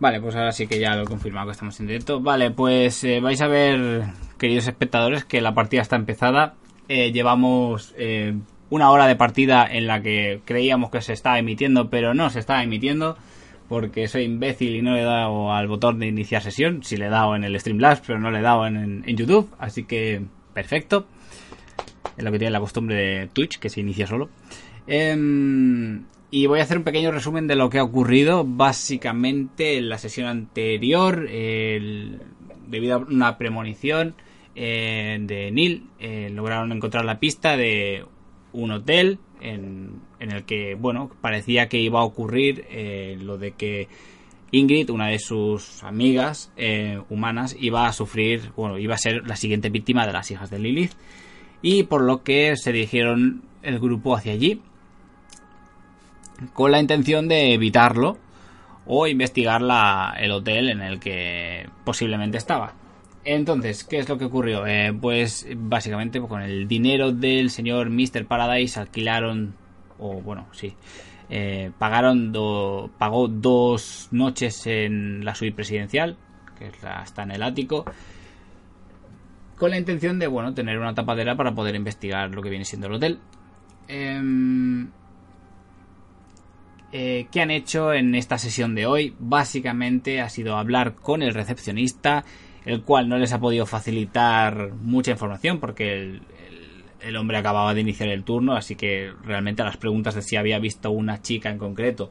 Vale, pues ahora sí que ya lo he confirmado que estamos en directo. Vale, pues eh, vais a ver, queridos espectadores, que la partida está empezada. Eh, llevamos eh, una hora de partida en la que creíamos que se estaba emitiendo, pero no se estaba emitiendo porque soy imbécil y no le he dado al botón de iniciar sesión. Sí le he dado en el Streamlabs, pero no le he dado en, en YouTube, así que perfecto. Es lo que tiene la costumbre de Twitch, que se inicia solo. Em, y voy a hacer un pequeño resumen de lo que ha ocurrido. Básicamente, en la sesión anterior, debido a una premonición eh, de Neil, eh, lograron encontrar la pista de un hotel en, el que, bueno, parecía que iba a ocurrir eh, lo de que Ingrid, una de sus amigas humanas, iba a sufrir, bueno, iba a ser la siguiente víctima de las hijas de Lilith. Y por lo que se dirigieron el grupo hacia allí con la intención de evitarlo o investigar la- el hotel en el que posiblemente estaba. Entonces, ¿qué es lo que ocurrió? Eh, pues básicamente con el dinero del señor Mr. Paradise alquilaron, o bueno, sí, eh, pagaron, do- pagó dos noches en la suite presidencial, que está en el ático, con la intención de, bueno, tener una tapadera para poder investigar lo que viene siendo el hotel. Em, eh, ¿Qué han hecho en esta sesión de hoy? Básicamente ha sido hablar con el recepcionista, el cual no les ha podido facilitar mucha información porque el, hombre acababa de iniciar el turno, así que realmente las preguntas de si había visto una chica en concreto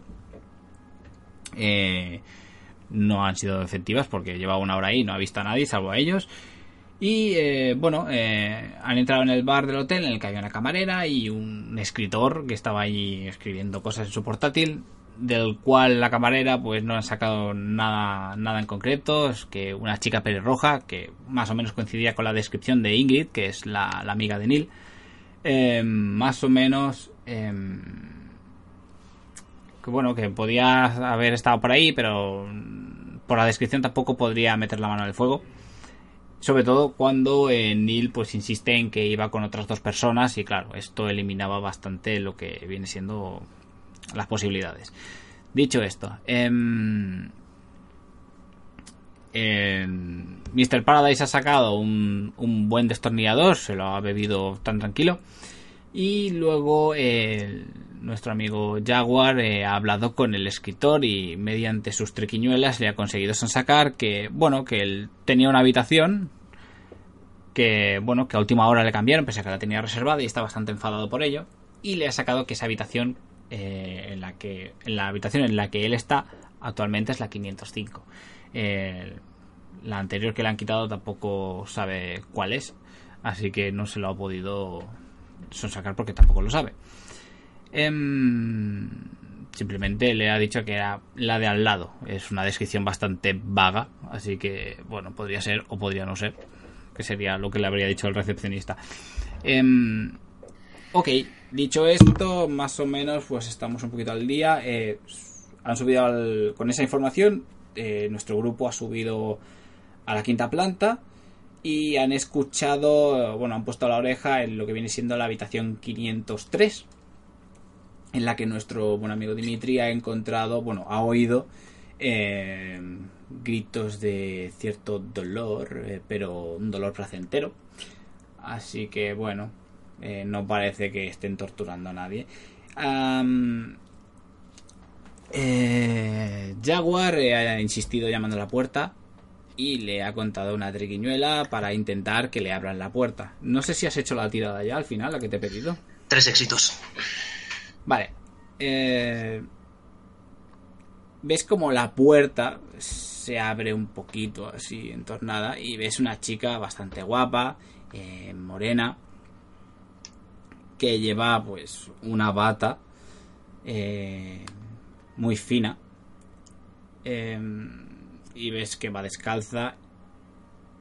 eh, no han sido efectivas porque llevaba una hora ahí y no ha visto a nadie salvo a ellos. Y eh, bueno, eh, han entrado en el bar del hotel en el que había una camarera y un escritor que estaba ahí escribiendo cosas en su portátil, del cual la camarera pues no han sacado nada, nada en concreto, es que una chica pelirroja que más o menos coincidía con la descripción de Ingrid, que es la, amiga de Neil, eh, más o menos... em, que bueno, que podía haber estado por ahí, pero por la descripción tampoco podría meter la mano en el fuego. Sobre todo cuando eh, Neil pues insiste en que iba con otras dos personas y claro, esto eliminaba bastante lo que viene siendo las posibilidades. Dicho esto, em, em, Mr. Paradise ha sacado un, un buen destornillador, se lo ha bebido tan tranquilo. Y luego eh, nuestro amigo Jaguar eh, ha hablado con el escritor y mediante sus trequiñuelas le ha conseguido sacar que, bueno, que él tenía una habitación que, bueno, que a última hora le cambiaron, pese a que la tenía reservada y está bastante enfadado por ello. Y le ha sacado que esa habitación, eh, en la que, en la habitación en la que él está, actualmente es la 505. Eh, la anterior que le han quitado tampoco sabe cuál es, así que no se lo ha podido sonsacar porque tampoco lo sabe. Em, simplemente le ha dicho que era la de al lado. Es una descripción bastante vaga, así que, bueno, podría ser o podría no ser, que sería lo que le habría dicho el recepcionista. Em, ok, dicho esto, más o menos, pues estamos un poquito al día. Eh, han subido al- con esa información. eh, nuestro grupo ha subido a la quinta planta y han escuchado, bueno, han puesto la oreja en lo que viene siendo la habitación 503, en la que nuestro buen amigo Dimitri ha encontrado, bueno, ha oído eh, gritos de cierto dolor, eh, pero un dolor placentero. Así que, bueno, eh, no parece que estén torturando a nadie. Jaguar ha insistido llamando a la puerta y le ha contado una triquiñuela para intentar que le abran la puerta. No sé si has hecho la tirada ya al final, la que te he pedido. Tres éxitos. Vale. Eh, ves como la puerta se abre un poquito así entornada y ves una chica bastante guapa, eh, morena, que lleva pues una bata eh, muy fina. Eh, y ves que va descalza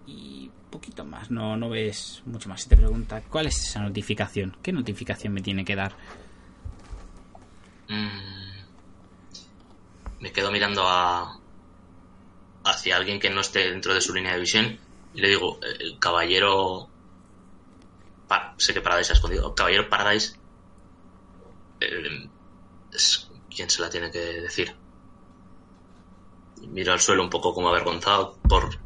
y poquito más, no, no ves mucho más. Si te pregunta, ¿cuál es esa notificación? ¿Qué notificación me tiene que dar? Mm. Me quedo mirando a hacia alguien que no esté dentro de su línea de visión y le digo, el caballero... Sé que Paradise ha escondido. Caballero Paradise... eh, es quien se la tiene que decir. Miro al suelo un poco como avergonzado por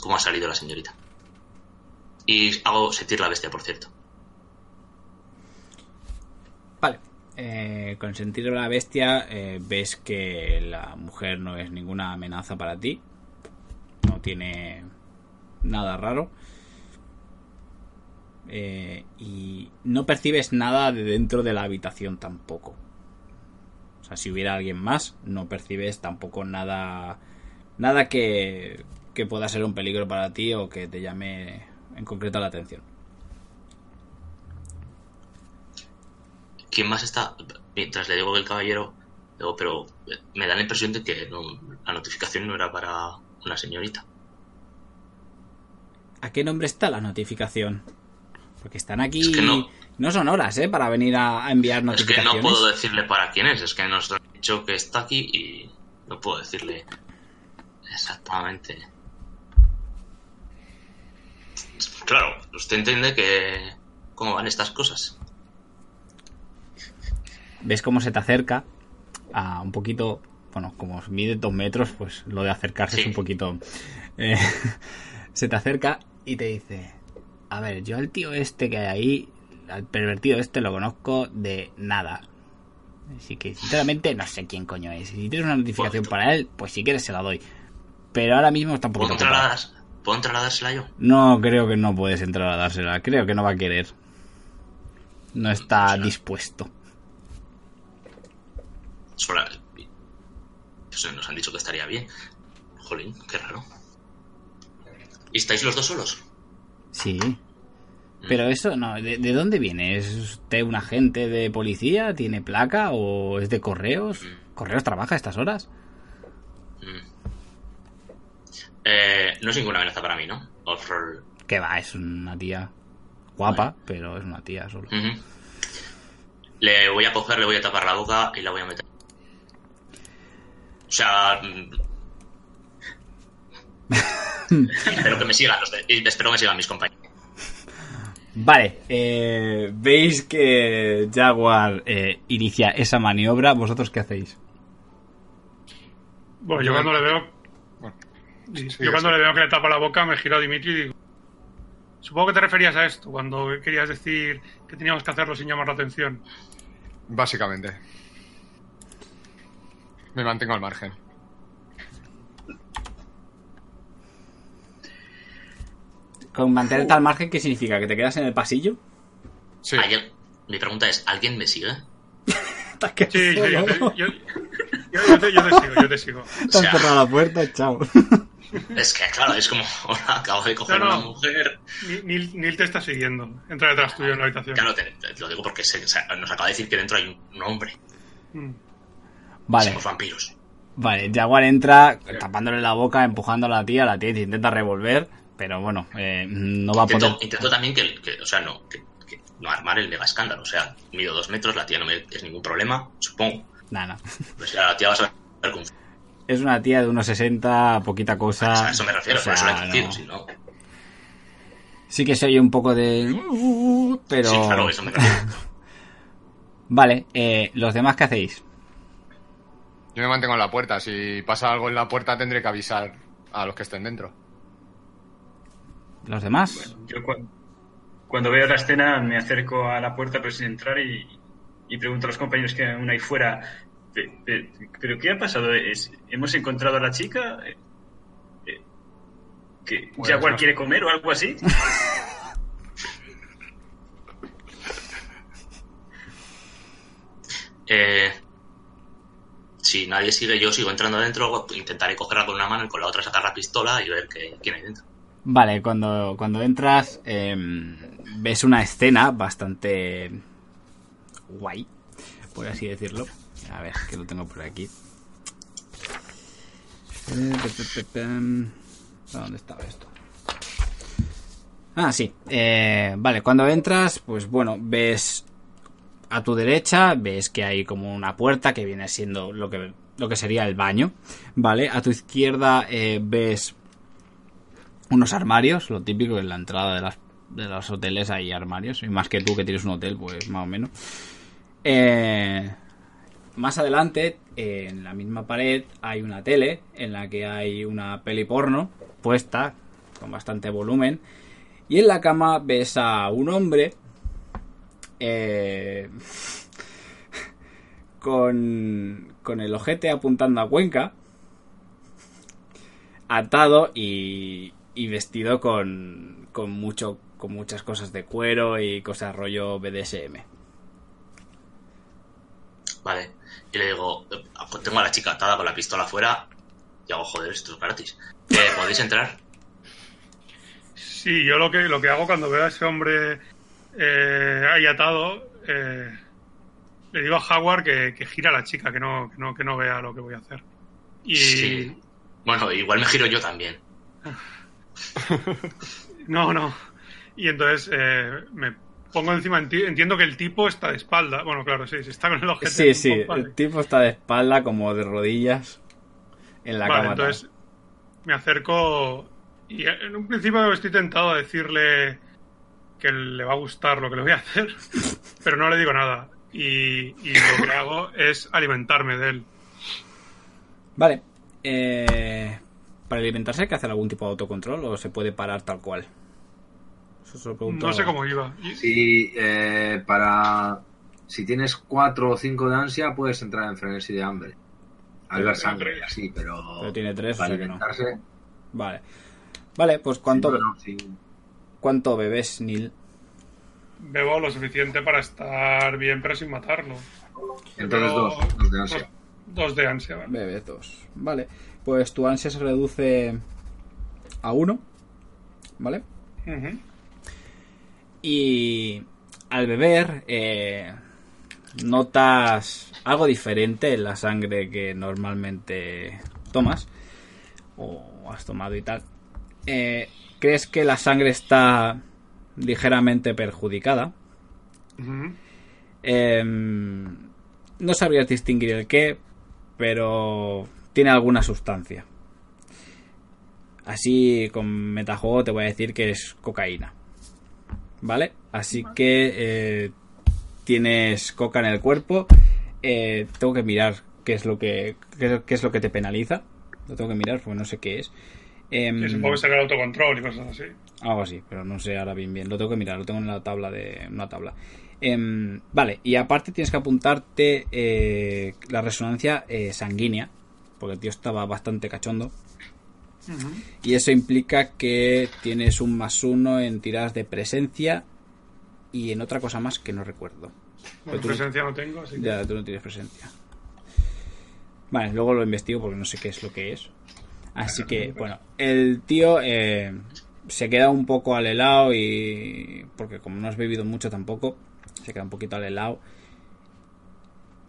cómo ha salido la señorita. Y hago sentir la bestia, por cierto. Vale. Eh, con sentir la bestia eh, ves que la mujer no es ninguna amenaza para ti. No tiene nada raro. Eh, y no percibes nada de dentro de la habitación tampoco. O sea, si hubiera alguien más, no percibes tampoco nada. Nada que pueda ser un peligro para ti o que te llame en concreto la atención. ¿Quién más está? Mientras le digo que el caballero, digo, pero me da la impresión de que no- la notificación no era para una señorita. ¿A qué nombre está la notificación? Porque están aquí. Es que no. no son horas, ¿eh? Para venir a, a enviar Es que notificaciones. no puedo decirle para quién es, es que nos han dicho que está aquí y no puedo decirle exactamente. Claro, usted entiende que cómo van estas cosas. Ves cómo se te acerca a un poquito. Bueno, como mide dos metros, pues lo de acercarse Sí. es un poquito. eh, se te acerca y te dice: A ver, yo al tío este que hay ahí, al pervertido este, lo conozco de nada. Así que, sinceramente, no sé quién coño es. Si tienes una notificación para él, pues si quieres se la doy. Pero ahora mismo está un ¿Puedo poquito ocupado. trasladas- ¿Puedo trasladársela yo? No, creo que no puedes entrar a dársela. Creo que no va a querer. No está dispuesto. Pues nos han dicho que estaría bien. Jolín, qué raro. ¿Y estáis los dos solos? Sí. Pero eso, no. ¿De, de dónde viene? ¿Es usted un agente de policía? ¿Tiene placa? ¿O es de correos? ¿Correos trabaja a estas horas? Mm. Eh, no es ninguna amenaza para mí, ¿no? Off-roll. Que va, es una tía guapa, pero es una tía solo. Ujú. Le voy a coger, le voy a tapar la boca y la voy a meter. O sea. espero que me sigan los de- y espero que me sigan mis compañeros. Vale, eh, veis que Jaguar eh, inicia esa maniobra. ¿Vosotros qué hacéis? Bueno, yo cuando le veo. Bueno, yo sí, cuando sí. le veo que le tapa la boca, me giro a Dimitri y digo. Supongo que te referías a esto, cuando querías decir que teníamos que hacerlo sin llamar la atención. Básicamente. Me mantengo al margen. Con mantenerte al margen, ¿qué significa? ¿Que te quedas en el pasillo? Sí. ¿Alguien- Mi pregunta es: ¿alguien me sigue? Sí, sí, yo, te, yo- yo- yo te- yo te sigo, yo te sigo. Te has sea- cerrado la puerta, chao. Es que, claro, es como: hola, acabo de coger No, no. una mujer. Nil te está siguiendo. Entra detrás tuyo en la habitación. Claro, te, te lo digo porque se- nos acaba de decir que dentro hay un, un hombre. Mm. Vale, Somos vampiros. vale. Jaguar entra tapándole la boca, empujando a la tía. La tía intenta revolver, pero bueno, eh, no va a poder. intento también que, que- o sea, no, que, que no armar el mega escándalo. O sea, mido dos metros, la tía no me es ningún problema, supongo. Nada, Pues ya la tía va a saber con Es una tía de unos 60, poquita cosa. A eso me refiero, O por eso sea, no. si no. Sí que se oye un poco de. Pero. Sí, claro, eso me refiero. Vale, eh, ¿los demás qué hacéis? Yo me mantengo en la puerta. Si pasa algo en la puerta tendré que avisar a los que estén dentro. ¿Los demás? Yo cu- cuando veo la escena me acerco a la puerta pero sin entrar y, y pregunto a los compañeros que aún hay fuera, "Pe- pe- ¿pero qué ha pasado? ¿Es- ¿Hemos encontrado a la chica? Eh, eh, ¿Que Pues Jaguar no. quiere comer o algo así? Eh, si nadie sigue, yo sigo entrando adentro, intentaré cogerla con una mano y con la otra sacar la pistola y ver que, quién hay dentro. Vale, cuando, cuando entras em, ves una escena bastante guay, por así decirlo. A ver, que lo tengo por aquí. Eh. ¿Dónde estaba esto? Ah, sí. Eh, vale, cuando entras, pues bueno, ves a tu derecha, ves que hay como una puerta que viene siendo lo que, lo que sería el baño. Vale, a tu izquierda eh, ves unos armarios, lo típico en la entrada de, las, de los hoteles hay armarios, y más que tú que tienes un hotel, pues más o menos. Eh, más adelante, en la misma pared, hay una tele en la que hay una peli porno puesta con bastante volumen. Y en la cama ves a un hombre eh, con, con el ojete apuntando a Cuenca, atado y, y vestido con, con, mucho, con muchas cosas de cuero y cosas rollo BDSM. Vale. Y le digo, eh, pues tengo a la chica atada con la pistola afuera. Y hago, joder, esto es gratis. Eh, ¿Podéis entrar? Sí, yo lo que, lo que hago cuando veo a ese hombre eh, ahí atado, eh, le digo a Howard que, que gira a la chica, que no, que, no, que no vea lo que voy a hacer. Y Sí. Bueno, igual me giro yo también. no, no. Y entonces eh, me pongo encima, enti- entiendo que el tipo está de espalda. Bueno, claro, sí, está con el ojete. Sí, sí, vale. el tipo está de espalda como de rodillas en la Vale, cama. entonces me acerco y en un principio estoy tentado a decirle que le va a gustar lo que le voy a hacer, pero no le digo nada. Y, y lo que hago es alimentarme de él. Vale. Eh, para alimentarse hay que hacer algún tipo de autocontrol o se puede parar tal cual. Eso se lo pregunto- No sé cómo iba. Si eh, para. Si tienes 4 o 5 de ansia, puedes entrar en frenesí de hambre. Al ver sangre y así, pero. Pero tiene tres, o para sea que no. Vale. Vale, pues ¿cuánto, sí, no, no, sí. ¿Cuánto bebes, Neil? Bebo lo suficiente para estar bien, pero sin matarlo. Entonces, dos, dos de ansia. Dos, dos de ansia, ¿vale? Bebes dos. Vale. Pues tu ansia se reduce a uno. ¿Vale? Y al beber eh, notas algo diferente en la sangre que normalmente tomas o has tomado y tal. Eh, ¿Crees que la sangre está ligeramente perjudicada? Em, no sabrías distinguir el qué, pero tiene alguna sustancia. Así con metajuego te voy a decir que es cocaína. ¿Vale? Así que eh, tienes coca en el cuerpo. Eh, tengo que mirar qué es lo que qué, qué es lo que te penaliza. Lo tengo que mirar porque no sé qué es. Y supongo que será el autocontrol y cosas así. algo así, pero no sé ahora bien bien. Lo tengo que mirar, lo tengo en la tabla de una tabla. Em, vale, y aparte tienes que apuntarte eh, la resonancia eh, sanguínea, porque el tío estaba bastante cachondo. Y eso implica que tienes un más uno en tiradas de presencia y en otra cosa más que no recuerdo. Bueno, presencia no tengo, así que... Ya, tú no tienes presencia. Vale, luego lo investigo porque no sé qué es lo que es. Así que, bueno, el tío eh, se queda un poco al helado y... Porque como no has bebido mucho tampoco, se queda un poquito al helado.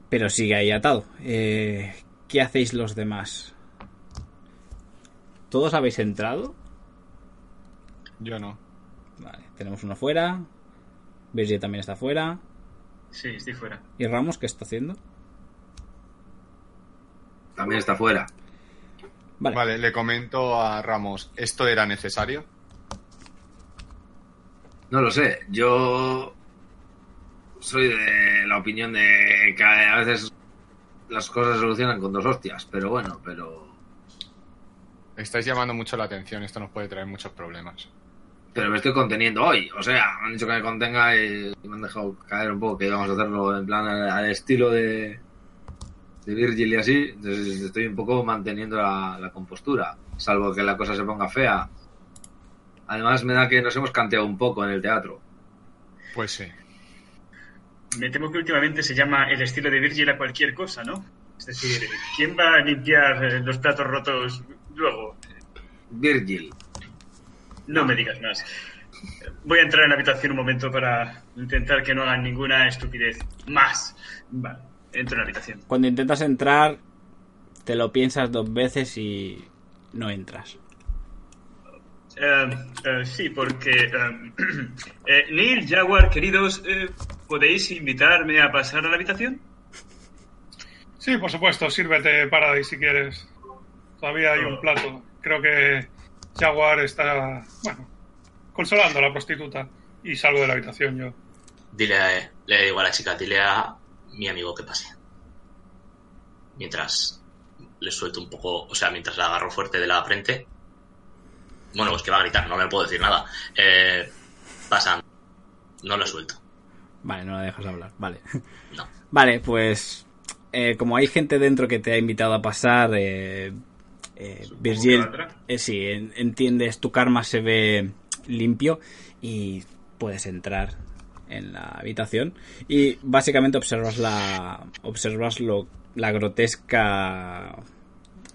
Pero sigue ahí atado. Eh, ¿Qué hacéis los demás? ¿Todos habéis entrado? Yo no. Vale, tenemos uno fuera. Virgil también está fuera. Sí, estoy fuera. ¿Y Ramos qué está haciendo? También está fuera. Vale. Vale, le comento a Ramos, ¿esto era necesario? No lo sé. Yo soy de la opinión de que a veces las cosas se solucionan con dos hostias, pero bueno, pero Estáis llamando mucho la atención, esto nos puede traer muchos problemas. pero me estoy conteniendo hoy. O sea, me han dicho que me contenga y me han dejado caer un poco que íbamos a hacerlo en plan al, al estilo de, de Virgil y así. Entonces estoy un poco manteniendo la, la compostura, salvo que la cosa se ponga fea. Además me da que nos hemos canteado un poco en el teatro. Pues sí. Me temo que últimamente se llama el estilo de Virgil a cualquier cosa, ¿no? Es decir, ¿quién va a limpiar eh, los platos rotos luego? Virgil. No me digas más. Voy a entrar en la habitación un momento para intentar que no hagan ninguna estupidez. Más. Vale, entro en la habitación. Cuando intentas entrar, te lo piensas dos veces y no entras. Eh, eh, sí, porque... eh, Neil, Jaguar, queridos, eh, ¿podéis invitarme a pasar a la habitación? Sí, por supuesto, sírvete Paradise si quieres. Todavía hay un plato. Creo que Jaguar está, bueno, consolando a la prostituta. Y salgo de la habitación yo. Dile, a- le digo a la chica, dile a mi amigo que pase. mientras le suelto un poco, o sea, mientras la agarro fuerte de la frente. Bueno, pues que va a gritar, no le puedo decir nada. Eh, pasan. No lo suelto. Vale, no la dejas hablar. Vale. No. Vale, pues eh, como hay gente dentro que te ha invitado a pasar, eh, eh, Virgil, eh, sí, en- entiendes, tu karma se ve limpio y puedes entrar en la habitación y básicamente observas la observas lo, la grotesca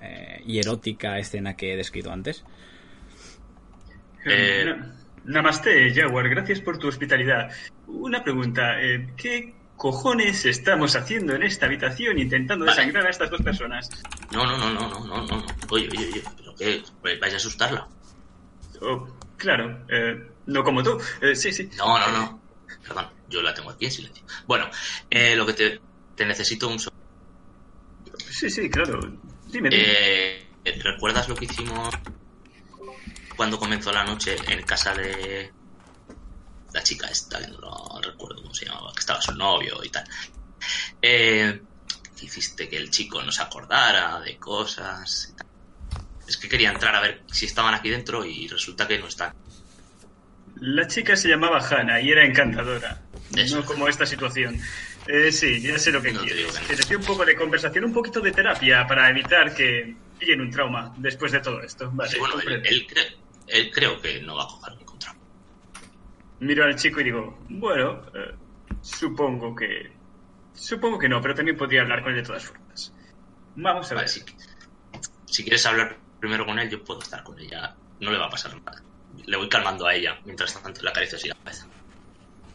eh, y erótica escena que he descrito antes. Eh, Na- Namaste, Jaguar, gracias por tu hospitalidad. Una pregunta, eh, ¿qué cojones estamos haciendo en esta habitación intentando Vale. desangrar a estas dos personas? No, no, no, no, no, no, no. Oye, oye, oye, pero qué, Pues vais a asustarla. Oh, claro, eh, no como tú. Eh, sí, sí. No, no, no. Perdón, yo la tengo aquí en silencio. Bueno, eh, lo que te, te necesito un... Sí, sí, claro. Dime. Eh, ¿Recuerdas lo que hicimos cuando comenzó la noche en casa de la chica esta, que no recuerdo cómo se llamaba, que estaba su novio y tal? Eh, hiciste que el chico no se acordara de cosas y tal. Es que quería entrar a ver si estaban aquí dentro y resulta que no están. La chica se llamaba Hannah y era encantadora. Eso. No como esta situación. Eh, sí, ya sé lo que No te quieres. Que dé un poco de conversación, un poquito de terapia para evitar que pillen un trauma después de todo esto. Vale, Sí, bueno, él, él, cre- él creo que no va a coger ningún trauma. Miro al chico y digo, bueno, eh, supongo que... Supongo que no, pero también podría hablar con él de todas formas. Vamos a ver. Si quieres hablar primero con él, yo puedo estar con ella. No le va a pasar nada. Le voy calmando a ella mientras tanto la acaricio así la cabeza.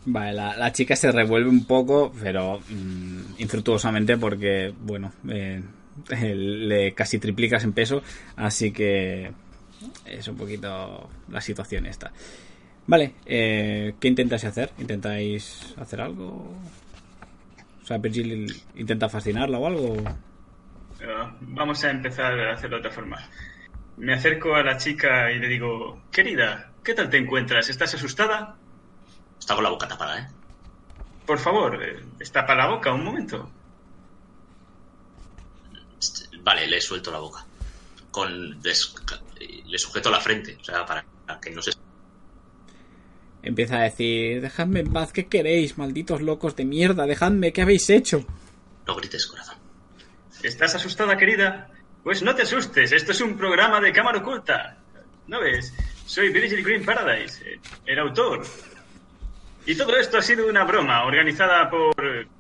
Vale, la, la chica se revuelve un poco, pero mm, infructuosamente porque, bueno, eh, le casi triplicas en peso, así que es un poquito la situación esta. Vale, eh, ¿qué intentáis hacer? ¿Intentáis hacer algo? O sea, Virgil intenta fascinarla o algo. Vamos a empezar a hacerlo de otra forma. Me acerco a la chica y le digo, querida, ¿qué tal te encuentras? ¿Estás asustada? Está con la boca tapada, ¿eh? Por favor, eh, destapa la boca un momento. Este, Vale, le suelto la boca. Con des- le sujeto la frente, o sea, para que no se Empieza a decir, dejadme en paz, ¿qué queréis, malditos locos de mierda? Dejadme, ¿qué habéis hecho? no grites, corazón. ¿Estás asustada, querida? Pues no te asustes, esto es un programa de cámara oculta. ¿No ves? Soy Virgil Green Paradise, el autor. Y todo esto ha sido una broma organizada por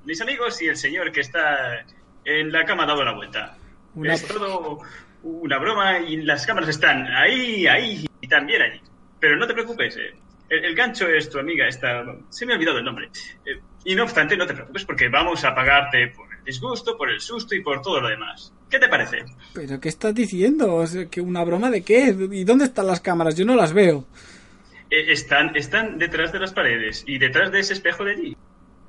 mis amigos y el señor que está en la cama dado la vuelta. Una- Es todo una broma y las cámaras están ahí, ahí y también allí. Pero no te preocupes, eh, el, el gancho es tu amiga, esta... Se me ha olvidado el nombre. Eh, y no obstante, no te preocupes porque vamos a pagarte por disgusto, por el susto y por todo lo demás. ¿Qué te parece? ¿Pero qué estás diciendo? O sea, ¿que ¿Una broma de qué? ¿Y dónde están las cámaras? Yo no las veo. Eh, están, están detrás de las paredes y detrás de ese espejo de allí.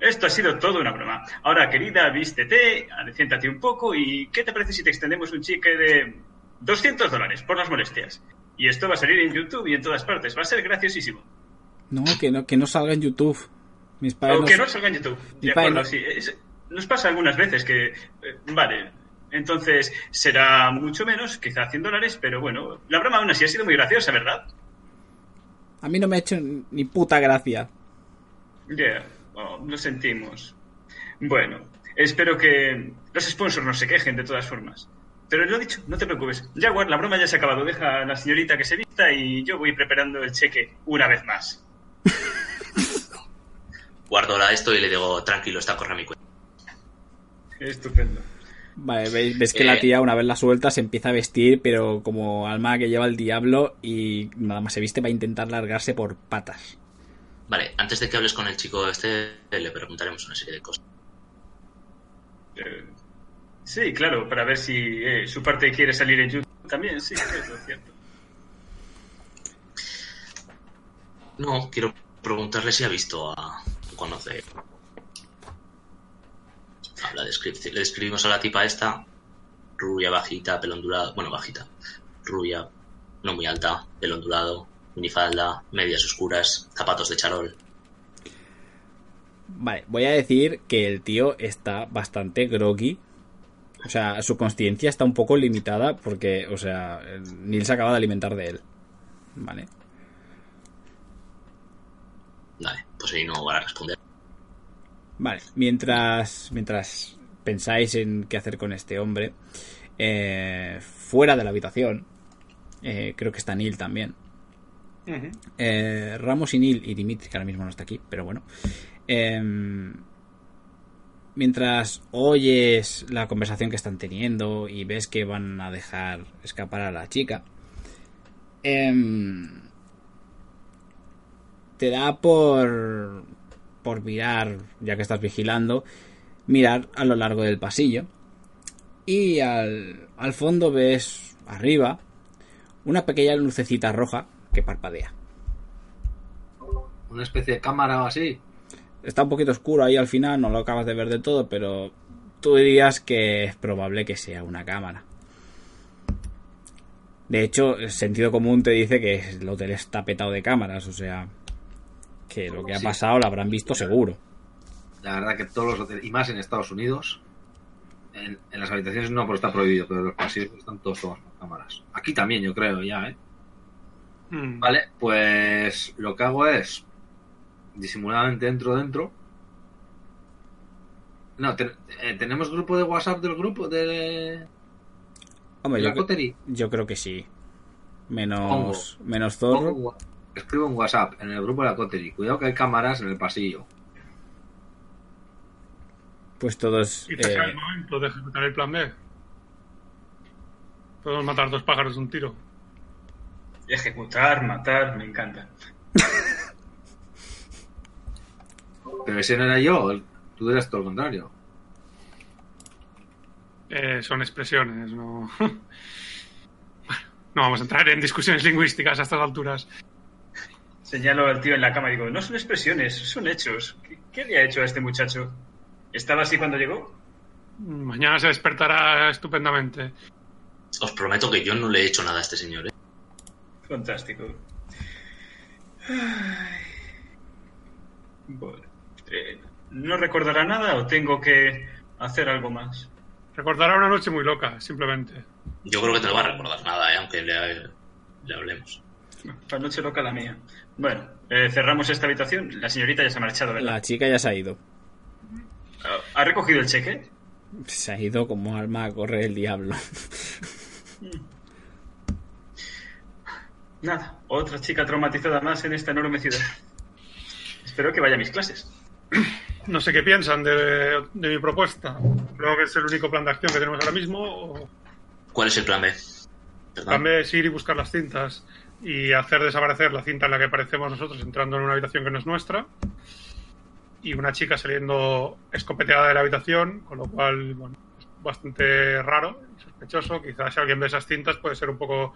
Esto ha sido todo una broma. Ahora, querida, vístete, adeciéntate un poco y ¿qué te parece si te extendemos un cheque de 200 dólares por las molestias? Y esto va a salir en YouTube y en todas partes. Va a ser graciosísimo. No, que no, que no salga en YouTube. Mis padres O no que no salga en YouTube. De acuerdo, no- sí. Es- nos pasa algunas veces que... eh, vale, entonces será mucho menos, quizá 100 dólares, pero bueno, la broma aún así ha sido muy graciosa, ¿verdad? A mí no me ha hecho ni puta gracia. Ya, oh, lo sentimos. Bueno, espero que los sponsors no se quejen de todas formas. Pero lo dicho, no te preocupes. Jaguar, la broma ya se ha acabado. Deja a la señorita que se vista y yo voy preparando el cheque una vez más. Guardo la esto y le digo, tranquilo, está corre mi cuenta. Estupendo. Vale, ves, ves que Eh. la tía, una vez la suelta, se empieza a vestir, pero como alma que lleva el diablo y nada más se viste va a intentar largarse por patas. Vale, antes de que hables con el chico este, le preguntaremos una serie de cosas. Eh, sí, claro, para ver si eh, su parte quiere salir en YouTube también. Sí, eso es cierto. No, quiero preguntarle si ha visto a... conoce... a la. Le describimos a la tipa esta, rubia, bajita, pelo ondulado, bueno, bajita, rubia, no muy alta, pelo ondulado, minifalda, medias oscuras, zapatos de charol. Vale, voy a decir que el tío está bastante groggy O sea, su consciencia está un poco limitada porque, o sea, Neil se acaba de alimentar de él. Vale. Vale, pues ahí no van a responder. Vale, mientras, mientras pensáis en qué hacer con este hombre, eh, fuera de la habitación, eh, creo que está Neil también. Eh, Ramos y Neil y Dimitri, que ahora mismo no está aquí, pero bueno. Em, mientras oyes la conversación que están teniendo y ves que van a dejar escapar a la chica, em, te da por, por mirar, ya que estás vigilando, mirar a lo largo del pasillo. Y al, al fondo ves arriba una pequeña lucecita roja que parpadea. Una especie de cámara o así. Está un poquito oscuro ahí al final, no lo acabas de ver de todo, pero tú dirías que es probable que sea una cámara. De hecho, el sentido común te dice que el hotel está petado de cámaras, o sea, que lo que ha Sí. pasado lo habrán visto seguro. La verdad que todos los hoteles, y más en Estados Unidos, en, en las habitaciones no, porque está prohibido, pero en los pasillos están todos con cámaras. Aquí también, yo creo, ya, ¿eh? Mm. Vale, pues lo que hago es disimuladamente entro dentro. No, te- eh, tenemos grupo de WhatsApp del grupo de, Hombre, de yo, la cotería. yo creo que sí. Menos, menos Zorro. Escribo un WhatsApp en el grupo de la cotería. Cuidado que hay cámaras en el pasillo. Pues todos. Y eh, el momento de ejecutar el plan B. Podemos matar dos pájaros de un tiro. Ejecutar, matar, me encanta. Pero ese no era yo, tú eras todo lo contrario. Eh, son expresiones, no. Bueno, no vamos a entrar en discusiones lingüísticas a estas alturas. Señalo al tío en la cama y digo, no son expresiones, son hechos. ¿Qué, qué le ha hecho a este muchacho? ¿Estaba así cuando llegó? Mañana se despertará estupendamente. Os prometo que yo no le he hecho nada a este señor. ¿eh? Fantástico. Ay. Bueno, eh, ¿no recordará nada o tengo que hacer algo más? Recordará una noche muy loca, simplemente. Yo creo que te lo va a recordar nada, ¿eh? aunque le, le hablemos. La noche loca la mía. Bueno, eh, cerramos esta habitación. La señorita ya se ha marchado, ¿verdad? la chica ya se ha ido. ¿Ha recogido el cheque? Se ha ido como alma a correr el diablo. Nada, otra chica traumatizada más en esta enorme ciudad. Espero que vaya a mis clases. No sé qué piensan de, de mi propuesta. Creo que es el único plan de acción que tenemos ahora mismo. O ¿Cuál es el plan B? Perdón. plan B es ir y buscar las cintas y hacer desaparecer la cinta en la que aparecemos nosotros entrando en una habitación que no es nuestra. Y una chica saliendo escopeteada de la habitación, con lo cual, bueno, es bastante raro y sospechoso. Quizás si alguien ve esas cintas puede ser un poco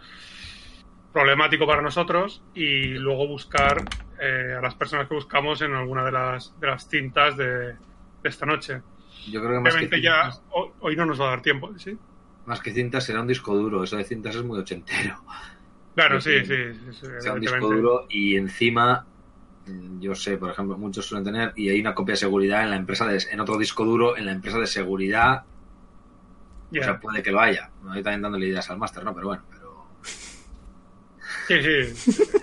problemático para nosotros y luego buscar eh, a las personas que buscamos en alguna de las, de las cintas de, de esta noche. Yo creo que más Obviamente ya cintas, hoy no nos va a dar tiempo, ¿sí? más que cintas será un disco duro. Eso de cintas es muy ochentero. Claro, Sí, sí, sí, sea un disco duro y encima mm, yo sé por ejemplo muchos suelen tener y hay una copia de seguridad en la empresa de, en otro disco duro en la empresa de seguridad o sea puede que lo haya. No estoy también dándole ideas al máster no pero bueno pero, Sí, sí.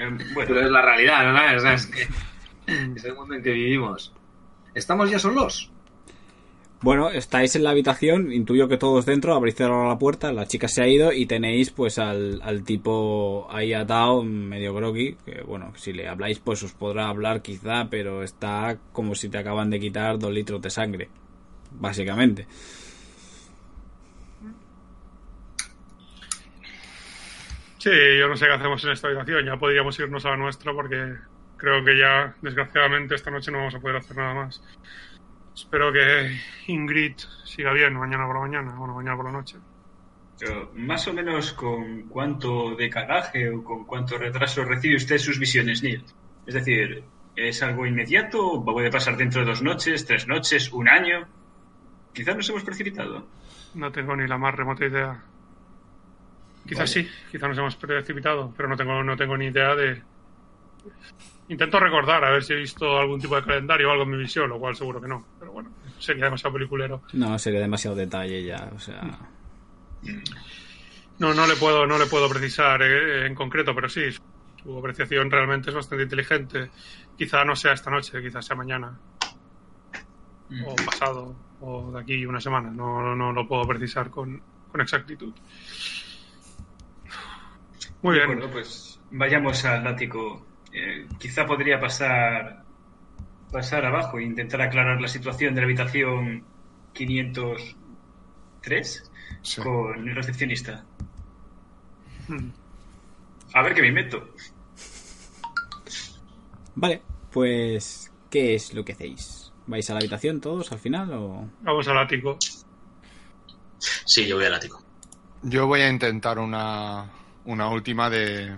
Eh, bueno, pero es la realidad ¿no? O sea, es que es el mundo en que vivimos. Estamos ya solos Bueno, estáis en la habitación, intuyo que todos dentro, habréis cerrado la puerta, la chica se ha ido y tenéis pues al, al tipo ahí atado, medio groggy, que bueno, si le habláis pues os podrá hablar quizá, pero está como si te acaban de quitar dos litros de sangre, básicamente. Sí, yo no sé qué hacemos en esta habitación. Ya podríamos irnos a la nuestra porque creo que ya, desgraciadamente, esta noche no vamos a poder hacer nada más. Espero que Ingrid siga bien mañana por la mañana, bueno, mañana por la noche. pero más o menos con cuánto decalaje o con cuánto retraso recibe usted sus visiones, Neil. Es decir, ¿es algo inmediato? ¿Puede pasar dentro de dos noches, tres noches, un año? Quizás nos hemos precipitado. No tengo ni la más remota idea. Quizás Vale. sí, quizás nos hemos precipitado, pero no tengo, no tengo ni idea de Intento recordar a ver si he visto algún tipo de calendario o algo en mi visión, lo cual seguro que no. Sería demasiado peliculero. No, sería demasiado detalle ya, o sea... No, no le puedo, no le puedo precisar eh, en concreto, pero sí, su apreciación realmente es bastante inteligente. Quizá no sea esta noche, quizá sea mañana. O pasado, o de aquí una semana. No, no, no lo puedo precisar con, con exactitud. Muy De bien. acuerdo, pues vayamos al ático. Eh, quizá podría pasar pasar abajo e intentar aclarar la situación de la habitación 503 Sí. con el recepcionista. Hmm. A ver qué me invento. Vale, pues... ¿Qué es lo que hacéis? ¿Vais a la habitación todos al final o...? Vamos al ático. Sí, yo voy al ático. Yo voy a intentar una, una última de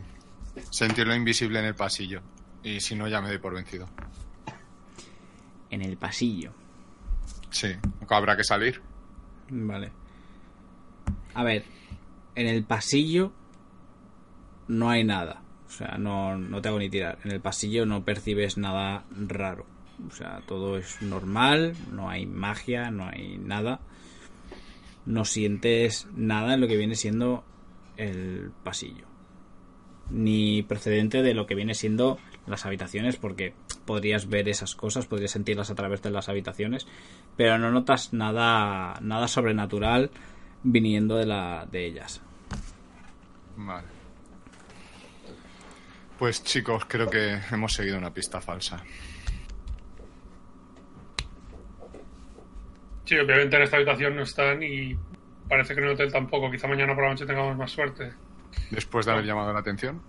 sentirlo invisible en el pasillo. Y si no, ya me doy por vencido. En el pasillo. Sí, habrá que salir. Vale. A ver, en el pasillo no hay nada. O sea, no, no te hago ni tirar. En el pasillo no percibes nada raro. O sea, todo es normal, no hay magia, no hay nada. No sientes nada en lo que viene siendo el pasillo. Ni procedente de lo que viene siendo las habitaciones, porque podrías ver esas cosas, podrías sentirlas a través de las habitaciones, pero no notas nada, nada sobrenatural viniendo de, la, de ellas. Vale. Pues chicos, creo que hemos seguido una pista falsa. Sí, obviamente en esta habitación no están y parece que en el hotel tampoco. Quizá mañana por la noche tengamos más suerte. Después de haber llamado la atención.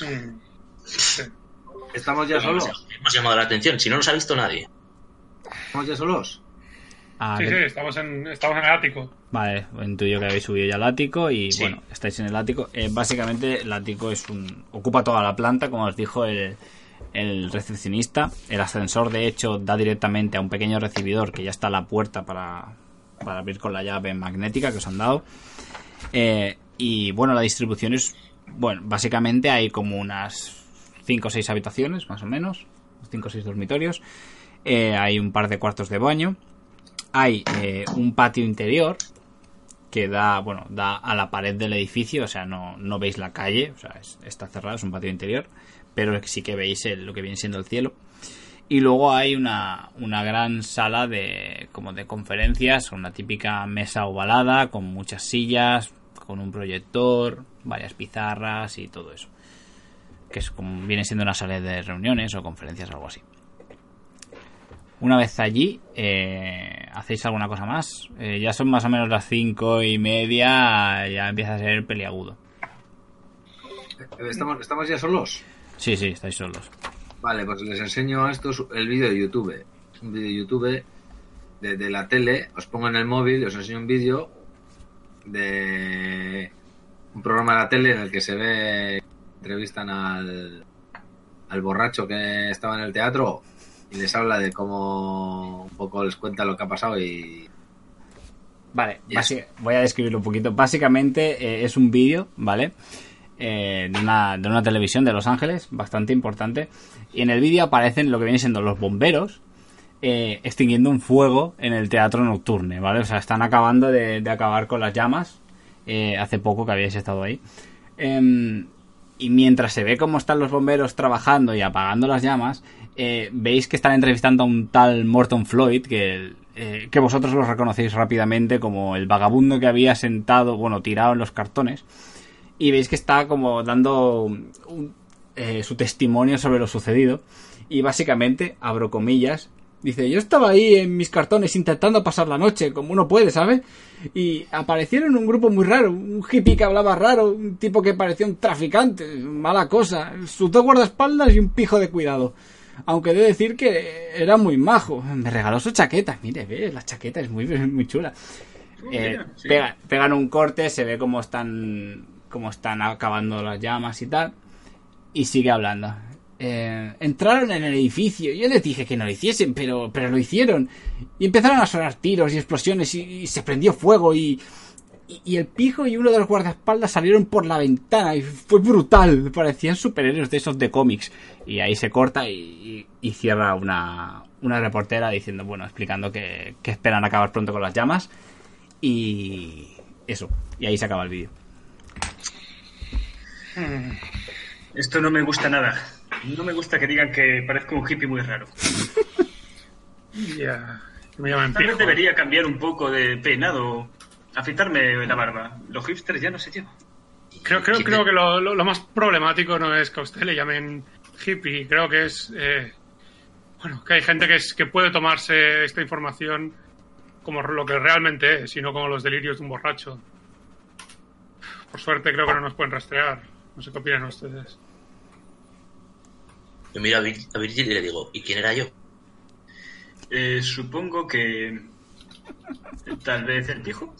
Hmm. Sí. ¿Estamos ya solos? Hemos llamado la atención, si no nos ha visto nadie. ¿Estamos ya solos? Ah, Sí, que- sí, estamos en, estamos en el ático. Vale, intuyo que habéis subido ya al ático y Sí. bueno, estáis en el ático. Eh, básicamente el ático es un ocupa toda la planta, como os dijo el, el recepcionista. El ascensor de hecho da directamente a un pequeño recibidor que ya está a la puerta para, para abrir con la llave magnética que os han dado. Eh, y bueno, la distribución es, bueno, básicamente hay como unas 5 o 6 habitaciones, más o menos, 5 o 6 dormitorios. Eh, hay un par de cuartos de baño. Hay eh, un patio interior que da, bueno, da a la pared del edificio, o sea, no, no veis la calle, o sea, es- está cerrado, es un patio interior, pero sí que veis lo que viene siendo el cielo. Y luego hay una, una gran sala de, como de conferencias, una típica mesa ovalada, con muchas sillas, con un proyector, varias pizarras y todo eso. Que es como viene siendo una sala de reuniones o conferencias, algo así. Una vez allí, eh, ¿hacéis alguna cosa más? Eh, ya son más o menos las cinco y media, ya empieza a ser peliagudo. ¿Estamos, ¿Estamos ya solos? Sí, sí, estáis solos. Vale, pues les enseño a estos el vídeo de YouTube. Un vídeo de YouTube de, de la tele. Os pongo en el móvil y os enseño un vídeo de un programa de la tele en el que se ve, entrevistan al, al borracho que estaba en el teatro y les habla de cómo un poco les cuenta lo que ha pasado y Vale, Yes. voy a describirlo un poquito. Básicamente eh, es un vídeo, ¿vale? Eh, de, una, de una televisión de Los Ángeles, bastante importante. Y en el vídeo aparecen lo que vienen siendo los bomberos eh, extinguiendo un fuego en el teatro nocturne, ¿vale? O sea, están acabando de, de acabar con las llamas. eh, hace poco que habíais estado ahí. Y mientras se ve cómo están los bomberos trabajando y apagando las llamas, eh, veis que están entrevistando a un tal Morton Floyd, que, eh, que vosotros lo reconocéis rápidamente como el vagabundo que había sentado, bueno, tirado en los cartones. Y veis que está como dando eh, su testimonio sobre lo sucedido. Y básicamente, abro comillas, dice, yo estaba ahí en mis cartones intentando pasar la noche, como uno puede, ¿sabes? Y aparecieron un grupo muy raro, un hippie que hablaba raro, un tipo que parecía un traficante, mala cosa, sus dos guardaespaldas y un pijo de cuidado. Aunque he de decir que era muy majo. Me regaló su chaqueta. Mire, ve, la chaqueta es muy, muy chula. Eh, mira, sí. pega- pegan un corte, se ve cómo están, cómo están acabando las llamas y tal. Y sigue hablando. Eh, entraron en el edificio. Yo les dije que no lo hiciesen, pero, pero lo hicieron. Y empezaron a sonar tiros y explosiones y, se prendió fuego y y, el pijo y uno de los guardaespaldas salieron por la ventana y fue brutal. Parecían superhéroes de esos de cómics. Y ahí se corta y cierra una, una reportera diciendo, bueno, explicando que, que esperan acabar pronto con las llamas. Y eso. Y ahí se acaba el vídeo. Esto no me gusta nada. No me gusta que digan que parezco un hippie muy raro. Ya. que Me llaman Tal vez debería cambiar un poco de peinado, afeitarme la barba. Los hipsters ya no se llevan. Creo, creo, ¿Quién creo te- que lo, lo- lo más problemático no es que a usted le llamen hippie. Creo que es. eh, bueno, que hay gente que, es, que puede tomarse esta información como lo que realmente es, y no como los delirios de un borracho. Por suerte, creo que no nos pueden rastrear. No sé qué opinan ustedes. Yo miro a, Vir- a Virgil y le digo, ¿y quién era yo? Eh, supongo que. Tal vez el pijo.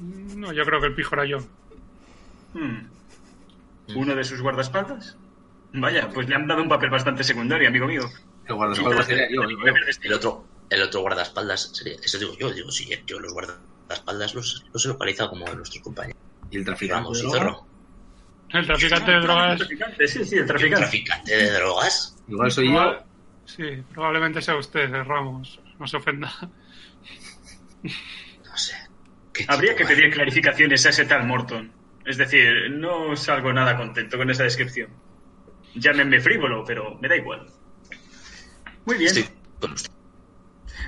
No, yo creo que el pijo era yo. Hmm. ¿Uno de sus guardaespaldas? Vaya, pues le han dado un papel bastante secundario, amigo mío. El guardaespaldas sería yo. El otro, el otro guardaespaldas sería, eso digo yo, digo, sí, yo los guardaespaldas los, los he localizado como a nuestros compañeros. Y el traficante. Vamos, de y droga? zorro. El traficante de El drogas. traficante, sí, sí, el ¿El traficante. traficante de drogas? Igual soy yo. Sí, probablemente sea usted, eh, Ramos. No se ofenda. No sé. ¿Qué Habría que pedir clarificaciones a ese tal Morton. Es decir, no salgo nada contento con esa descripción. Llámenme frívolo, pero me da igual. Muy bien. Estoy con usted.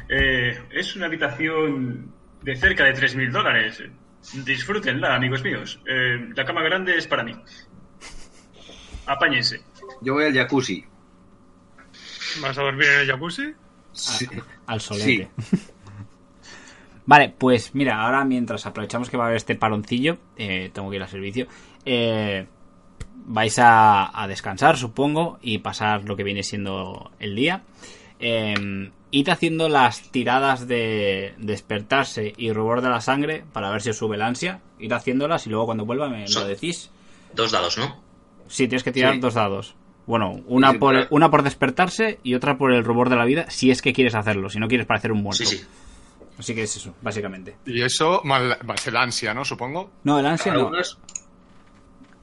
Eh, es una habitación de cerca de 3.000 dólares. Disfrútenla, amigos míos. Eh, la cama grande es para mí. Apáñense. Yo voy al jacuzzi. ¿Vas a dormir en el jacuzzi? Sí. Al solete. Vale, pues mira, ahora mientras aprovechamos que va a haber este paroncillo, eh, tengo que ir al servicio, eh, vais a, a descansar, supongo, y pasar lo que viene siendo el día. Eh, id haciendo las tiradas de despertarse y rubor de la sangre para ver si os sube el ansia. Id haciéndolas y luego cuando vuelva me lo decís. Dos dados, ¿no? Sí, tienes que tirar Sí. dos dados. Bueno, una Sí, por, una por despertarse y otra por el rubor de la vida, si es que quieres hacerlo, si no quieres parecer un muerto. Sí, sí. Así que es eso, básicamente. Y eso más el ansia, ¿no? Supongo. No, el ansia no.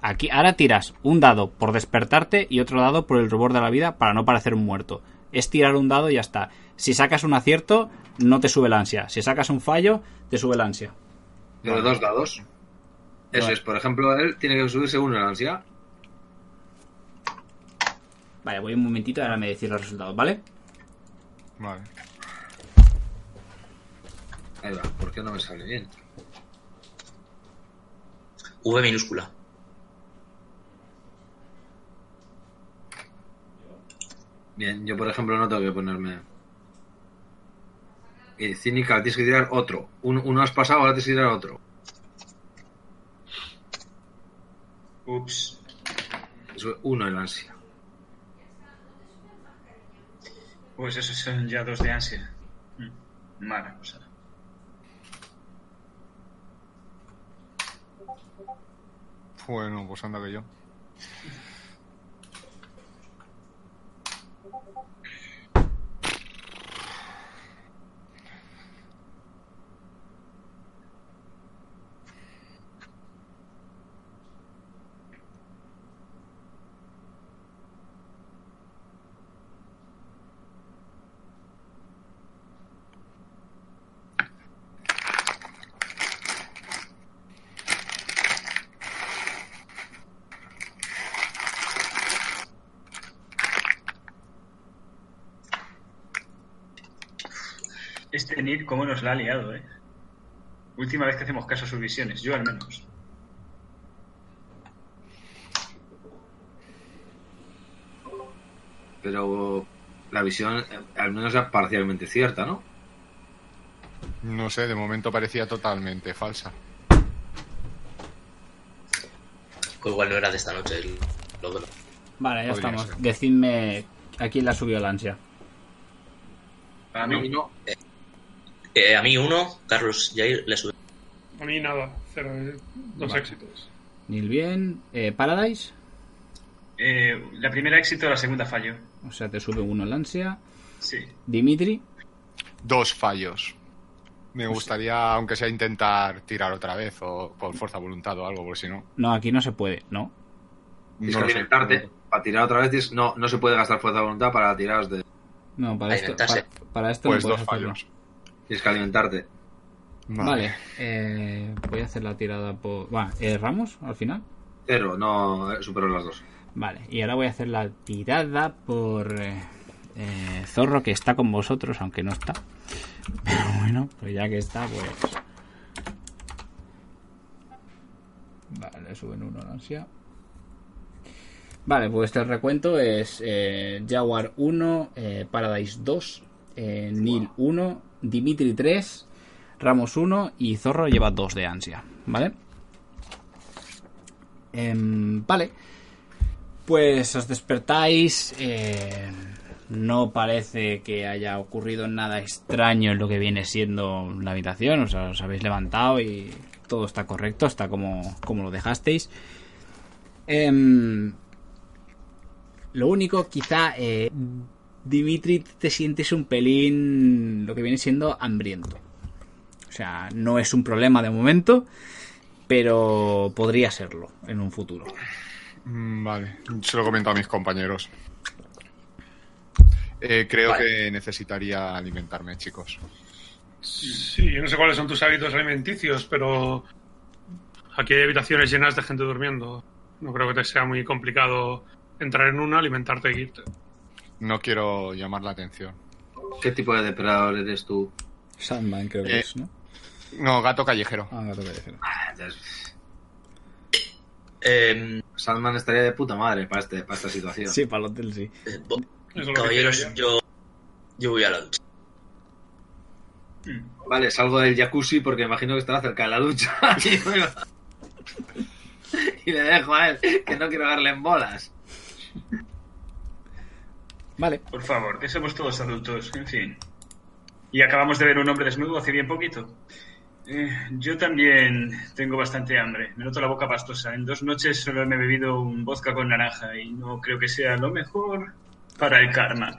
Aquí, ahora tiras un dado por despertarte y otro dado por el rubor de la vida para no parecer un muerto. Es tirar un dado y ya está. Si sacas un acierto, no te sube el ansia. Si sacas un fallo, te sube el ansia. Pero dos dados. Eso Vale. es, por ejemplo, él tiene que subir según la ansia. Vale, voy un momentito y ahora me decís los resultados, ¿vale? Vale. Ahí va, ¿por qué no me sale bien? V minúscula. Bien, yo por ejemplo no tengo que ponerme. Cínica, tienes que tirar otro. Un- uno has pasado, ahora tienes que tirar otro. Ups. Eso, uno el ansia. Pues esos son ya dos de ansia. Mm, Mala cosa. Bueno, pues anda que yo. Este Nir, cómo nos la ha liado, eh. Última vez que hacemos caso a sus visiones, yo al menos. Pero la visión eh, al menos es parcialmente cierta, ¿no? No sé, de momento parecía totalmente falsa. Pues igual no era de esta noche el logo. Vale, ya Podría estamos. ser. Decidme a quién le ha subido el ansia. Para A mí, mí no. Eh, a mí uno, Carlos Jair le sube. A mí nada, cero, eh, dos Vale. éxitos. Nil bien. Eh, Paradise. eh, la primera éxito, la segunda fallo. O sea, te sube uno el ansia. Sí. Dimitri. Dos fallos. Me gustaría, aunque sea, intentar tirar otra vez o por fuerza voluntad o algo, porque si no. No, aquí no se puede, ¿no? Tienes no que lo sé. alimentarte. Para tirar otra vez, tienes- no, no se puede gastar fuerza de voluntad para tiraros de. No, para esto, para, para esto Pues no dos hacerlo. Tienes que alimentarte. Vale, eh, voy a hacer la tirada por... Bueno, ¿erramos al final? Cero, no eh, supero las dos. Vale, y ahora voy a hacer la tirada por eh, eh, Zorro, que está con vosotros, aunque no está. Pero bueno, pues ya que está, pues... Vale, le suben uno la ansia. Vale, pues el recuento es eh, Jaguar 1, eh, Paradise 2, eh, Nil 1, Dimitri 3, Ramos 1 y Zorro lleva 2 de ansia, ¿vale? Em, vale. Pues os despertáis. eh, no parece que haya ocurrido nada extraño en lo que viene siendo la habitación. O sea, os habéis levantado y todo está correcto, está como, como lo dejasteis. Em, lo único, quizá, eh, Dimitri, te sientes un pelín lo que viene siendo hambriento. O sea, no es un problema de momento, pero podría serlo en un futuro. Mm, Vale, se lo he comentado a mis compañeros. Eh, creo Vale. que necesitaría alimentarme, chicos. Sí, yo no sé cuáles son tus hábitos alimenticios, pero aquí hay habitaciones llenas de gente durmiendo. No creo que te sea muy complicado entrar en una, alimentarte y irte. No quiero llamar la atención. ¿Qué tipo de depredador eres tú? Sandman creo que Eh. es, ¿no? No, gato callejero. Ah, gato callejero. Ah, entonces, Eh, Sandman estaría de puta madre para, este, para esta situación. Sí, para el hotel sí. eh, caballeros, yo, yo voy a la ducha. Vale, salgo del jacuzzi porque imagino que estará cerca de la ducha. y le dejo a él, que no quiero darle en bolas. Por favor, que somos todos adultos, en fin. Y acabamos de ver un hombre desnudo hace bien poquito. Eh, yo también tengo bastante hambre. Me noto la boca pastosa. En dos noches solo he bebido un vodka con naranja y no creo que sea lo mejor para el karma.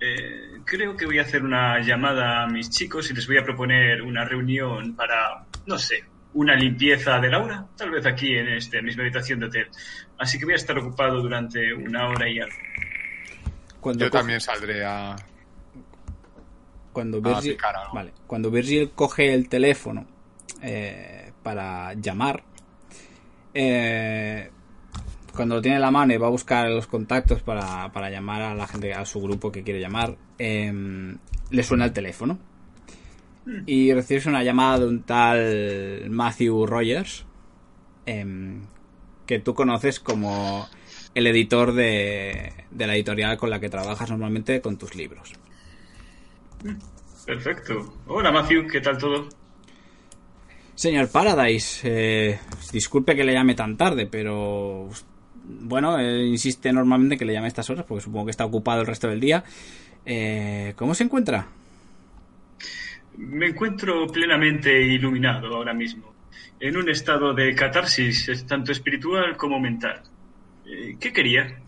Eh, creo que voy a hacer una llamada a mis chicos y les voy a proponer una reunión para, no sé, una limpieza de Laura, tal vez aquí en esta misma habitación de hotel. Así que voy a estar ocupado durante una hora y algo. Cuando Yo coge- también saldré a... cuando Virgil, vale, cuando Virgil coge el teléfono eh, para llamar, eh, cuando lo tiene en la mano y va a buscar los contactos para, para llamar a la gente, a su grupo que quiere llamar, eh, le suena el teléfono. Y recibes una llamada de un tal Matthew Rogers, em, que tú conoces como el editor de, de la editorial con la que trabajas normalmente con tus libros. Perfecto. Hola Matthew, ¿qué tal todo? Señor Paradise, eh, disculpe que le llame tan tarde, pero bueno, él insiste normalmente que le llame a estas horas porque supongo que está ocupado el resto del día. Eh, ¿Cómo se encuentra? Me encuentro plenamente iluminado ahora mismo, en un estado de catarsis, tanto espiritual como mental. Eh, ¿Qué quería?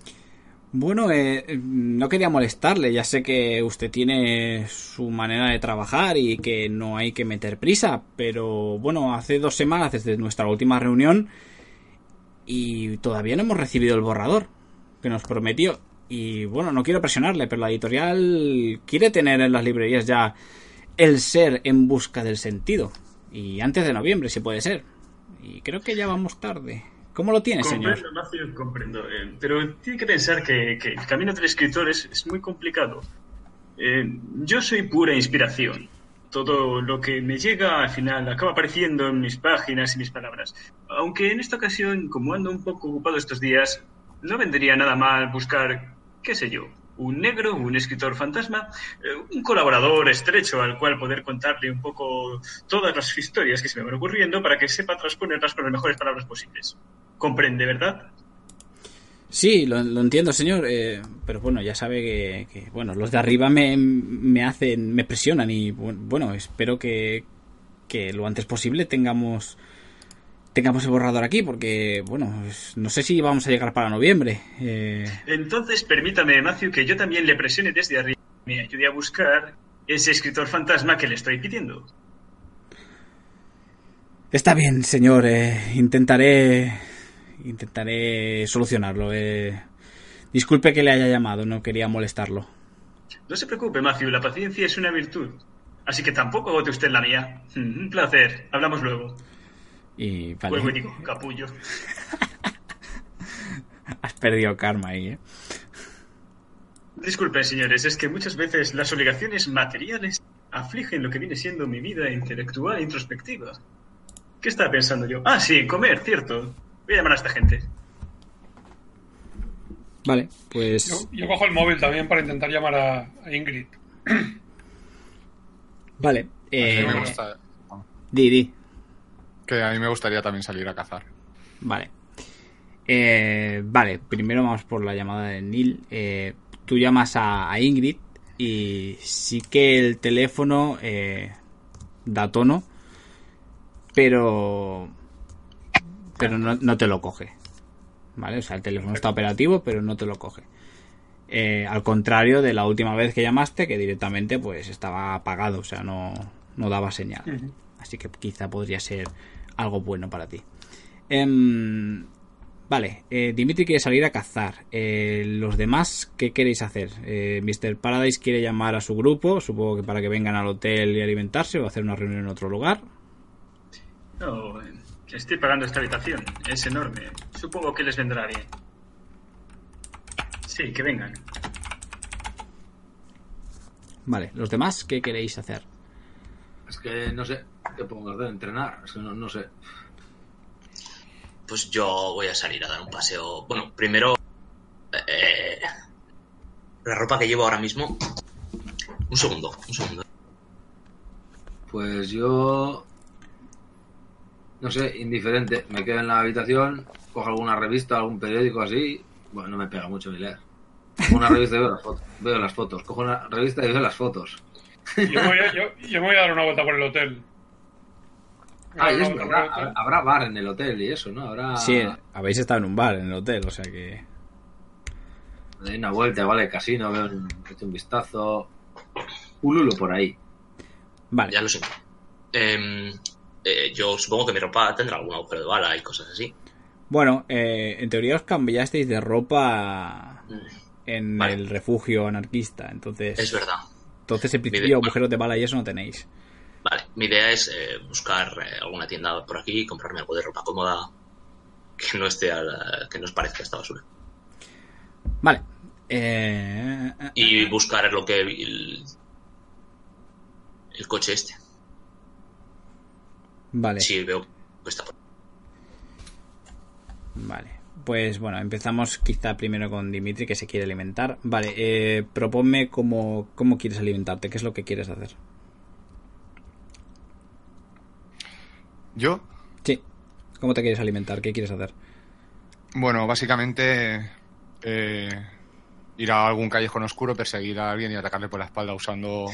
Bueno, eh, no quería molestarle, ya sé que usted tiene su manera de trabajar y que no hay que meter prisa, pero bueno, hace dos semanas desde nuestra última reunión y todavía no hemos recibido el borrador que nos prometió. Y bueno, no quiero presionarle, pero la editorial quiere tener en las librerías ya el ser en busca del sentido. Y antes de noviembre, si puede ser. Y creo que ya vamos tarde. ¿Cómo lo tiene, señor? Comprendo, Matthew, comprendo. Eh, pero tiene que pensar que, que el camino del escritor es, es muy complicado. Eh, yo soy pura inspiración. Todo lo que me llega al final acaba apareciendo en mis páginas y mis palabras. Aunque en esta ocasión, como ando un poco ocupado estos días, no vendría nada mal buscar, qué sé yo, un negro, un escritor fantasma, eh, un colaborador estrecho al cual poder contarle un poco todas las historias que se me van ocurriendo para que sepa transponerlas con las mejores palabras posibles. Comprende, ¿verdad? Sí, lo, lo entiendo, señor. eh, pero bueno, ya sabe que, que, bueno, los de arriba me, me hacen, me presionan y bu- bueno, espero que, que lo antes posible tengamos tengamos el borrador aquí, porque bueno, no sé si vamos a llegar para noviembre. eh, Entonces, permítame, Matthew, que yo también le presione desde arriba y me ayude a buscar ese escritor fantasma que le estoy pidiendo. Está bien, señor. eh, intentaré. Intentaré solucionarlo. eh. Disculpe que le haya llamado, no quería molestarlo. No se preocupe, Matthew, la paciencia es una virtud. Así que tampoco agote usted la mía. Un placer. Hablamos luego. Y Vuelvo y vale. digo, capullo. Has perdido karma ahí, eh. Disculpen, señores, es que muchas veces las obligaciones materiales afligen lo que viene siendo mi vida intelectual e introspectiva. ¿Qué estaba pensando yo? Ah, sí, comer, cierto. Voy a llamar a esta gente. Vale, pues. Yo, yo cojo el móvil también para intentar llamar a, a Ingrid. Vale. A mí Eh, me gusta- di, di. que a mí me gustaría también salir a cazar. Vale. Eh, vale, primero vamos por la llamada de Neil. Eh, tú llamas a, a Ingrid y sí que el teléfono eh, da tono, pero pero no, no te lo coge. ¿Vale? O sea, el teléfono está operativo, pero no te lo coge. Eh, al contrario de la última vez que llamaste, que directamente pues estaba apagado, o sea, no, no daba señal. Así que quizá podría ser algo bueno para ti. Em, vale, eh, Dimitri quiere salir a cazar. Eh, Los demás, ¿qué queréis hacer? Eh, Mr. Paradise quiere llamar a su grupo, supongo que para que vengan al hotel y alimentarse o hacer una reunión en otro lugar. No, estoy pagando esta habitación. Es enorme. Supongo que les vendrá bien. Sí, que vengan. Vale, los demás, ¿qué queréis hacer? Es que no sé qué podemos hacer, entrenar. Es que no, no sé. Pues yo voy a salir a dar un paseo. Bueno, primero. eh, la ropa que llevo ahora mismo. Un segundo, un segundo. Pues yo. No sé, indiferente. Me quedo en la habitación, cojo alguna revista, algún periódico así. Bueno, no me pega mucho ni leer. Cojo una revista y veo las fotos. Veo las fotos. Cojo una revista y veo las fotos. Yo me voy a, yo- yo me voy a dar una vuelta por el hotel. Ah, y eso, habrá, habrá bar en el hotel y eso, ¿no? Habrá. Sí, habéis estado en un bar en el hotel, o sea que... Me doy una vuelta, igual al casino, veo un, echo un vistazo. Ululo por ahí. Vale, Ya lo sé. Em, eh, yo supongo que mi ropa tendrá algún agujero de bala y cosas así. bueno, eh, en teoría os cambiasteis de ropa Mm, en Vale. el refugio anarquista, entonces... Es verdad. Entonces, en principio, agujeros de bala y eso no tenéis. Vale, mi idea es eh, buscar alguna tienda por aquí y comprarme algo de ropa cómoda que no esté a la- que nos parezca esta basura. Vale. Eh, Y buscar lo que el, el coche este. Vale. Si veo que está por Vale. Pues bueno, empezamos quizá primero con Dimitri que se quiere alimentar. Vale, eh, proponme cómo, cómo quieres alimentarte, qué es lo que quieres hacer. ¿Yo? Sí. ¿Cómo te quieres alimentar? ¿Qué quieres hacer? Bueno, básicamente eh, ir a algún callejón oscuro, perseguir a alguien y atacarle por la espalda usando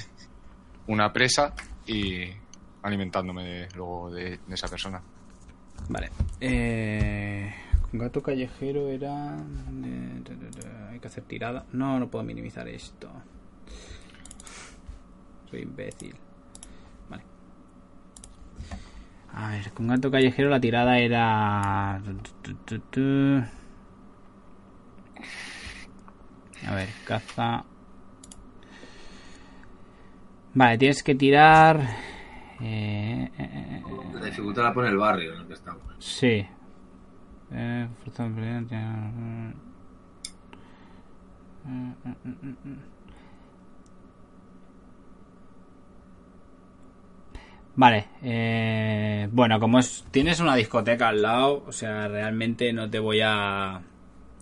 una presa y alimentándome de- luego de, de esa persona. Vale. Eh, con gato callejero era... Hay que hacer tirada. No, no puedo minimizar esto. Soy imbécil. Vale. A ver, con gato callejero la tirada era... A ver, caza... Vale, tienes que tirar... eh, eh, eh, La dificultad la pone el barrio en el que estamos. Sí. Eh. Vale, eh, bueno, como es, tienes una discoteca al lado, o sea, realmente no te voy a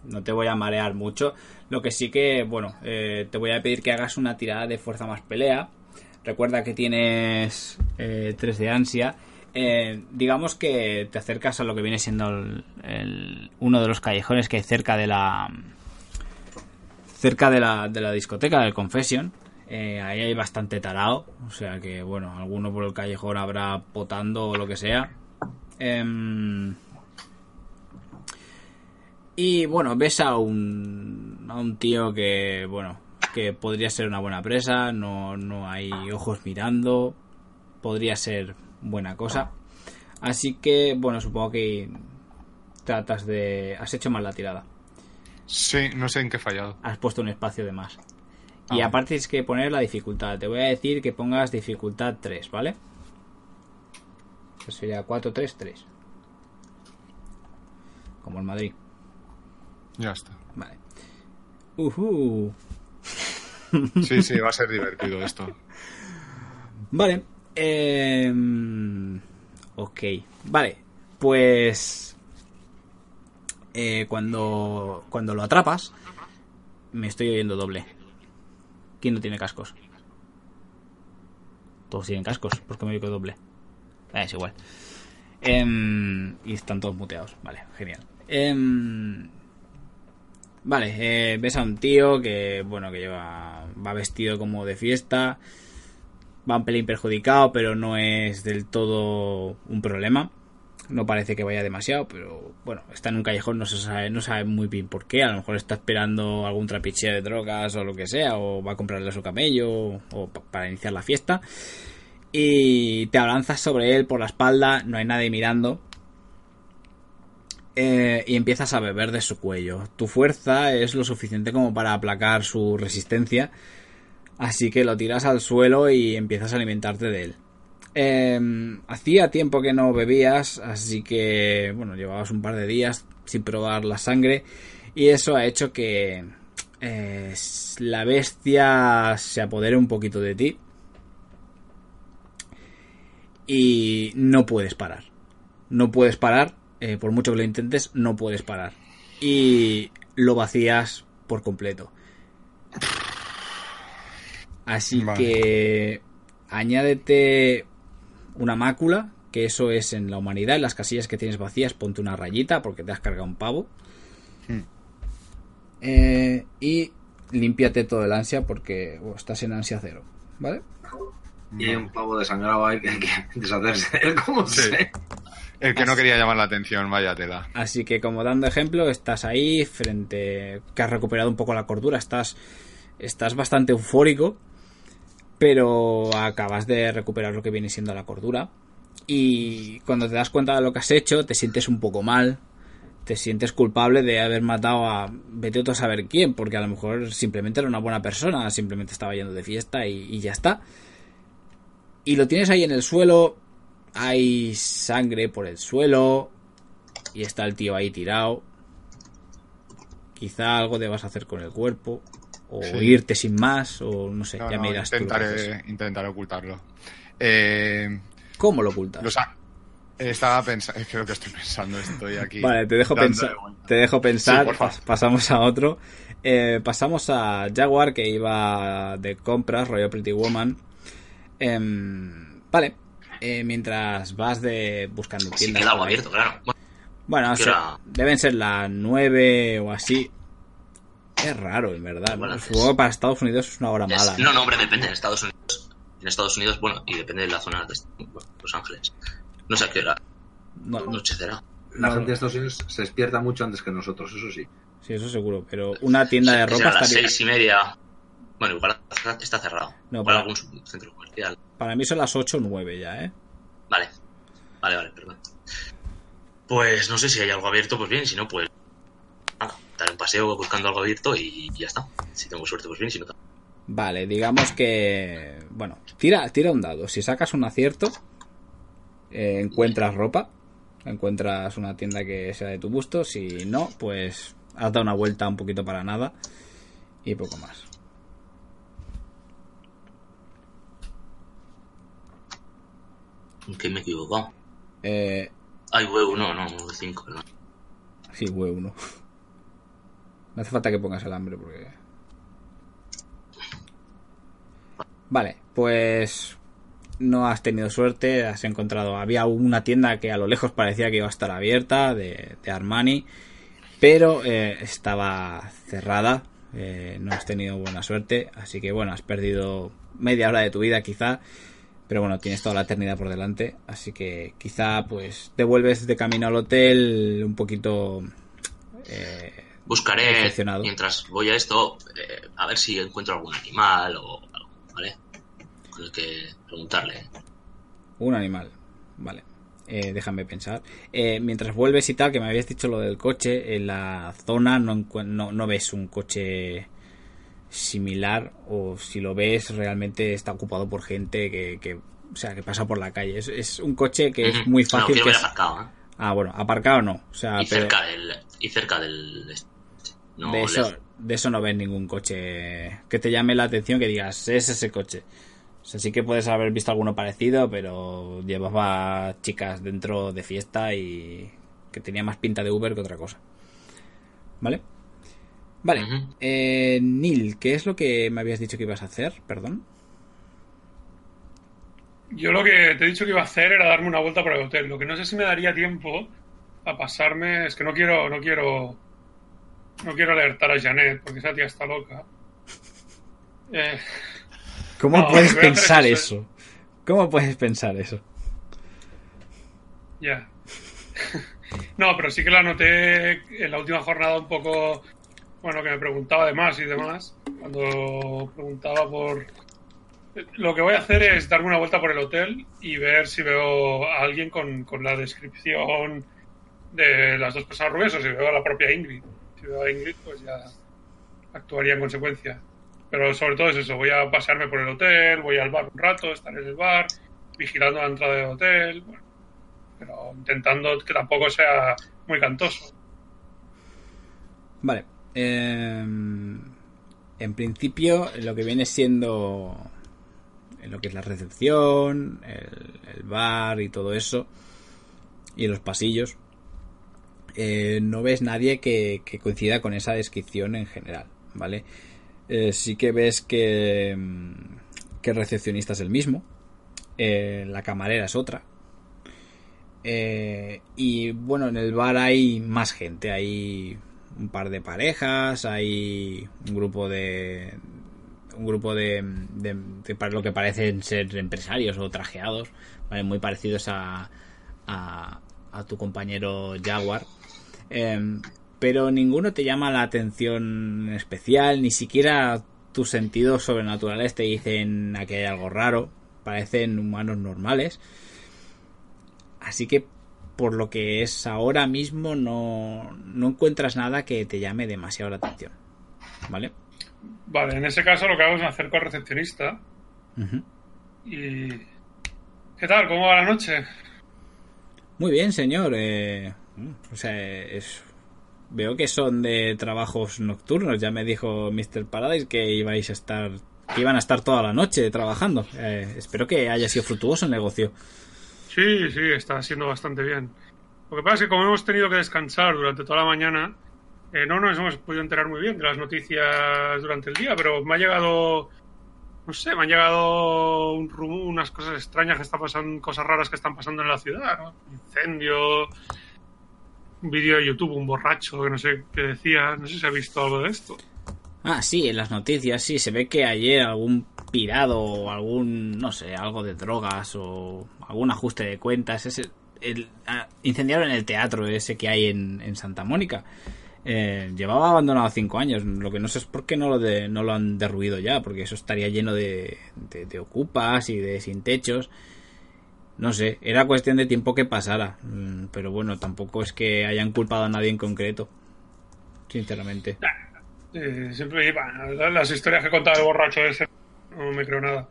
no te voy a marear mucho. Lo que sí que, bueno, eh, te voy a pedir que hagas una tirada de fuerza más pelea. Recuerda que tienes 3 de ansia. Eh, digamos que te acercas a lo que viene siendo el- uno de los callejones que hay cerca de la cerca de la, de la discoteca del Confession. Eh, ahí hay bastante tarao, o sea que bueno, alguno por el callejón habrá potando o lo que sea. Em, y bueno, ves a un, a un tío que, bueno, que podría ser una buena presa, no, no hay ojos mirando, podría ser buena cosa. Así que, bueno, supongo que tratas de... Has hecho mal la tirada. Sí, no sé en qué he fallado. Has puesto un espacio de más. Y Ah. aparte tienes que poner la dificultad. Te voy a decir que pongas dificultad 3, ¿vale? Eso sería 4, 3, 3. Como el Madrid. Ya está. Vale. Ujú. Sí, sí, va a ser divertido esto. Vale. Eh, ok. Vale. Pues. eh, cuando, cuando lo atrapas, me estoy oyendo doble. ¿Quién no tiene cascos? Todos tienen cascos, porque me oigo doble. Ah, es igual. Em, y están todos muteados. Vale, genial. Vale, eh, ves a un tío que, bueno, que lleva. va vestido como de fiesta va un pelín perjudicado, pero no es del todo un problema. No parece que vaya demasiado, pero bueno, está en un callejón, no se sabe, no sabe muy bien por qué. A lo mejor está esperando algún trapicheo de drogas o lo que sea, o va a comprarle su camello, o pa- para iniciar la fiesta. Y te abalanzas sobre él por la espalda, no hay nadie mirando. Eh, y empiezas a beber de su cuello. Tu fuerza es lo suficiente como para aplacar su resistencia. Así que lo tiras al suelo y empiezas a alimentarte de él. Eh, hacía tiempo que no bebías, así que, bueno, llevabas un par de días sin probar la sangre y eso ha hecho que eh, la bestia se apodere un poquito de ti y no puedes parar. No puedes parar, eh, por mucho que lo intentes, no puedes parar. Y lo vacías por completo. Así Vale. que añádete una mácula, que eso es en la humanidad, en las casillas que tienes vacías, ponte una rayita porque te has cargado un pavo. Hmm. Eh, y límpiate todo el ansia porque oh, estás en ansia cero, ¿vale? Y hay un pavo desangrado ahí que hay que deshacerse de él como Sí. sea. El que no quería llamar la atención, vaya tela. Así que como dando ejemplo, estás ahí frente que has recuperado un poco la cordura, estás estás bastante eufórico, pero acabas de recuperar lo que viene siendo la cordura y cuando te das cuenta de lo que has hecho, te sientes un poco mal, te sientes culpable de haber matado a vete tú a saber quién, porque a lo mejor simplemente era una buena persona, simplemente estaba yendo de fiesta y, y ya está. Y lo tienes ahí en el suelo, hay sangre por el suelo y está el tío ahí tirado. Quizá algo debas hacer con el cuerpo o Sí. irte sin más o no sé, No, ya no, me dirás tú intentaré, ocultarlo. Eh, ¿Cómo lo ocultas? los estaba pensando, creo que estoy pensando, estoy aquí. Vale, te dejo pensar. Te dejo pensar. Sí, pas- pasamos a otro. Eh, pasamos a Jaguar que iba de compras, rollo Pretty Woman. Em, vale. Eh, mientras vas de buscando tiendas. queda algo abierto, claro. Bueno, deben ser las 9 o así. Es raro, en verdad. ¿no? Bueno, es- Supongo que para Estados Unidos es una hora es- mala. no, no, hombre, depende. En Estados Unidos, en Estados Unidos, bueno, y depende de la zona de Los Ángeles. No sé a qué hora No, no, anochecerá. La No. gente de Estados Unidos se despierta mucho antes que nosotros, eso sí. sí, eso seguro. Pero una tienda de Sí, ropa será a las estaría. seis y media. Bueno, igual está cerrado. No, igual para- algún centro Para mí son las 8 o 9 ya, ¿eh? Vale. Vale, vale, perdón. Pues no sé si hay algo abierto, pues bien, si no, pues nada, dar un paseo buscando algo abierto y ya está. Si tengo suerte, pues bien, si no. Vale, digamos que. Bueno, tira, tira un dado. Si sacas un acierto, eh, encuentras ropa. Encuentras una tienda que sea de tu gusto. Si no, pues has dado una vuelta un poquito para nada. Y poco más. ¿En qué me he equivocado? Eh, Ay, huevo, no, no, no, 5, perdón. sí, hue uno. No hace falta que pongas el hambre porque. Vale, pues. No has tenido suerte, has encontrado. Había una tienda que a lo lejos parecía que iba a estar abierta, de, de Armani, pero eh, estaba cerrada. eh, no has tenido buena suerte, así que bueno, has perdido media hora de tu vida quizá. Pero bueno, tienes toda la eternidad por delante, así que quizá pues te vuelves de camino al hotel un poquito eh, Buscaré, mientras voy a esto, eh, a ver si encuentro algún animal o algo, ¿vale? Con el que preguntarle. Un animal. Vale. Eh, déjame pensar. Eh, mientras vuelves y tal, que me habías dicho lo del coche, en la zona no, no, no ves un coche similar o si lo ves realmente está ocupado por gente que, que o sea, que pasa por la calle. Es, es un coche que es muy fácil que es- aparcado, ¿eh? Ah, bueno, aparcado no. O sea, y, pero cerca del, y cerca del... No, de, eso, de eso no ves ningún coche que te llame la atención, que digas, es ese coche. O sea, sí que puedes haber visto alguno parecido, pero llevaba chicas dentro de fiesta y que tenía más pinta de Uber que otra cosa. ¿Vale? Vale. Eh, Neil, ¿qué es lo que me habías dicho que ibas a hacer? Perdón. Yo lo que te he dicho que iba a hacer era darme una vuelta por el hotel. Lo que no sé si me daría tiempo a pasarme. Es que no quiero, no quiero, no quiero alertar a Janet porque esa tía está loca. Eh, ¿Cómo No, puedes pensar es- eso? ¿Cómo puedes pensar eso? ya. no, pero sí que la noté en la última jornada un poco. Bueno, que me preguntaba de más y demás. Cuando preguntaba por. Lo que voy a hacer es darme una vuelta por el hotel y ver si veo a alguien con, con la descripción de las dos personas rubias o si veo a la propia Ingrid. Si veo a Ingrid, pues ya actuaría en consecuencia. Pero sobre todo es eso, voy a pasearme por el hotel, voy al bar un rato, estar en el bar, vigilando la entrada del hotel, bueno, pero intentando que tampoco sea muy cantoso. Vale. Eh, en principio, lo que viene siendo en lo que es la recepción, el, bar y todo eso, y los pasillos, eh, no ves nadie que, coincida con esa descripción en general, ¿vale? Eh, sí que ves que, mm, que el recepcionista es el mismo, eh, la camarera es otra, y bueno, en el bar hay más gente, hay un par de parejas, hay un grupo de un grupo de, de, de lo que parecen ser empresarios o trajeados, ¿vale? muy parecidos a, a, a tu compañero Jaguar. Em, pero ninguno te llama la atención en especial, ni siquiera tus sentidos sobrenaturales te dicen que hay algo raro, parecen humanos normales. Así que por lo que es ahora mismo no, no encuentras nada que te llame demasiado la atención. ¿Vale? Vale, en ese caso lo que hago es me acerco al recepcionista y... ¿Qué tal? ¿Cómo va la noche? Muy bien, señor. eh, o sea, es, veo que son de trabajos nocturnos. Ya me dijo Mr. Paradise que ibais a estar, que iban a estar toda la noche trabajando. Eh, espero que haya sido fructuoso el negocio. Sí, sí, está siendo bastante bien. Lo que pasa es que como hemos tenido que descansar durante toda la mañana, eh, no nos hemos podido enterar muy bien de las noticias durante el día, pero me ha llegado, no sé, me han llegado un rum- unas cosas extrañas que están pasando, cosas raras que están pasando en la ciudad, ¿no? Incendio, un vídeo de YouTube, un borracho que no sé qué decía, no sé si ha visto algo de esto. Ah, sí, en las noticias sí, se ve que ayer algún pirado o algún, no sé, algo de drogas o algún ajuste de cuentas, ese, el, ah, incendiaron el teatro ese que hay en, en Santa Mónica. Eh, llevaba abandonado cinco años, lo que no sé es por qué no lo, de, no lo han derruido ya, porque eso estaría lleno de, de, ocupas y de sin techos. No sé, era cuestión de tiempo que pasara, mm, pero bueno, tampoco es que hayan culpado a nadie en concreto, sinceramente. Eh, las historias que he contado del borracho ese, no me creo nada.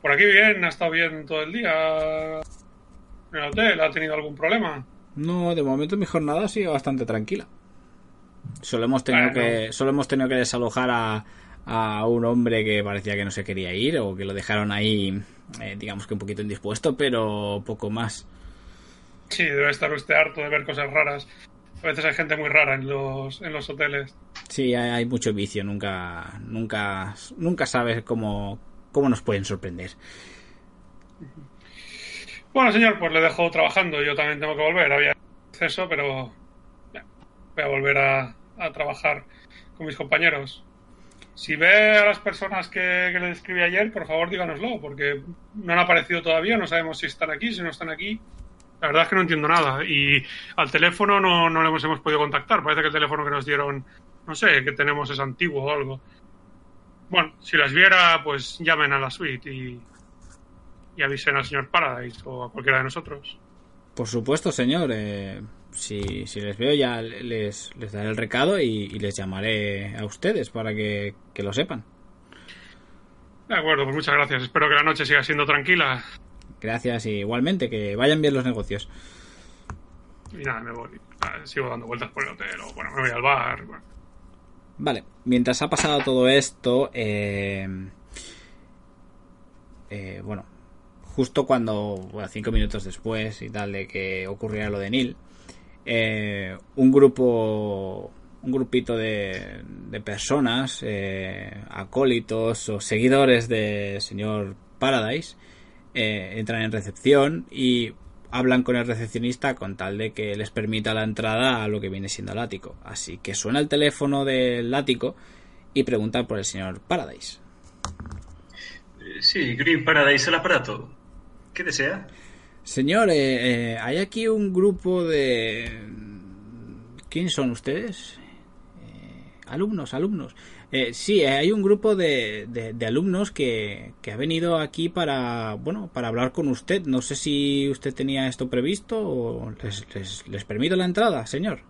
Por aquí bien, ha estado bien todo el día. En el hotel, ¿ha tenido algún problema? No, de momento mi jornada ha sido bastante tranquila. Solo hemos tenido que solo hemos tenido que desalojar a, a un hombre que parecía que no se quería ir o que lo dejaron ahí, eh, digamos que un poquito indispuesto, pero poco más. Sí, debe estar usted harto de ver cosas raras. A veces hay gente muy rara en los, en los hoteles. Sí, hay, hay mucho vicio, nunca nunca nunca sabes cómo cómo nos pueden sorprender. Bueno, señor, pues le dejo trabajando. Yo también tengo que volver. Había exceso, pero voy a volver a, a trabajar con mis compañeros. Si ve a las personas que, que le describí ayer, por favor díganoslo, porque no han aparecido todavía, no sabemos si están aquí, si no están aquí. La verdad es que no entiendo nada. Y al teléfono no, no le hemos, hemos podido contactar. Parece que el teléfono que nos dieron, no sé, que tenemos es antiguo o algo. Bueno, si las viera, pues llamen a la suite y, y avisen al señor Paradise o a cualquiera de nosotros. Por supuesto, señor. eh, si, si les veo ya les, les daré el recado y, y les llamaré a ustedes para que, que lo sepan. De acuerdo, pues muchas gracias. Espero que la noche siga siendo tranquila. Gracias y igualmente, que vayan bien los negocios. Y nada, me voy. Ah, Sigo dando vueltas por el hotel o, bueno, me voy al bar. bueno. Vale, mientras ha pasado todo esto, eh, eh, bueno, justo cuando, bueno, cinco minutos después y tal de que ocurriera lo de Neil, eh, un grupo, un grupito de, de personas, eh, acólitos o seguidores del señor Paradise, eh, entran en recepción y hablan con el recepcionista con tal de que les permita la entrada a lo que viene siendo el ático. Así que suena el teléfono del ático y preguntan por el señor Paradise. Eh, Sí, Green Paradise, el aparato. ¿Qué desea? Señor, eh, eh, hay aquí un grupo de... ¿Quién son ustedes? Eh, alumnos, alumnos. Eh, sí, eh, hay un grupo de, de- alumnos que, que ha venido aquí para, bueno, para hablar con usted. No sé si usted tenía esto previsto o les, les permito la entrada, señor.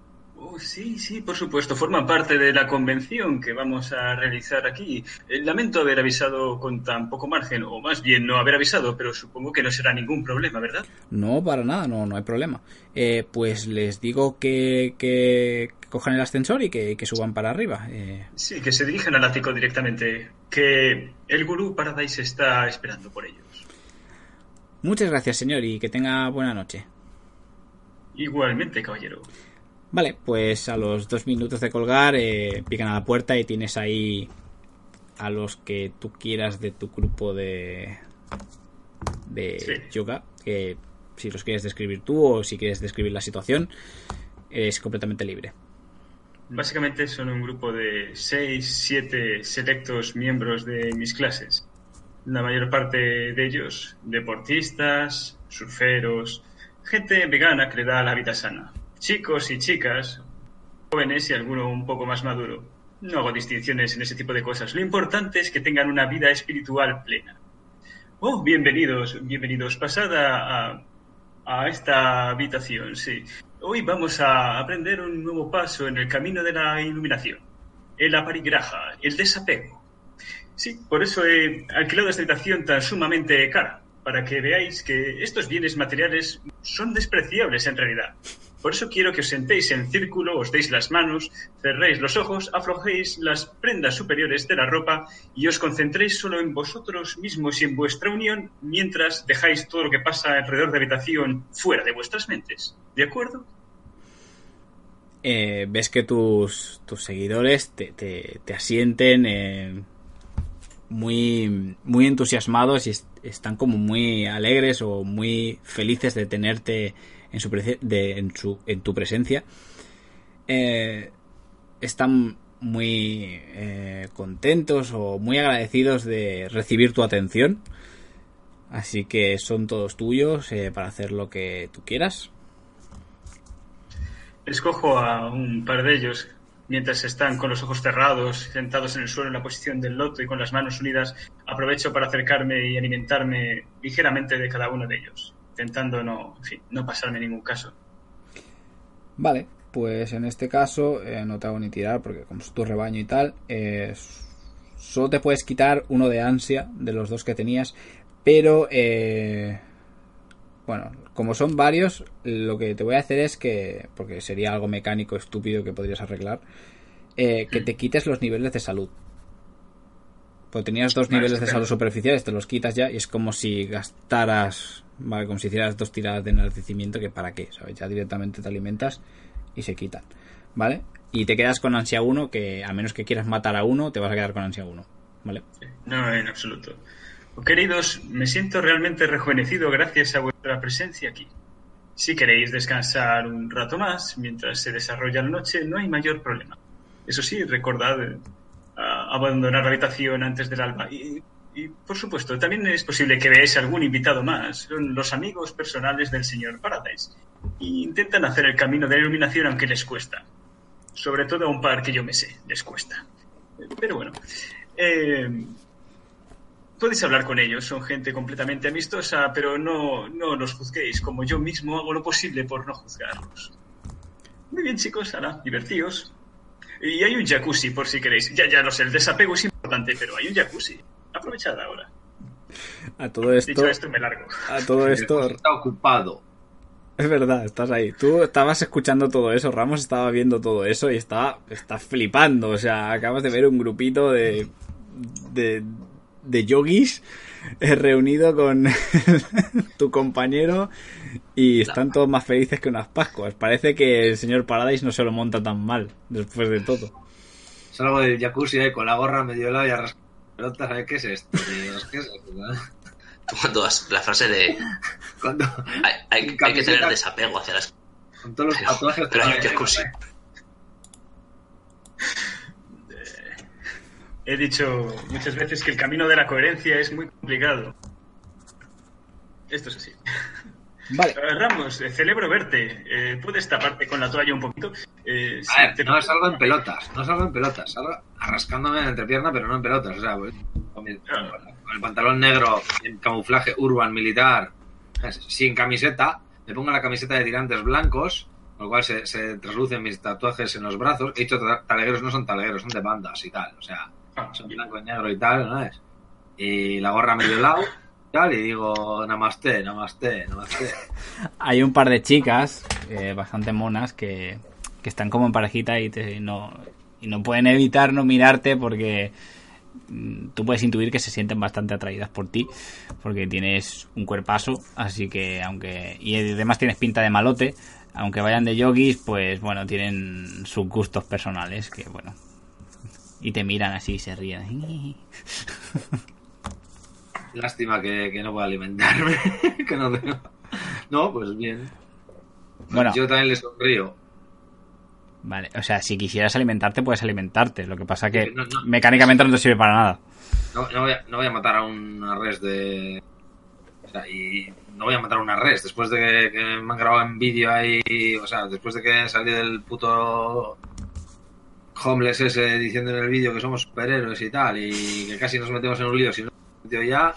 Oh, sí, sí, por supuesto. Forman parte de la convención que vamos a realizar aquí. Lamento haber avisado con tan poco margen, o más bien no haber avisado, pero supongo que no será ningún problema, ¿verdad? No, para nada, no, no hay problema. Eh, pues les digo que, que, que cojan el ascensor y que, que suban para arriba. Eh, Sí, que se dirijan al ático directamente. Que el gurú Paradise está esperando por ellos. muchas gracias, señor, y que tenga buena noche. Igualmente, caballero. Vale, pues a los dos minutos de colgar eh, pican a la puerta y tienes ahí a los que tú quieras de tu grupo de de Sí. yoga, que si los quieres describir tú o si quieres describir la situación, eres completamente libre. Básicamente son un grupo de 6, 7 selectos miembros de mis clases. La mayor parte de ellos deportistas, surferos, gente vegana que le da la vida sana. Chicos y chicas, jóvenes y alguno un poco más maduro. No hago distinciones en ese tipo de cosas. Lo importante es que tengan una vida espiritual plena. Oh, bienvenidos, bienvenidos. Pasad a, a- a esta habitación, sí. Hoy vamos a aprender un nuevo paso en el camino de la iluminación. El aparigraja, el desapego. Sí, por eso he alquilado esta habitación tan sumamente cara, para que veáis que estos bienes materiales son despreciables en realidad. Por eso quiero que os sentéis en círculo, os deis las manos, cerréis los ojos, aflojéis las prendas superiores de la ropa y os concentréis solo en vosotros mismos y en vuestra unión mientras dejáis todo lo que pasa alrededor de la habitación fuera de vuestras mentes. ¿De acuerdo? Eh, ves que tus, tus seguidores te, te, te asienten eh, muy, muy entusiasmados y est- están como muy alegres o muy felices de tenerte en, su, en tu presencia. Eh, están muy eh, contentos o muy agradecidos de recibir tu atención. Así que son todos tuyos eh, para hacer lo que tú quieras. Escojo a un par de ellos mientras están con los ojos cerrados, sentados en el suelo en la posición del loto y con las manos unidas. Aprovecho para acercarme y alimentarme ligeramente de cada uno de ellos, intentando no, en fin, no pasarme ningún caso. Vale, pues en este caso eh, no te hago ni tirar porque como es tu rebaño y tal, eh, solo te puedes quitar uno de ansia de los dos que tenías, pero eh, bueno, como son varios, lo que te voy a hacer es que, porque sería algo mecánico estúpido que podrías arreglar, eh, que te quites los niveles de salud. Pues tenías dos Vale, niveles de salud superficiales, te los quitas ya y es como si gastaras, vale, como si hicieras dos tiradas de enaltecimiento, que para qué, ¿sabes? Ya directamente te alimentas y se quitan, ¿vale? Y te quedas con ansia 1, que a menos que quieras matar a uno, te vas a quedar con ansia 1, ¿vale? No, en absoluto. Queridos, me siento realmente rejuvenecido gracias a vuestra presencia aquí. Si queréis descansar un rato más mientras se desarrolla la noche, no hay mayor problema. Eso sí, recordad eh, abandonar la habitación antes del alba. Y, por supuesto, también es posible que veáis algún invitado más. Son los amigos personales del señor Paradise. Y intentan hacer el camino de la iluminación aunque les cuesta. Sobre todo a un par que yo me sé, les cuesta. Pero bueno. Eh, podéis hablar con ellos, son gente completamente amistosa, pero no, no los juzguéis, como yo mismo hago lo posible por no juzgarlos. Muy bien, chicos, ahora, divertíos. Y hay un jacuzzi, por si queréis. Ya, ya lo sé, el desapego es importante, pero hay un jacuzzi. Aprovechad ahora. A todo esto, Dicho esto, me largo. a todo esto, Está ocupado. es verdad, estás ahí. Tú estabas escuchando todo eso, Ramos estaba viendo todo eso y estaba, estás flipando. O sea, acabas de ver un grupito de, de, de yogis eh, reunido con tu compañero y están todos más felices que unas pascuas. Parece que el señor Paradise no se lo monta tan mal después de todo. Salgo del jacuzzi ahí con la gorra medio helada y pelotas. ¿sabes qué es esto? tío? ¿Qué es esto? no? Tú cuando has- la frase de Cuando, hay, hay- hay que tener desapego hacia las con todos los Pero- tatuajes. pero hay un que jacuzzi. He dicho muchas veces que el camino de la coherencia es muy complicado. Esto es así. Vale. Eh, Ramos, eh, celebro verte. Eh, ¿Puedes taparte con la toalla un poquito? Eh, A ver, te- no salgo en pelotas, no salgo en pelotas, salgo arrascándome en la entrepierna, pero no en pelotas, o sea, voy con, mi- con el pantalón negro en camuflaje urban militar, sin camiseta, me pongo la camiseta de tirantes blancos, con lo cual se, se traslucen mis tatuajes en los brazos, he dicho ta- talegueros, no son talegueros, son de bandas y tal, o sea, Ah, son bien. blanco y negro y tal, ¿no es? Y la gorra medio lado, y digo, namaste, namaste, namaste. Hay un par de chicas eh, bastante monas que, que están como en parejita y, te, no, y no pueden evitar no mirarte porque mm, tú puedes intuir que se sienten bastante atraídas por ti porque tienes un cuerpazo, así que aunque y además tienes pinta de malote, aunque vayan de yogis, pues bueno, tienen sus gustos personales que bueno. Y te miran así y se ríen. Lástima que, que no pueda alimentarme, que no tengo... No, pues bien. Bueno, Yo también le sonrío. vale, o sea, si quisieras alimentarte puedes alimentarte, lo que pasa que No, no. mecánicamente no te sirve para nada. No, no, voy a, no voy a matar a una res de... O sea, y no voy a matar a una res. Después de que, que me han grabado en vídeo ahí... O sea, después de que salí del puto... Homeless ese diciendo en el vídeo que somos superhéroes y tal, y que casi nos metemos en un lío si no metido ya,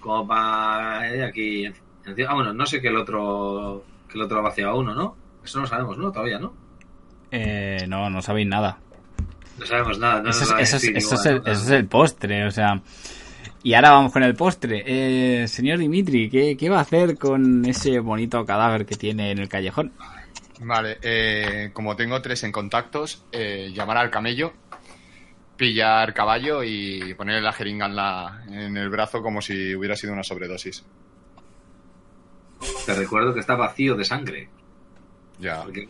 como para aquí... encima- Ah, bueno, no sé que el otro... Que el otro ha vaciado a uno, ¿no? Eso no sabemos, ¿no? Todavía, ¿no? Eh, no, no sabéis nada. No sabemos nada. No Eso es, eso es- eso es el postre, o sea. Y ahora vamos con el postre. Eh, señor Dimitri, ¿qué, ¿qué va a hacer con ese bonito cadáver que tiene en el callejón? Vale, eh, como tengo tres en contactos, eh, llamar al camello, pillar caballo y ponerle la jeringa en, la, en el brazo como si hubiera sido una sobredosis. Te recuerdo que está vacío de sangre. Ya. Porque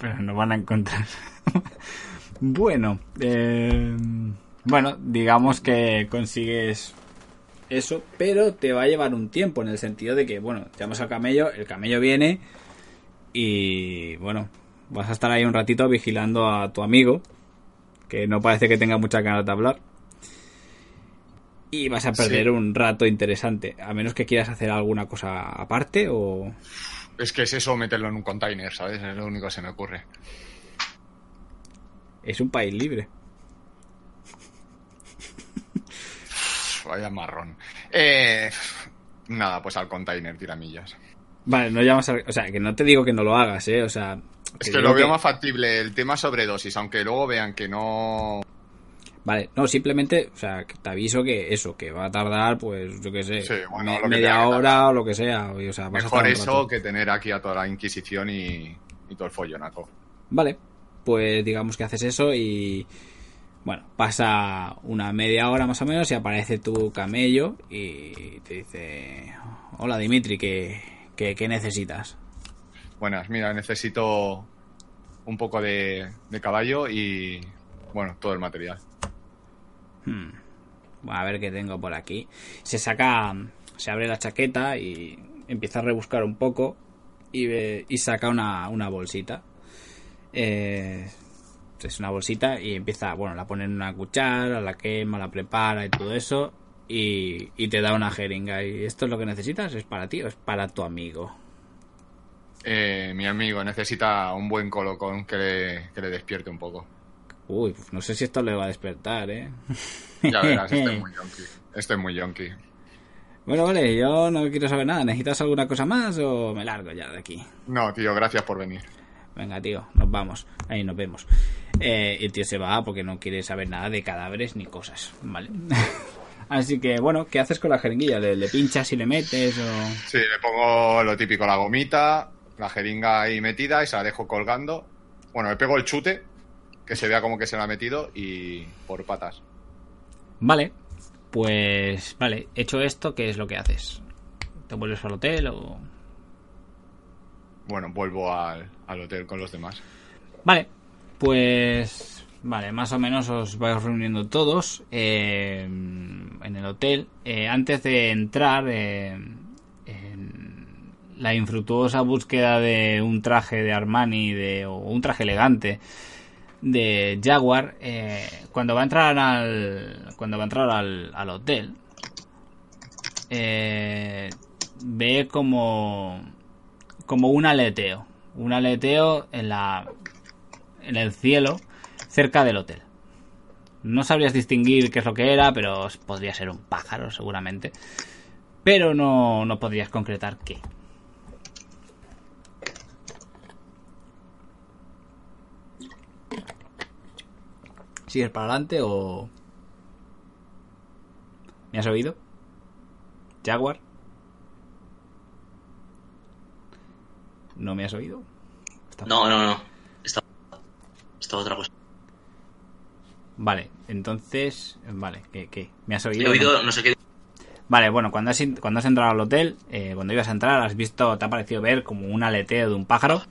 Pero no van a encontrar. bueno, eh, bueno, digamos que consigues eso, pero te va a llevar un tiempo en el sentido de que, bueno, llamas al camello, el camello viene y, bueno, vas a estar ahí un ratito vigilando a tu amigo, que no parece que tenga muchas ganas de hablar. Y vas a perder Sí. un rato interesante, a menos que quieras hacer alguna cosa aparte o... Es que es eso meterlo en un container, ¿sabes? Es lo único que se me ocurre. Es un país libre. Vaya marrón. Eh, nada, pues al container, tiramillas. Vale, no llamas al... O sea, que no te digo que no lo hagas, ¿eh? O sea... Es que lo veo más factible el tema sobredosis, aunque luego vean que no... Vale, no, simplemente, o sea, te aviso que eso, que va a tardar, pues, yo qué sé, Sí, bueno, me- lo que media hora o lo que sea. o Mejor eso que tener aquí a toda la Inquisición y, y todo el follonaco. Vale, pues digamos que haces eso y... Bueno, pasa una media hora más o menos y aparece tu camello y te dice... Hola Dimitri, ¿qué, qué, qué necesitas? Buenas, mira, necesito un poco de, caballo y, bueno, todo el material. Hmm. A ver qué tengo por aquí. Se saca, se abre la chaqueta y empieza a rebuscar un poco y, ve- y saca una, una bolsita. Eh, es una bolsita y empieza, bueno, la pone en una cuchara, la quema, la prepara y todo eso y, y te da una jeringa. Y esto es lo que necesitas, es para ti o es para tu amigo. Eh, mi amigo necesita un buen colocón que le, que le despierte un poco. Uy, pues no sé si esto le va a despertar, ¿eh? Ya verás, estoy muy yonki. Estoy muy yonki. Bueno, vale, yo no quiero saber nada. ¿Necesitas alguna cosa más o me largo ya de aquí? No, tío, gracias por venir. Venga, tío, nos vamos. Ahí nos vemos. Eh, el tío se va porque no quiere saber nada de cadáveres ni cosas, ¿vale? Así que, bueno, ¿qué haces con la jeringuilla? ¿Le, le pinchas y le metes o...? Sí, le pongo lo típico, la gomita, la jeringa ahí metida y se la dejo colgando. Bueno, le pego el chute, que se vea como que se la ha metido y por patas. Vale, pues... Vale, hecho esto, ¿qué es lo que haces? ¿Te vuelves al hotel o...? Bueno, vuelvo al, al hotel con los demás. Vale, pues vale, más o menos os vais reuniendo todos eh, en el hotel. Eh, antes de entrar eh, la infructuosa búsqueda de un traje de Armani de, o un traje elegante de Jaguar, eh, cuando va a entrar al cuando va a entrar al, al hotel, eh, ve como como un aleteo, un aleteo en la en el cielo cerca del hotel. No sabrías distinguir qué es lo que era, pero podría ser un pájaro seguramente. Pero no, no podrías concretar qué. ¿Sigues para adelante o...? ¿Me has oído? ¿Jaguar? ¿No me has oído? Está- No, no, no. Estaba, estaba otra cosa. Vale, entonces... Vale, ¿qué? qué? ¿Me has He oído? no sé qué. Vale, bueno, cuando has, cuando has entrado al hotel, eh, cuando ibas a entrar, has visto, te ha parecido ver como un aleteo de un pájaro,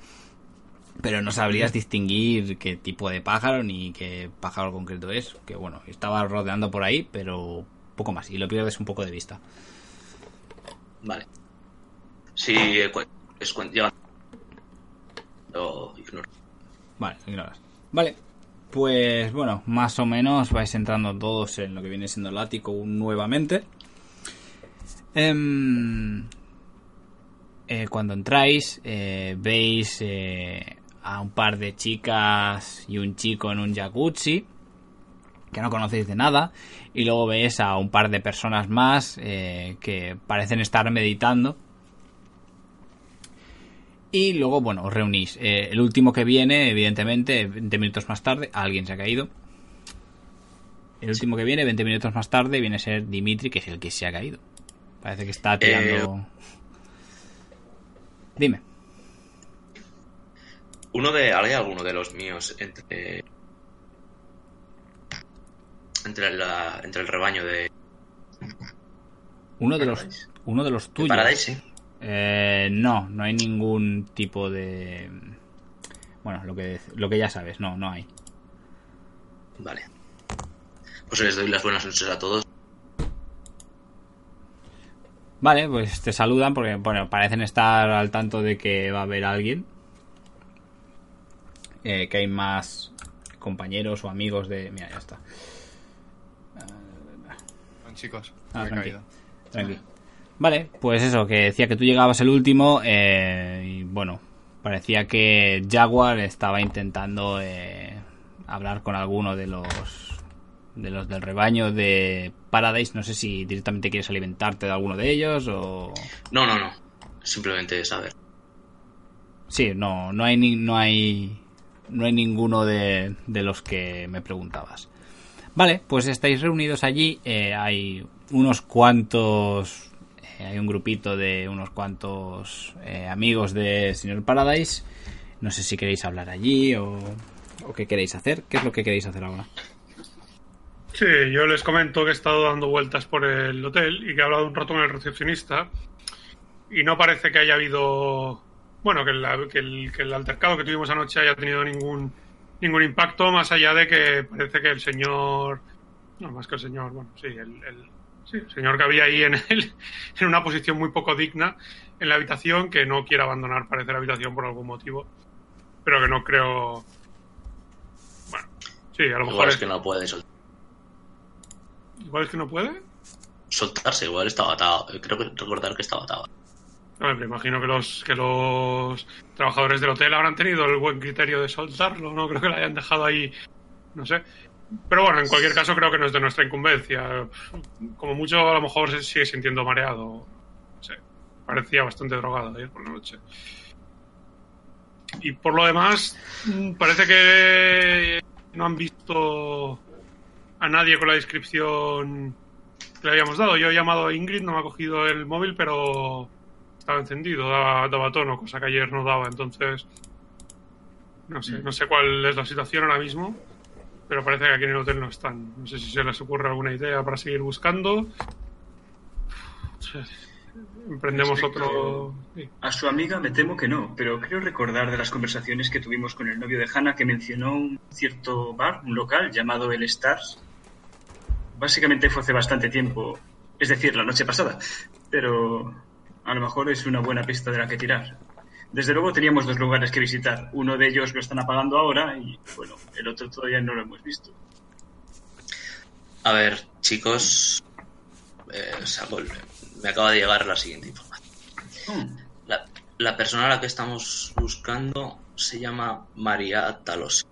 pero no sabrías distinguir qué tipo de pájaro ni qué pájaro concreto es. Que bueno, estaba rodeando por ahí, pero poco más, y lo pierdes un poco de vista. Vale. Sí, eh, es cuan- lleva- Lo ignoro. Vale, ignoras. Vale, pues bueno, más o menos vais entrando todos en lo que viene siendo el ático nuevamente. Em, eh, cuando entráis, eh, veis a un par de chicas y un chico en un jacuzzi que no conocéis de nada. Y luego veis a un par de personas más eh, que parecen estar meditando. Y luego, bueno, os reunís. Eh, el último que viene, evidentemente, 20 minutos más tarde, alguien se ha caído. El último que viene, 20 minutos más tarde, viene a ser Dimitri, que es el que se ha caído. Parece que está tirando... Dime. Uno de. ¿Hay alguno de los míos entre. Entre, la, entre el rebaño de. Uno de los, Paradise. uno de los de tuyos. Paradise, sí. Eh, no, no hay ningún tipo de... Bueno, lo que, lo que ya sabes, no, no hay. Vale. Pues les doy las buenas noches a todos. Vale, pues te saludan porque, bueno, parecen estar al tanto de que va a haber alguien. Eh, que hay más compañeros o amigos de... Mira, ya está. Bueno, chicos, Ah, me he tranqui. caído. Tranqui. Vale, pues eso, que decía que tú llegabas el último eh, y bueno, parecía que Jaguar estaba intentando eh, hablar con alguno de los de los del rebaño de Paradise. No sé si directamente quieres alimentarte de alguno de ellos o... No, no, no. Simplemente saber. Sí, no, no hay ni- no hay no hay ninguno de, de los que me preguntabas. Vale, pues estáis reunidos allí. eh, hay unos cuantos, eh, hay un grupito de unos cuantos eh, amigos de señor Paradise. No sé si queréis hablar allí o, o qué queréis hacer. ¿Qué es lo que queréis hacer ahora? Sí, yo les comento que he estado dando vueltas por el hotel y que he hablado un rato con el recepcionista y no parece que haya habido, bueno, que, la- que el, que el altercado que tuvimos anoche haya tenido ningún ningún impacto más allá de que parece que el señor, no más que el señor, bueno, sí, el, el- sí, el señor que había ahí en, el, en una posición muy poco digna en la habitación que no quiere abandonar, parece la habitación por algún motivo, pero que no creo, bueno, sí, a lo mejor Igual es es- que no puede sol- igual es que no puede. soltarse. Igual estaba atado. Creo que recordar que estaba atado. Me imagino que los que los trabajadores del hotel habrán tenido el buen criterio de soltarlo, no creo que lo hayan dejado ahí no sé. Pero bueno, en cualquier caso creo que no es de nuestra incumbencia. Como mucho a lo mejor se sigue sintiendo mareado. No sé. Parecía bastante drogado ayer por la noche. Y por lo demás, parece que no han visto a nadie con la descripción que le habíamos dado. Yo he llamado a Ingrid, no me ha cogido el móvil, pero estaba encendido, daba, daba tono, cosa que ayer no daba. Entonces, no sé, no sé cuál es la situación ahora mismo, pero parece que aquí en el hotel no están. No sé si se les ocurre alguna idea para seguir buscando. Emprendemos Respecto otro. sí. A su amiga me temo que no, pero creo recordar de las conversaciones que tuvimos con el novio de Hannah que mencionó un cierto bar, un local llamado El Stars. Básicamente fue hace bastante tiempo, es decir, la noche pasada, pero a lo mejor es una buena pista de la que tirar. Desde luego teníamos dos lugares que visitar. Uno de ellos lo están apagando ahora y, bueno, el otro todavía no lo hemos visto. A ver, chicos, eh, Samuel, me acaba de llegar la siguiente información. Hmm, La, la persona a la que estamos buscando se llama María Talos.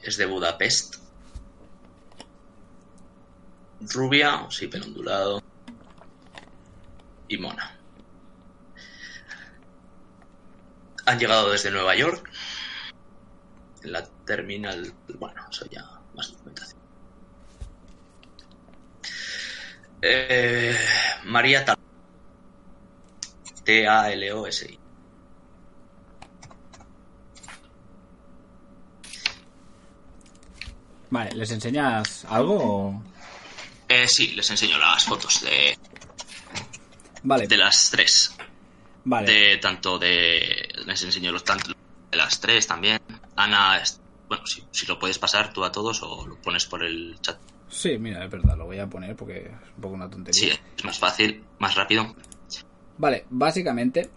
Es de Budapest. Rubia, sí, pelo ondulado. Y mona. Han llegado desde Nueva York. En la terminal. Bueno, eso ya más documentación. Eh, María Talos. T-A-L-O-S-I. Vale, ¿les enseñas algo o...? Eh, sí, les enseño las fotos de, Vale, de las tres. vale. De tanto de. Les enseño los tanto de las tres también. Ana, bueno, si, si lo puedes pasar tú a todos o lo pones por el chat. Sí, mira, es verdad, lo voy a poner porque es un poco una tontería. Sí, es más fácil, más rápido. Vale, básicamente...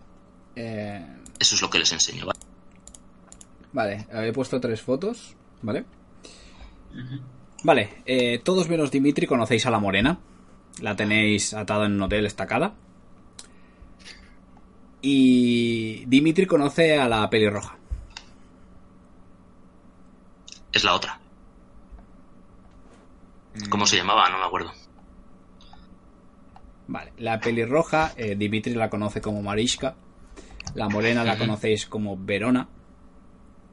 eh, Eso es lo que les enseño, ¿vale? Vale, he puesto tres fotos, ¿vale? Vale, eh, todos menos Dimitri conocéis a la morena. La tenéis atada en un hotel estacada. Y Dimitri conoce a la pelirroja. Es la otra. ¿Cómo se llamaba? No me acuerdo. Vale, la pelirroja, eh, Dimitri la conoce como Mariska. La morena la conocéis como Verona.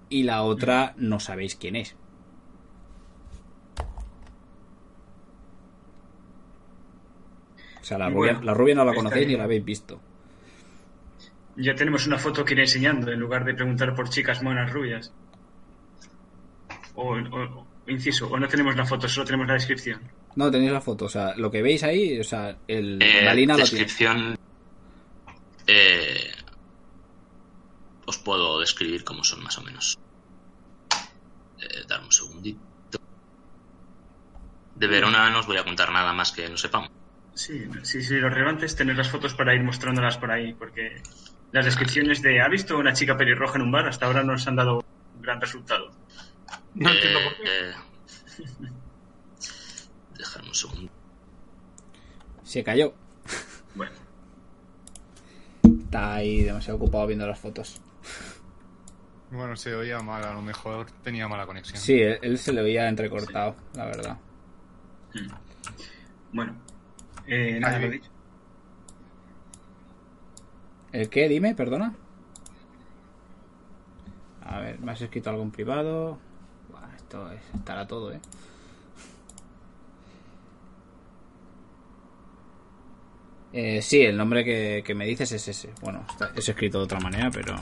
Y la otra no sabéis quién es. O sea, la rubia, bueno, la rubia no la conocéis ni la habéis visto. Ya tenemos una foto que ir enseñando en lugar de preguntar por chicas monas rubias. O, inciso, o no tenemos la foto, solo tenemos la descripción. No, tenéis la foto. O sea, lo que veis ahí, o sea, el, Eh, la línea lo tiene. descripción. eh, os puedo describir cómo son más o menos. Eh, dar un segundito. De Verona no os voy a contar nada más que no sepamos. Sí, sí, sí, lo relevante es tener las fotos para ir mostrándolas por ahí, porque las descripciones de ¿ha visto una chica pelirroja en un bar? Hasta ahora no nos han dado un gran resultado. No Eh, entiendo por qué. eh, dejadme un segundo. Se cayó. Bueno, Está ahí demasiado ocupado viendo las fotos. Bueno, se oía mal, a lo mejor tenía mala conexión. Sí, él, él se le veía entrecortado, la verdad. bueno. Eh, nada, lo dicho. ¿El qué? Dime, perdona. A ver, ¿me has escrito algo en privado? Buah, esto es- estará todo, ¿eh? Eh, sí, el nombre que, que me dices es ese. Bueno, está- es escrito de otra manera, pero...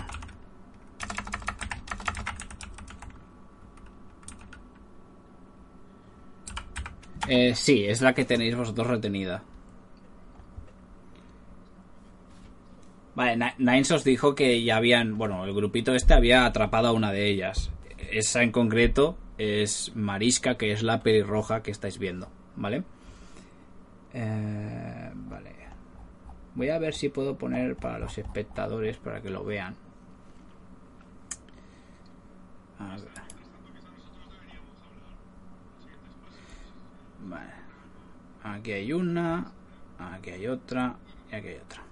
Eh, sí, es la que tenéis vosotros retenida. Vale, Ni- Nines os dijo que ya habían, bueno, el grupito este había atrapado a una de ellas. Esa en concreto es Mariska, que es la pelirroja que estáis viendo, ¿vale? Eh, vale. Voy a ver si puedo poner para los espectadores para que lo vean. A ver. Vale. Aquí hay una, aquí hay otra y aquí hay otra.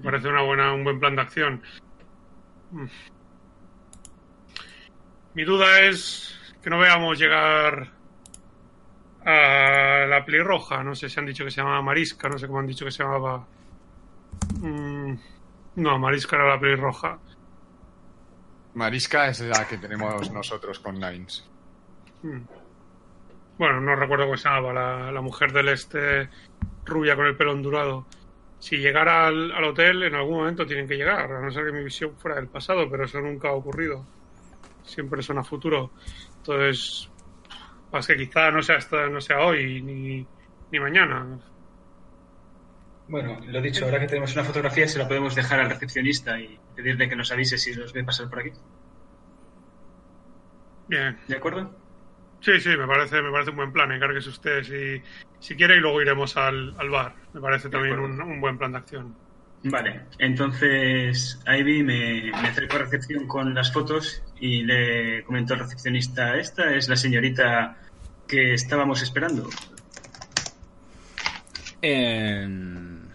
Me parece una buena, un buen plan de acción. Mi duda es que no veamos llegar a la pelirroja. No sé si han dicho que se llamaba Marisca, no sé cómo han dicho que se llamaba. Mm, No, Marisca era la pelirroja. Marisca es la que tenemos nosotros con Nines. Mm. Bueno, no recuerdo cómo se llamaba, la, la mujer del este rubia con el pelo ondulado. Si llegara al, al hotel, en algún momento tienen que llegar, a no ser que mi visión fuera del pasado, pero eso nunca ha ocurrido. Siempre son a futuro. Entonces, más que quizá no sea, hasta, no sea hoy ni, ni mañana. Bueno, lo dicho, ahora que tenemos una fotografía se la podemos dejar al recepcionista y pedirle que nos avise si los ve pasar por aquí. Bien. ¿De acuerdo? Sí, sí, me parece, me parece un buen plan. Encárguese usted si, si quiere y luego iremos al, al bar. Me parece también un, un buen plan de acción. Vale, entonces Ivy me, me acerco a recepción con las fotos y le comento al recepcionista, esta es la señorita que estábamos esperando. El-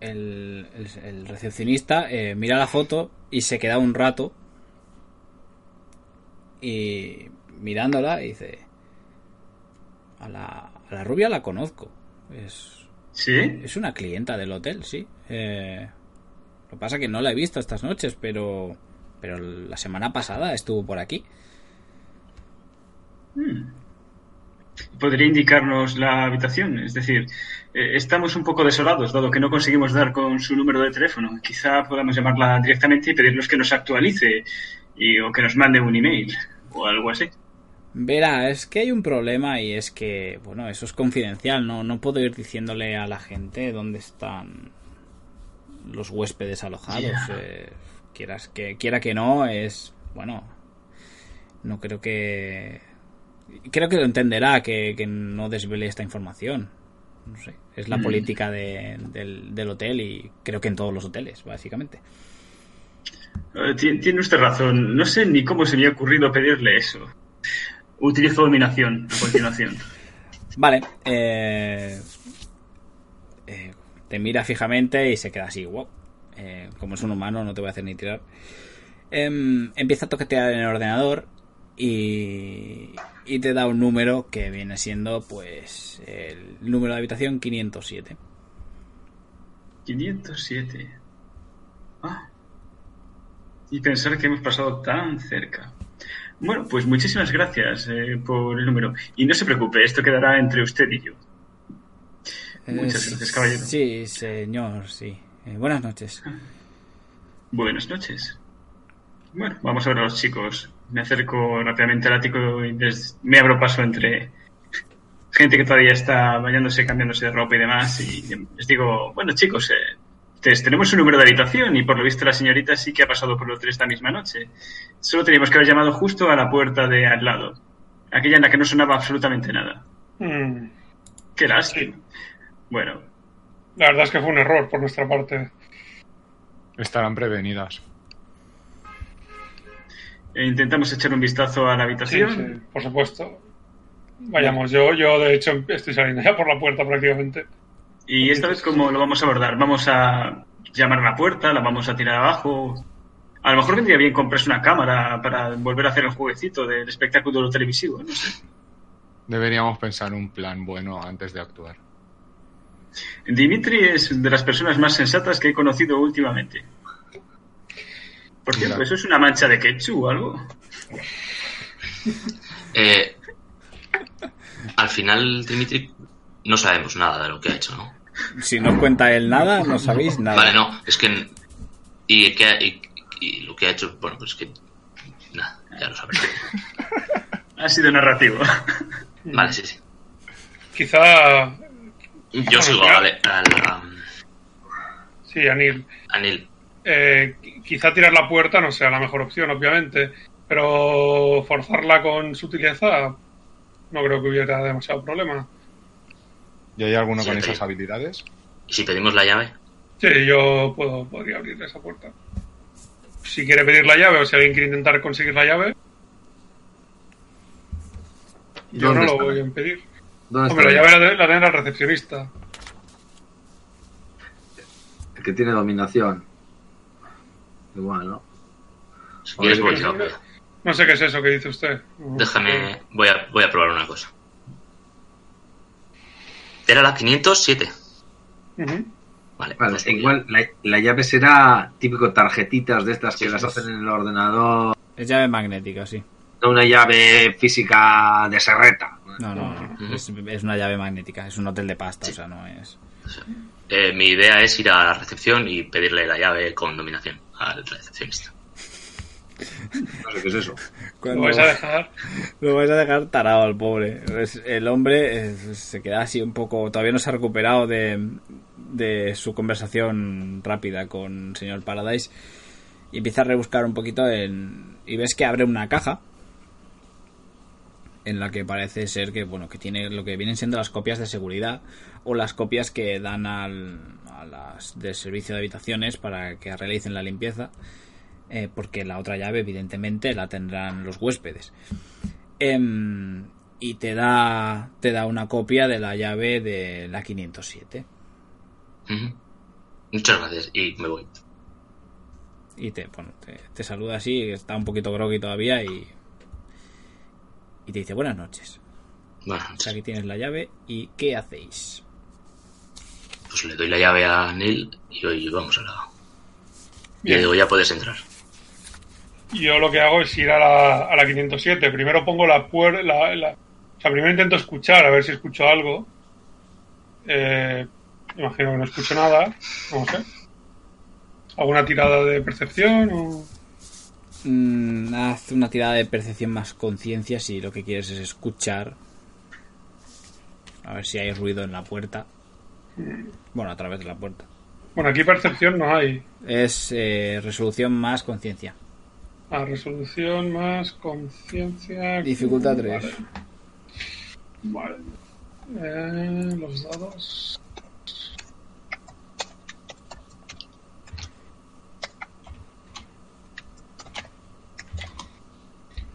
el recepcionista eh, mira la foto y se queda un rato y mirándola y dice a la, a la rubia la conozco es, ¿Sí? es una clienta del hotel sí Eh, lo que pasa es que no la he visto estas noches pero pero la semana pasada estuvo por aquí ¿Podría indicarnos la habitación? Es decir, eh, estamos un poco desolados, dado que no conseguimos dar con su número de teléfono. Quizá podamos llamarla directamente y pedirnos que nos actualice y, o que nos mande un email o algo así. Verá, es que hay un problema y es que, bueno, eso es confidencial, no, no puedo ir diciéndole a la gente dónde están los huéspedes alojados. Eh, quieras que, quiera que no, es, bueno, no creo que... Creo que lo entenderá que, que no desvele esta información. No sé, es la Mm. política de- del, del hotel y creo que en todos los hoteles, básicamente. Eh, ti- Tiene usted razón. No sé ni cómo se me ha ocurrido pedirle eso. Utilizo dominación a continuación. Vale, eh, eh, te mira fijamente y se queda así, wow. Eh, como es un humano, no te voy a hacer ni tirar. Em, empieza a toquetear en el ordenador y, y te da un número que viene siendo, pues, el número de habitación 507. 507. Ah. Y pensar que hemos pasado tan cerca. Bueno, pues muchísimas gracias eh, por el número. Y no se preocupe, esto quedará entre usted y yo. Muchas Eh, gracias, caballero. Sí, señor, sí. Eh, buenas noches. Buenas noches. Bueno, vamos a ver a los chicos. Me acerco rápidamente al ático y me abro paso entre gente que todavía está bañándose, cambiándose de ropa y demás. Y les digo, bueno chicos, eh, tenemos un número de habitación y por lo visto la señorita sí que ha pasado por el hotel esta misma noche. Solo teníamos que haber llamado justo a la puerta de al lado. Aquella en la que no sonaba absolutamente nada. Mm, Qué lástima. Bueno, La verdad es que fue un error por nuestra parte. Estarán prevenidas. eh, intentamos echar un vistazo a la Sí, habitación. sí, por supuesto. Vayamos, yo, yo de hecho estoy saliendo ya por la puerta prácticamente. Y esta vez, ¿cómo lo vamos a abordar? ¿Vamos a llamar a la puerta? ¿La vamos a tirar abajo? A lo mejor vendría bien comprarse una cámara para volver a hacer el jueguecito del espectáculo televisivo, no sé. Deberíamos pensar un plan bueno antes de actuar. Dimitri es de las personas más sensatas que he conocido últimamente. Por cierto. ¿eso es una mancha de ketchup o algo? Eh, al final, Dimitri, no sabemos nada de lo que ha hecho, ¿no? Si no os cuenta él nada, no sabéis nada. Vale, no, es que. Y, que, y, y lo que ha hecho, bueno, pues que. Nada, ya lo sabes. Ha sido narrativo. Vale, sí, sí. Quizá, Yo sigo a, Ale- a la- sí, Anil, a Neil. eh, qui- quizá tirar la puerta no sea la mejor opción, obviamente, pero forzarla con sutileza no creo que hubiera demasiado problema. ¿Y hay alguno Sí, con esas habilidades? ¿Y si pedimos la llave? Sí, yo puedo, podría abrir esa puerta. Si quiere pedir la llave o si alguien quiere intentar conseguir la llave, yo ¿Dónde no lo está? voy a impedir. ¿Dónde Hombre, la llave la, de- la tiene el recepcionista. ¿Qué que tiene dominación. Igual, ¿no? Si quieres, voy yo. sí. No sé qué es eso que dice usted. Déjame, voy a, voy a probar una cosa. Era la 507. Ujú. Vale, Vale, pues igual la, la llave será típico tarjetitas de estas que las hacen en el ordenador. Es llave magnética, sí. No una llave física de serreta. No, no, no. Es, es una llave magnética. Es un hotel de pasta, o sea, no es. Eh, mi idea es ir a la recepción y pedirle la llave con dominación al recepcionista. No sé qué es eso. Lo vais a dejar. Lo vais a dejar tarado al pobre. El hombre eh, se queda así un poco. Todavía no se ha recuperado de, de su conversación rápida con señor Paradise. Y empieza a rebuscar un poquito en. Y ves que abre una caja. En la que parece ser que, bueno, que tiene lo que vienen siendo las copias de seguridad. O las copias que dan al, a las del servicio de habitaciones para que realicen la limpieza eh, porque la otra llave evidentemente la tendrán los huéspedes. Em, y te da, te da una copia de la llave de la 507. Ujú. Muchas gracias y me voy. Y te, bueno, te, te saluda así, está un poquito groggy todavía y, y te dice buenas noches. Bueno, O sea, aquí tienes la llave y ¿qué hacéis? pues le doy la llave a Neil y hoy vamos a la... Y le Bien. digo, ya puedes entrar. Yo lo que hago es ir a la, a la 507. Primero pongo la puerta. La, la- o sea, primero intento escuchar, a ver si escucho algo. Eh, imagino que no escucho nada. No sé. ¿Alguna tirada de percepción? O... Mm, haz una tirada de percepción más conciencia si lo que quieres es escuchar. A ver si hay ruido en la puerta. Bueno, a través de la puerta. Bueno, aquí percepción no hay. Es eh, resolución más conciencia. Ah, resolución más conciencia. Dificultad 3. Vale. Eh, los dados.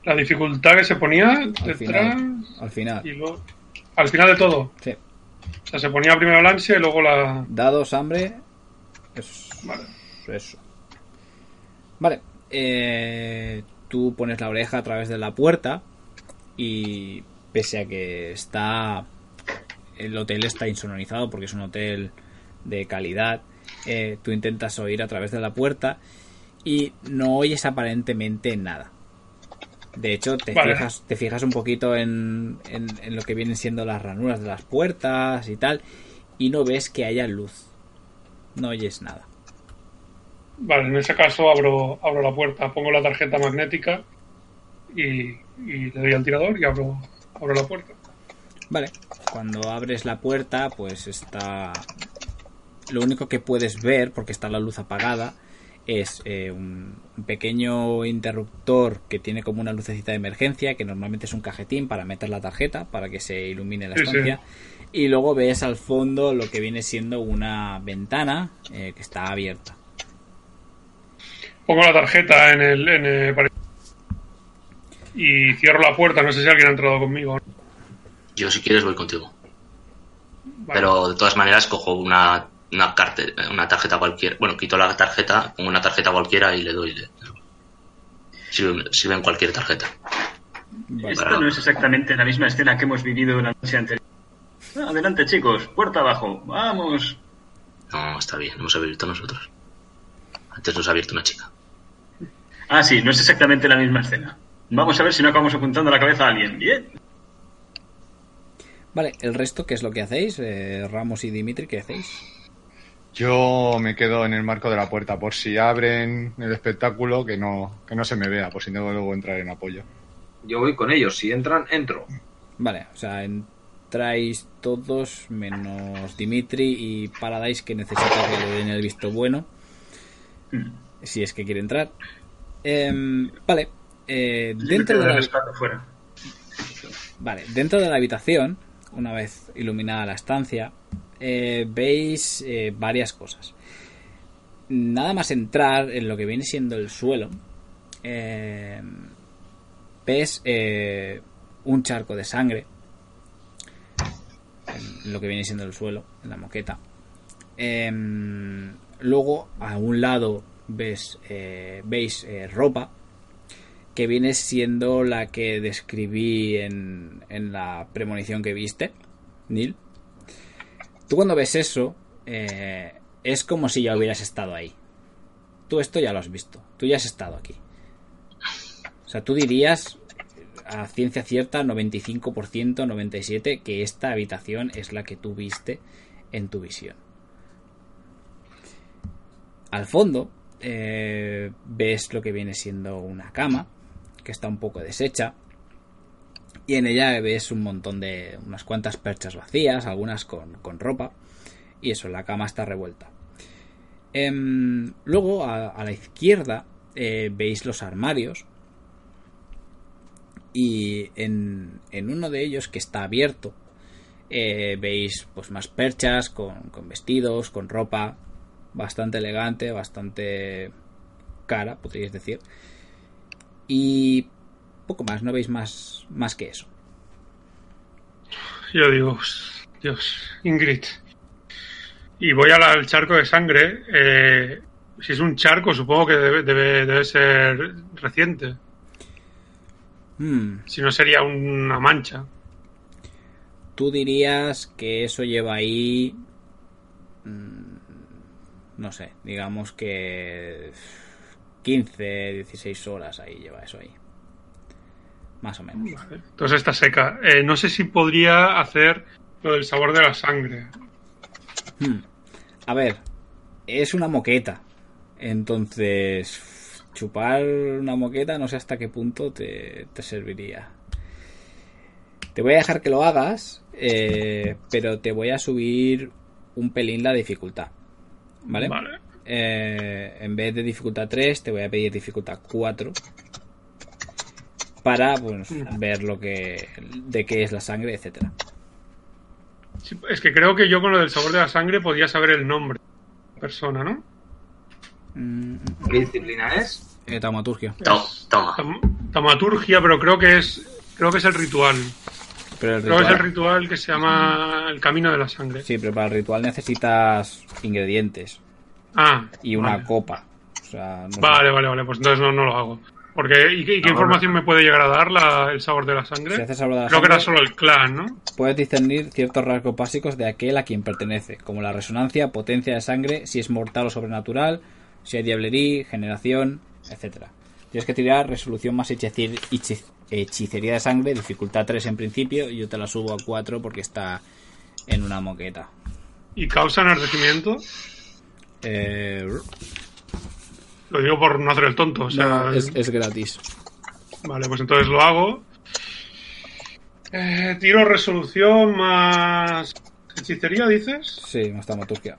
La dificultad que se ponía Al detrás final. Al final. y luego al final de todo. Sí. O sea, se ponía primero el ansia y luego la. Dados, hambre. Eso. Vale. Eso. Vale. Eh, tú pones la oreja a través de la puerta y pese a que está... El hotel está insonorizado porque es un hotel de calidad. eh, tú intentas oír a través de la puerta y no oyes aparentemente nada. De hecho, te, Vale. fijas, te fijas un poquito en, en, en lo que vienen siendo las ranuras de las puertas y tal, y no ves que haya luz. No oyes nada. Vale, en ese caso abro, abro la puerta, pongo la tarjeta magnética y, y le doy al tirador y abro, abro la puerta. Vale, cuando abres la puerta, pues está. Lo único que puedes ver, porque está la luz apagada, es eh, un, un pequeño interruptor que tiene como una lucecita de emergencia, que normalmente es un cajetín para meter la tarjeta, para que se ilumine la Sí, sí. estancia. Y luego ves al fondo lo que viene siendo una ventana eh, que está abierta. Pongo la tarjeta en el, en el y cierro la puerta. No sé si alguien ha entrado conmigo. Yo si quieres voy contigo. Vale. Pero de todas maneras cojo una, una, carte- una tarjeta cualquiera. Bueno, quito la tarjeta, pongo una tarjeta cualquiera y le doy. le- Sirve, sirve en cualquier tarjeta. Vale. Esta no es exactamente la misma escena que hemos vivido la noche anterior. Ah, adelante, chicos, puerta abajo, vamos. No, está bien, hemos abierto nosotros. Antes nos ha abierto una chica. Ah, sí, no es exactamente la misma escena. Vamos a ver si no acabamos apuntando la cabeza a alguien. Bien. Vale, el resto, ¿qué es lo que hacéis? Eh, Ramos y Dimitri, ¿qué hacéis? Yo me quedo en el marco de la puerta por si abren el espectáculo que no, que no se me vea, por si no luego entrar en apoyo. Yo voy con ellos. Si entran, entro. Vale, o sea, entráis todos menos Dimitri y Paradise que necesita que le den el visto bueno. Si es que quiere entrar. Em, vale, eh, dentro, de la, fuera. vale, dentro de la habitación, una vez iluminada la estancia, eh, veis eh, varias cosas. Nada más entrar en lo que viene siendo el suelo, eh, ves un charco de sangre en lo que viene siendo el suelo, en la moqueta. Em, luego, a un lado ves, eh, veis eh, ropa que viene siendo la que describí en, en la premonición que viste, Neil. Tú cuando ves eso, eh, es como si ya hubieras estado ahí. Tú esto ya lo has visto, tú ya has estado aquí. O sea, tú dirías a ciencia cierta, 95%, 97%, que esta habitación es la que tú viste en tu visión. Al fondo eh, ves lo que viene siendo una cama, que está un poco deshecha. Y en ella ves un montón de. unas cuantas perchas vacías, algunas con, con ropa. Y eso, la cama está revuelta. Em, luego, a, la izquierda, eh, veis los armarios. Y en, en uno de ellos, que está abierto, eh, veis pues más perchas con, con vestidos, con ropa. Bastante elegante, bastante cara, podríais decir. Y poco más, no veis más, más que eso. Yo digo, Dios, Ingrid. Y voy al, al charco de sangre. eh, si es un charco, supongo que debe, debe, debe ser reciente. Hmm, Si no, sería una mancha. Tú dirías que eso lleva ahí... No sé, digamos que 15, 16 horas ahí lleva eso ahí. Más o menos. Vale. Entonces está seca. Eh, no sé si podría hacer lo del sabor de la sangre. Hmm. A ver, es una moqueta. Entonces, chupar una moqueta no sé hasta qué punto te, te serviría. Te voy a dejar que lo hagas, eh, pero te voy a subir un pelín la dificultad. ¿Vale? Vale. Eh, en vez de dificultad 3, te voy a pedir dificultad 4. Para pues, ver lo que. de qué es la sangre, etcétera. Sí, es que creo que yo con lo del sabor de la sangre podía saber el nombre de la persona, ¿no? Mm, ¿Qué disciplina es? eh, taumaturgia. Tam- Taumaturgia, pero creo que es creo que es el ritual. Pero el que es el ritual- ritual que se llama el camino de la sangre. Sí, pero para el ritual necesitas ingredientes Ah, y una vale. copa. O sea, no sé. Vale, vale, vale, pues entonces no, no lo hago. Porque, ¿y qué, y qué información me puede llegar a dar la- el sabor de la sangre? Si haces sabor de la Creo que era solo el clan, ¿no? puedes discernir ciertos rasgos básicos de aquel a quien pertenece, como la resonancia, potencia de sangre, si es mortal o sobrenatural, si hay diablería, generación, etcétera. Tienes que tirar resolución más hechicir- hechi- hechicería de sangre, dificultad 3 en principio, y yo te la subo a 4 porque está en una moqueta. ¿Y causa enardecimiento? Eh, Lo digo por no hacer el tonto. O sea, no, es, es gratis. Vale, pues entonces lo hago. Eh, tiro resolución más hechicería, dices. Sí, más taumaturgia.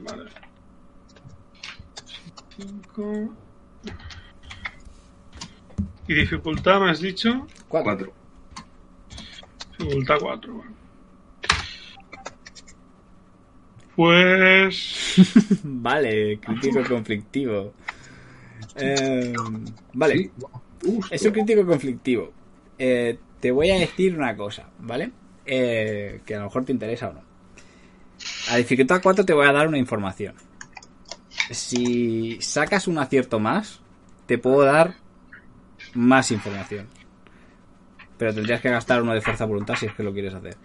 Vale. Cinco. ¿Y dificultad me has dicho? Cuatro. Dificultad 4, bueno. Pues. Vale, crítico conflictivo. Eh, vale, Sí. Es un crítico conflictivo. Eh, te voy a decir una cosa, ¿vale? Eh, que a lo mejor te interesa o no. A dificultad 4 te voy a dar una información. Si sacas un acierto más, te puedo dar más información. Pero tendrías que gastar uno de fuerza voluntad si es que lo quieres hacer.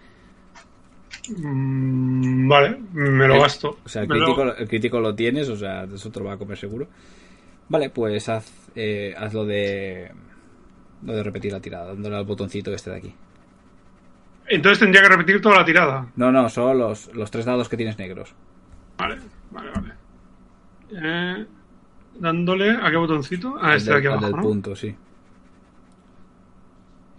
mm, vale, me lo El- gasto. O sea, el lo- crítico, el crítico lo tienes, o sea, eso te lo va a comer seguro. Vale, pues haz, eh, haz lo de. Lo de repetir la tirada, dándole al botoncito este de aquí. Entonces tendría que repetir toda la tirada. No, no, solo los, los tres dados que tienes negros. Vale, vale, vale. Eh, dándole a qué botoncito? Ah, El este de aquí abajo. del ¿no? punto, sí.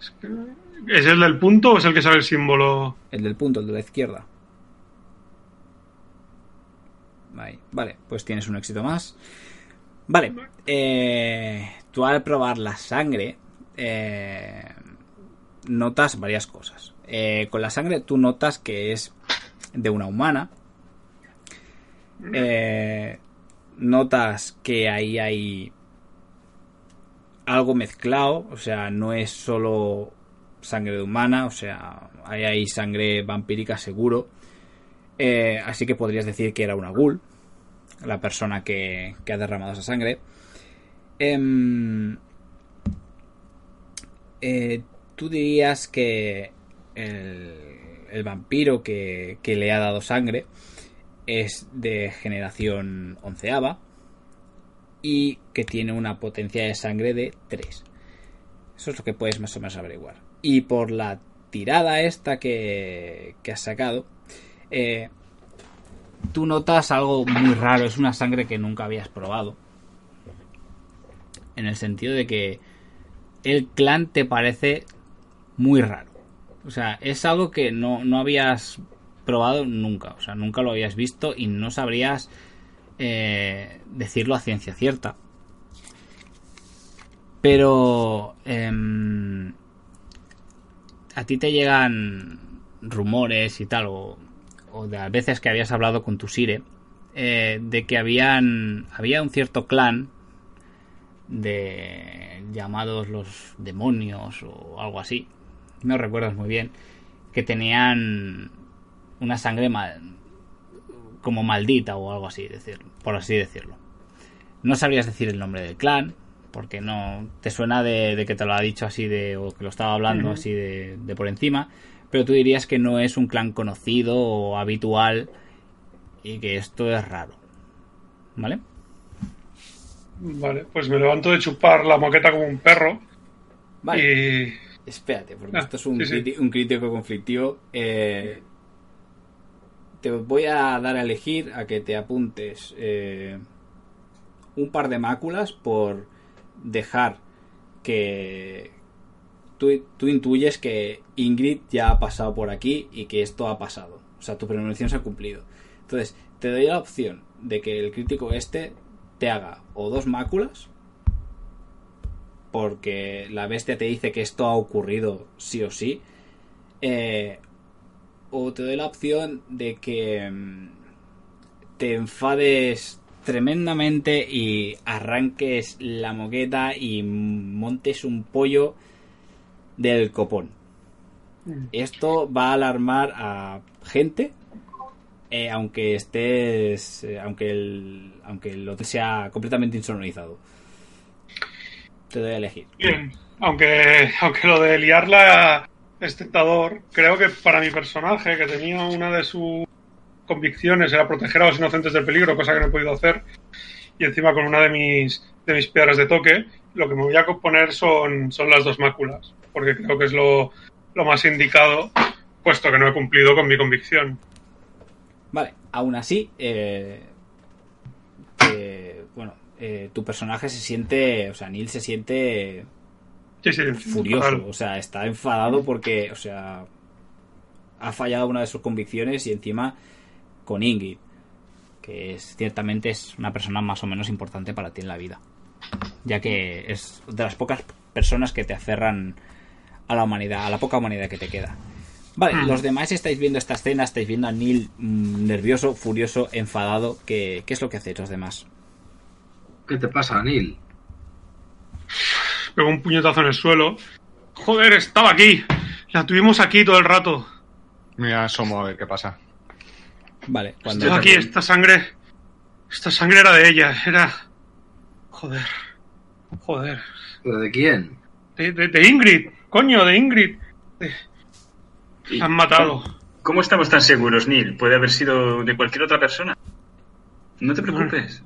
Es, que- ¿Es el del punto o es el que sale el símbolo? El del punto, el de la izquierda. Vale, pues tienes un éxito más. Vale, eh, tú al probar la sangre eh, notas varias cosas. Eh, con la sangre tú notas que es de una humana. Notas que ahí hay algo mezclado, o sea, no es solo sangre de humana, o sea, ahí hay sangre vampírica seguro. Eh, así que podrías decir que era una ghoul, la persona que, ha derramado esa sangre. Em, eh, tú dirías que el, el vampiro que, que le ha dado sangre es de generación onceava y que tiene una potencia de sangre de 3. Eso es lo que puedes más o menos averiguar. Y por la tirada esta que, que has sacado, eh, tú notas algo muy raro. Es una sangre que nunca habías probado. En el sentido de que el clan te parece muy raro. O sea, es algo que no, no habías probado nunca. O sea, nunca lo habías visto y no sabrías eh, decirlo a ciencia cierta. Pero em, a ti te llegan rumores y tal, o, o de las veces que habías hablado con tu Sire, eh, de que habían había un cierto clan de llamados los demonios o algo así, no recuerdas muy bien, que tenían una sangre mal, como maldita o algo así, decir, por así decirlo. No sabrías decir el nombre del clan, porque no te suena de, de que te lo ha dicho así de, o que lo estaba hablando así de, de por encima, pero tú dirías que no es un clan conocido o habitual y que esto es raro. ¿Vale? Vale, pues me levanto de chupar la moqueta como un perro. Vale. Y. Espérate, porque Ah, esto es un, sí, sí. criti- un crítico conflictivo. Eh, te voy a dar a elegir a que te apuntes eh, un par de máculas por dejar que tú, intuyes que Ingrid ya ha pasado por aquí y que esto ha pasado. O sea, tu premonición se ha cumplido. Entonces, te doy la opción de que el crítico este te haga o dos máculas porque la bestia te dice que esto ha ocurrido sí o sí. eh, o te doy la opción de que mm, te enfades tremendamente y arranques la moqueta y montes un pollo del copón. Esto va a alarmar a gente, eh, aunque estés, eh, aunque el, aunque el hotel sea completamente insonorizado. Te doy a elegir. Bien, aunque, aunque lo de liarla es tentador, creo que para mi personaje, que tenía una de sus convicciones era proteger a los inocentes del peligro, cosa que no he podido hacer, y encima con una de mis, de mis piedras de toque, lo que me voy a poner son, son las dos máculas, porque creo que es lo, lo más indicado, puesto que no he cumplido con mi convicción. Vale, aún así, eh, eh, bueno, eh, tu personaje se siente, o sea, Neil se siente Sí, sí, furioso, o sea, está enfadado porque, o sea, ha fallado una de sus convicciones y encima con Ingrid, que es ciertamente es una persona más o menos importante para ti en la vida, ya que es de las pocas personas que te aferran a la humanidad, a la poca humanidad que te queda. Vale, Mm. los demás estáis viendo esta escena, estáis viendo a Neil mm, nervioso, furioso, enfadado. ¿Qué, ¿Qué es lo que hacéis los demás? ¿Qué te pasa, Neil? Pegó un puñetazo en el suelo. Joder, estaba aquí. La tuvimos aquí todo el rato. Me asomo a ver qué pasa. Vale, cuando... Estaba aquí, esta sangre. Esta sangre era de ella. Era. Joder. Joder. ¿Pero de quién? De, de- de Ingrid. Coño, de Ingrid. De- La han matado. ¿Cómo estamos tan seguros, Neil? ¿Puede haber sido de cualquier otra persona? No te preocupes.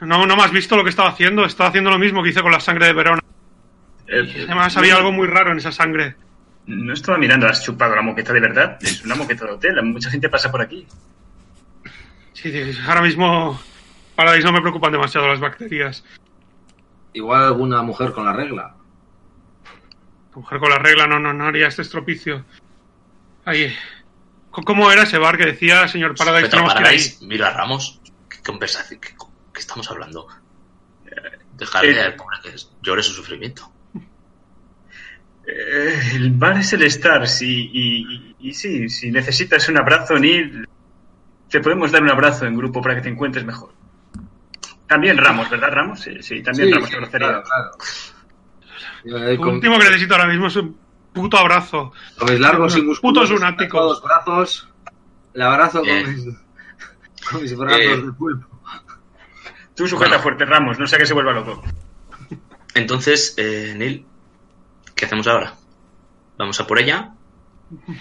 No, no me has visto lo que estaba haciendo. Estaba haciendo lo mismo que hice con la sangre de Verona. Eh, Además, había algo muy raro en esa sangre. No estaba mirando, has chupado la moqueta de verdad. Es una moqueta de hotel, mucha gente pasa por aquí. Sí, ahora mismo. Paradise no me preocupan demasiado las bacterias. Igual alguna mujer con la regla. La mujer con la regla no, no, no haría este estropicio. Ahí. ¿Cómo era ese bar que decía, señor Paradise, Pero tenemos que ir ahí? Paradise, miro a Ramos. ¿Qué conversación? ¿Qué, qué estamos hablando? Eh, Dejarle Eh. al pobre que llore su sufrimiento. Eh, el bar es el Stars y, y, y- y sí, si necesitas un abrazo, Neil, te podemos dar un abrazo en grupo para que te encuentres mejor. También Ramos, ¿verdad, Ramos? Sí, sí también Sí, Ramos te abrazaría. claro, claro. Eh, Lo con- último que necesito ahora mismo es un puto abrazo. mis largos y Putos musculosos lunáticos. brazos. Le abrazo Eh. con mis, con mis brazos Eh. de pulpo. Tú sujeta Bueno. fuerte, Ramos, no sea que se vuelva loco. Entonces, eh, Neil, ¿qué hacemos ahora? ¿Vamos a por ella?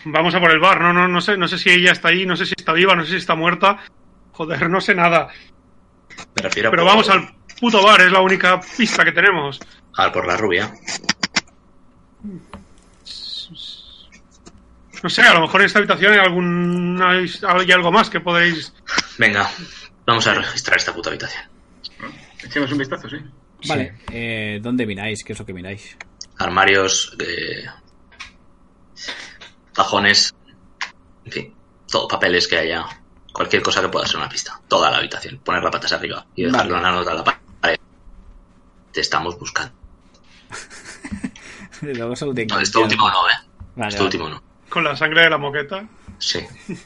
Vamos a por el bar, no, no, no sé, no sé si ella está ahí, no sé si está viva, no sé si está muerta. Joder, no sé nada. Me refiero a Pero por- vamos al puto bar, es la única pista que tenemos. a por la rubia. No sé, a lo mejor en esta habitación hay algún hay, hay algo más que podéis. Venga, vamos a registrar esta puta habitación. Echemos un vistazo, sí. Vale, eh, ¿dónde miráis? ¿Qué es lo que miráis? Armarios, eh, cajones, en fin, todo papeles que haya, cualquier cosa que pueda ser una pista. Toda la habitación, poner las patas arriba y dejarle Vale. una nota en la pared. Te estamos buscando. Luego No, esto último no, eh. Vale, esto vale. último no. Con la sangre de la moqueta. Sí.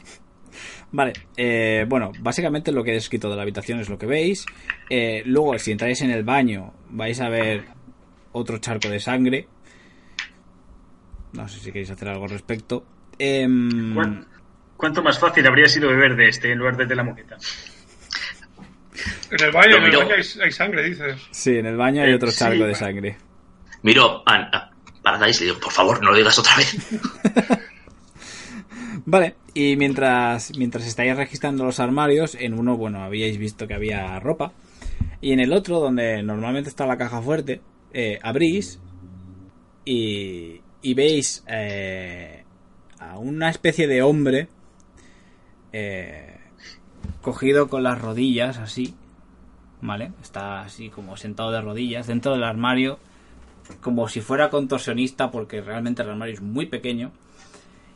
Vale, eh, bueno, básicamente lo que he descrito de la habitación es lo que veis. Eh, luego, si entráis en el baño, vais a ver otro charco de sangre. No sé si queréis hacer algo al respecto. Em, ¿Cuán- ¿Cuánto más fácil habría sido beber de este en lugar de, de la moqueta? En el baño, Lo en el miro. baño hay, hay sangre, dices. sí, en el baño hay Eh, otro sí, charco de sangre. Miro a, a Paradise y le digo, por favor, no lo digas otra vez. Vale, y mientras, mientras estáis registrando los armarios, en uno, bueno, habíais visto que había ropa. Y en el otro, donde normalmente está la caja fuerte, eh, abrís y, y veis eh, a una especie de hombre eh, cogido con las rodillas así, ¿vale? Está así como sentado de rodillas dentro del armario, como si fuera contorsionista, porque realmente el armario es muy pequeño.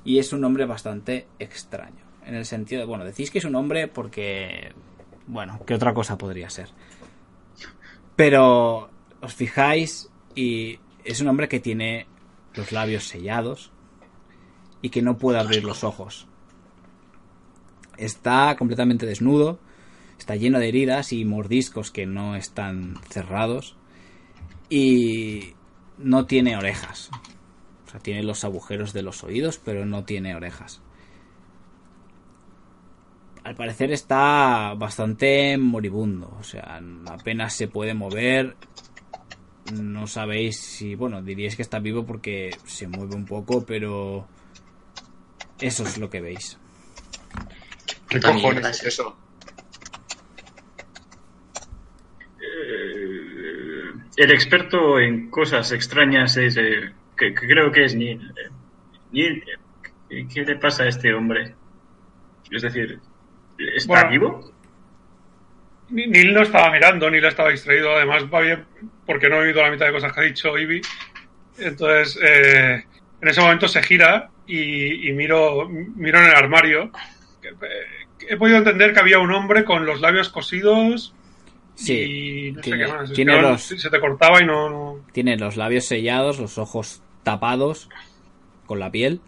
Y es un hombre bastante extraño. En el sentido de, bueno, decís que es un hombre porque, bueno, ¿qué otra cosa podría ser? Pero os fijáis y es un hombre que tiene los labios sellados y que no puede abrir los ojos. Está completamente desnudo, está lleno de heridas y mordiscos que no están cerrados y no tiene orejas. O sea, tiene los agujeros de los oídos, pero no tiene orejas. Al parecer está bastante moribundo. O sea, apenas se puede mover. No sabéis si... Bueno, diríais que está vivo porque se mueve un poco, pero... Eso es lo que veis. ¿Qué cojones es es eso? Eh, el experto en cosas extrañas es. eh, que, que creo que es Neil. Neil, ¿qué- ¿qué le pasa a este hombre? Es decir, ¿está Bueno. vivo? Ni- Neil no estaba mirando, Neil estaba distraído. Además, va bien porque no he oído la mitad de cosas que ha dicho Ivy. Entonces, eh, en ese momento se gira y, y miro, miro en el armario. Eh, He podido entender que había un hombre con los labios cosidos Sí, y no tiene- sé qué más. Tiene los- Se te cortaba y no... no- Tiene los labios sellados, los ojos tapados con la piel.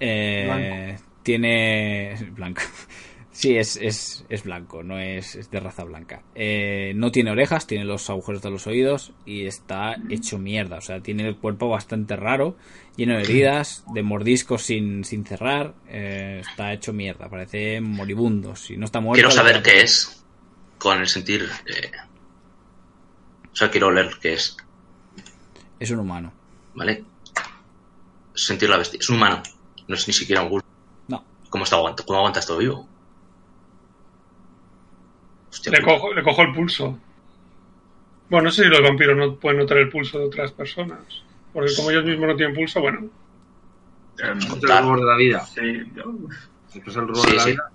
Eh, tiene. Blanco. Sí, es, es, es blanco, no es, es de raza blanca. Eh, no tiene orejas, tiene los agujeros de los oídos y está hecho mierda. O sea, tiene el cuerpo bastante raro, lleno de heridas, de mordiscos sin, sin cerrar. eh, está hecho mierda, parece moribundo. Si no está muerto. Quiero saber qué es con el sentir. eh, o sea, quiero oler qué es, Es un humano. ¿vale? Sentir la bestia. Es un humano, no es ni siquiera un ghoul. No. ¿Cómo, está ¿Cómo aguanta esto vivo? Hostia, Le cojo, le cojo el pulso. Bueno, no sé si los vampiros no pueden notar el pulso de otras personas. Porque como ellos mismos no tienen pulso, bueno. El rumor de la vida. sí, yo- Esto es el rumor Sí, de la sí. vida.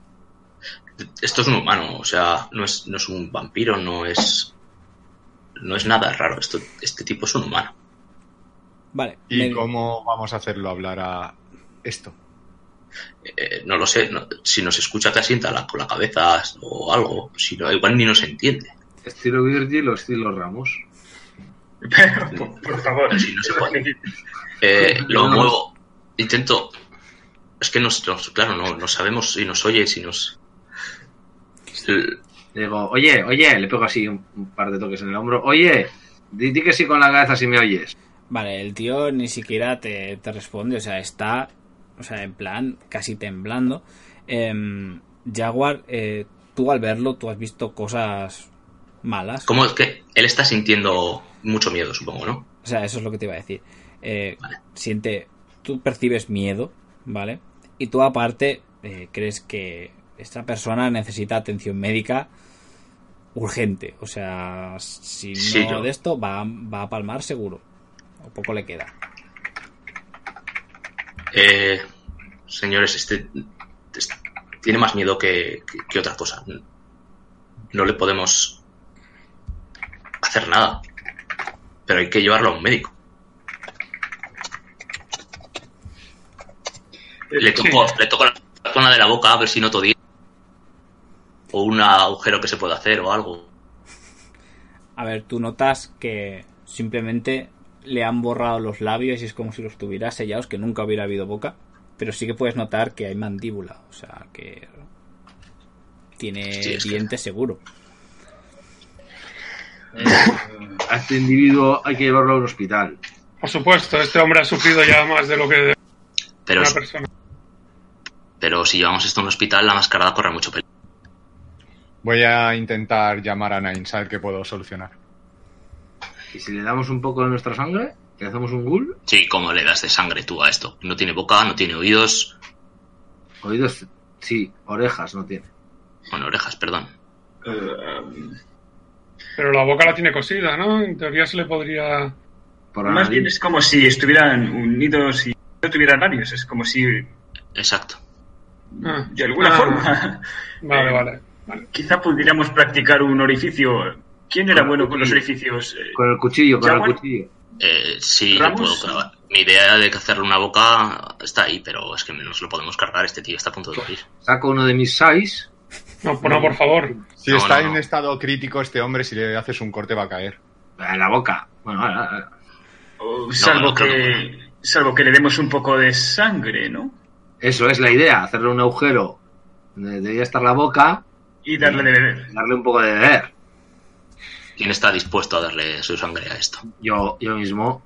Esto es un humano, o sea, no es, no es un vampiro, no es. No es nada raro. Esto, este tipo es un humano. Vale. ¿Y me- cómo vamos a hacerlo hablar a esto? Eh, no lo sé, no- si nos escucha te asienta la, con la cabeza o algo. Si no, igual ni nos entiende. ¿Estilo Virgil o estilo Ramos? Por, por favor. Si no se puede. Eh, lo No. muevo. Intento. Es que nos, nos- claro, no, no sabemos si nos oye, si nos. Le digo, oye, oye, le pego así un, un par de toques en el hombro. Oye, di, di que sí con la cabeza si me oyes. Vale, el tío ni siquiera te, te responde, o sea, está o sea, en plan casi temblando. Em, Jaguar, eh, tú al verlo, tú has visto cosas malas. Como es que él está sintiendo mucho miedo, supongo, ¿no? O sea, eso es lo que te iba a decir. Eh, Vale. Siente, tú percibes miedo, ¿vale? Y tú aparte eh, crees que esta persona necesita atención médica urgente. O sea, si no Sí, yo- de esto, va, va a palmar seguro. O poco le queda. Eh, señores, este, este tiene más miedo que, que- que otra cosa. No le podemos hacer nada. Pero hay que llevarlo a un médico. Le toco, le toco la zona de la boca a ver si noto 10. O un agujero que se pueda hacer o algo. A ver, tú notas que simplemente le han borrado los labios y es como si los tuviera sellados, que nunca hubiera habido boca. Pero sí que puedes notar que hay mandíbula, o sea, que tiene Sí, es que- dientes seguro. A este individuo hay que llevarlo a un hospital. Por supuesto, este hombre ha sufrido ya más de lo que Pero, una persona. pero si llevamos esto a un hospital, la mascarada corre mucho peligro. Voy a intentar llamar a ver qué puedo solucionar. ¿Y si le damos un poco de nuestra sangre? ¿Le hacemos un ghoul? Sí, ¿cómo le das de sangre tú a esto? No tiene boca, no tiene oídos. Oídos, sí. Orejas no tiene. Bueno, orejas, perdón. Eh, Pero la boca la tiene cosida, ¿no? En teoría se le podría. Por más bien es como si estuvieran unidos y no tuvieran labios. Es como si, Exacto. Ah, de alguna ah, forma, Vale, Eh, vale. vale. quizá pudiéramos practicar un orificio. ¿Quién era Con bueno con los orificios? Eh, Con el cuchillo, con el cuchillo. Eh, sí, puedo. Mi idea de hacerle una boca está ahí, pero es que nos lo podemos cargar. Este tío está a punto de morir. Saco uno de mis sais. No, no, por favor. Si No, está no, en estado crítico este hombre, si le haces un corte va a caer. En la boca. Bueno, ahora, ahora. o salvo, no, creo que, salvo que le demos un poco de sangre, ¿no? Eso es la idea. Hacerle un agujero. donde Debería estar la boca. Y darle de beber. Darle un poco de beber. ¿Quién está dispuesto a darle su sangre a esto? Yo, yo mismo.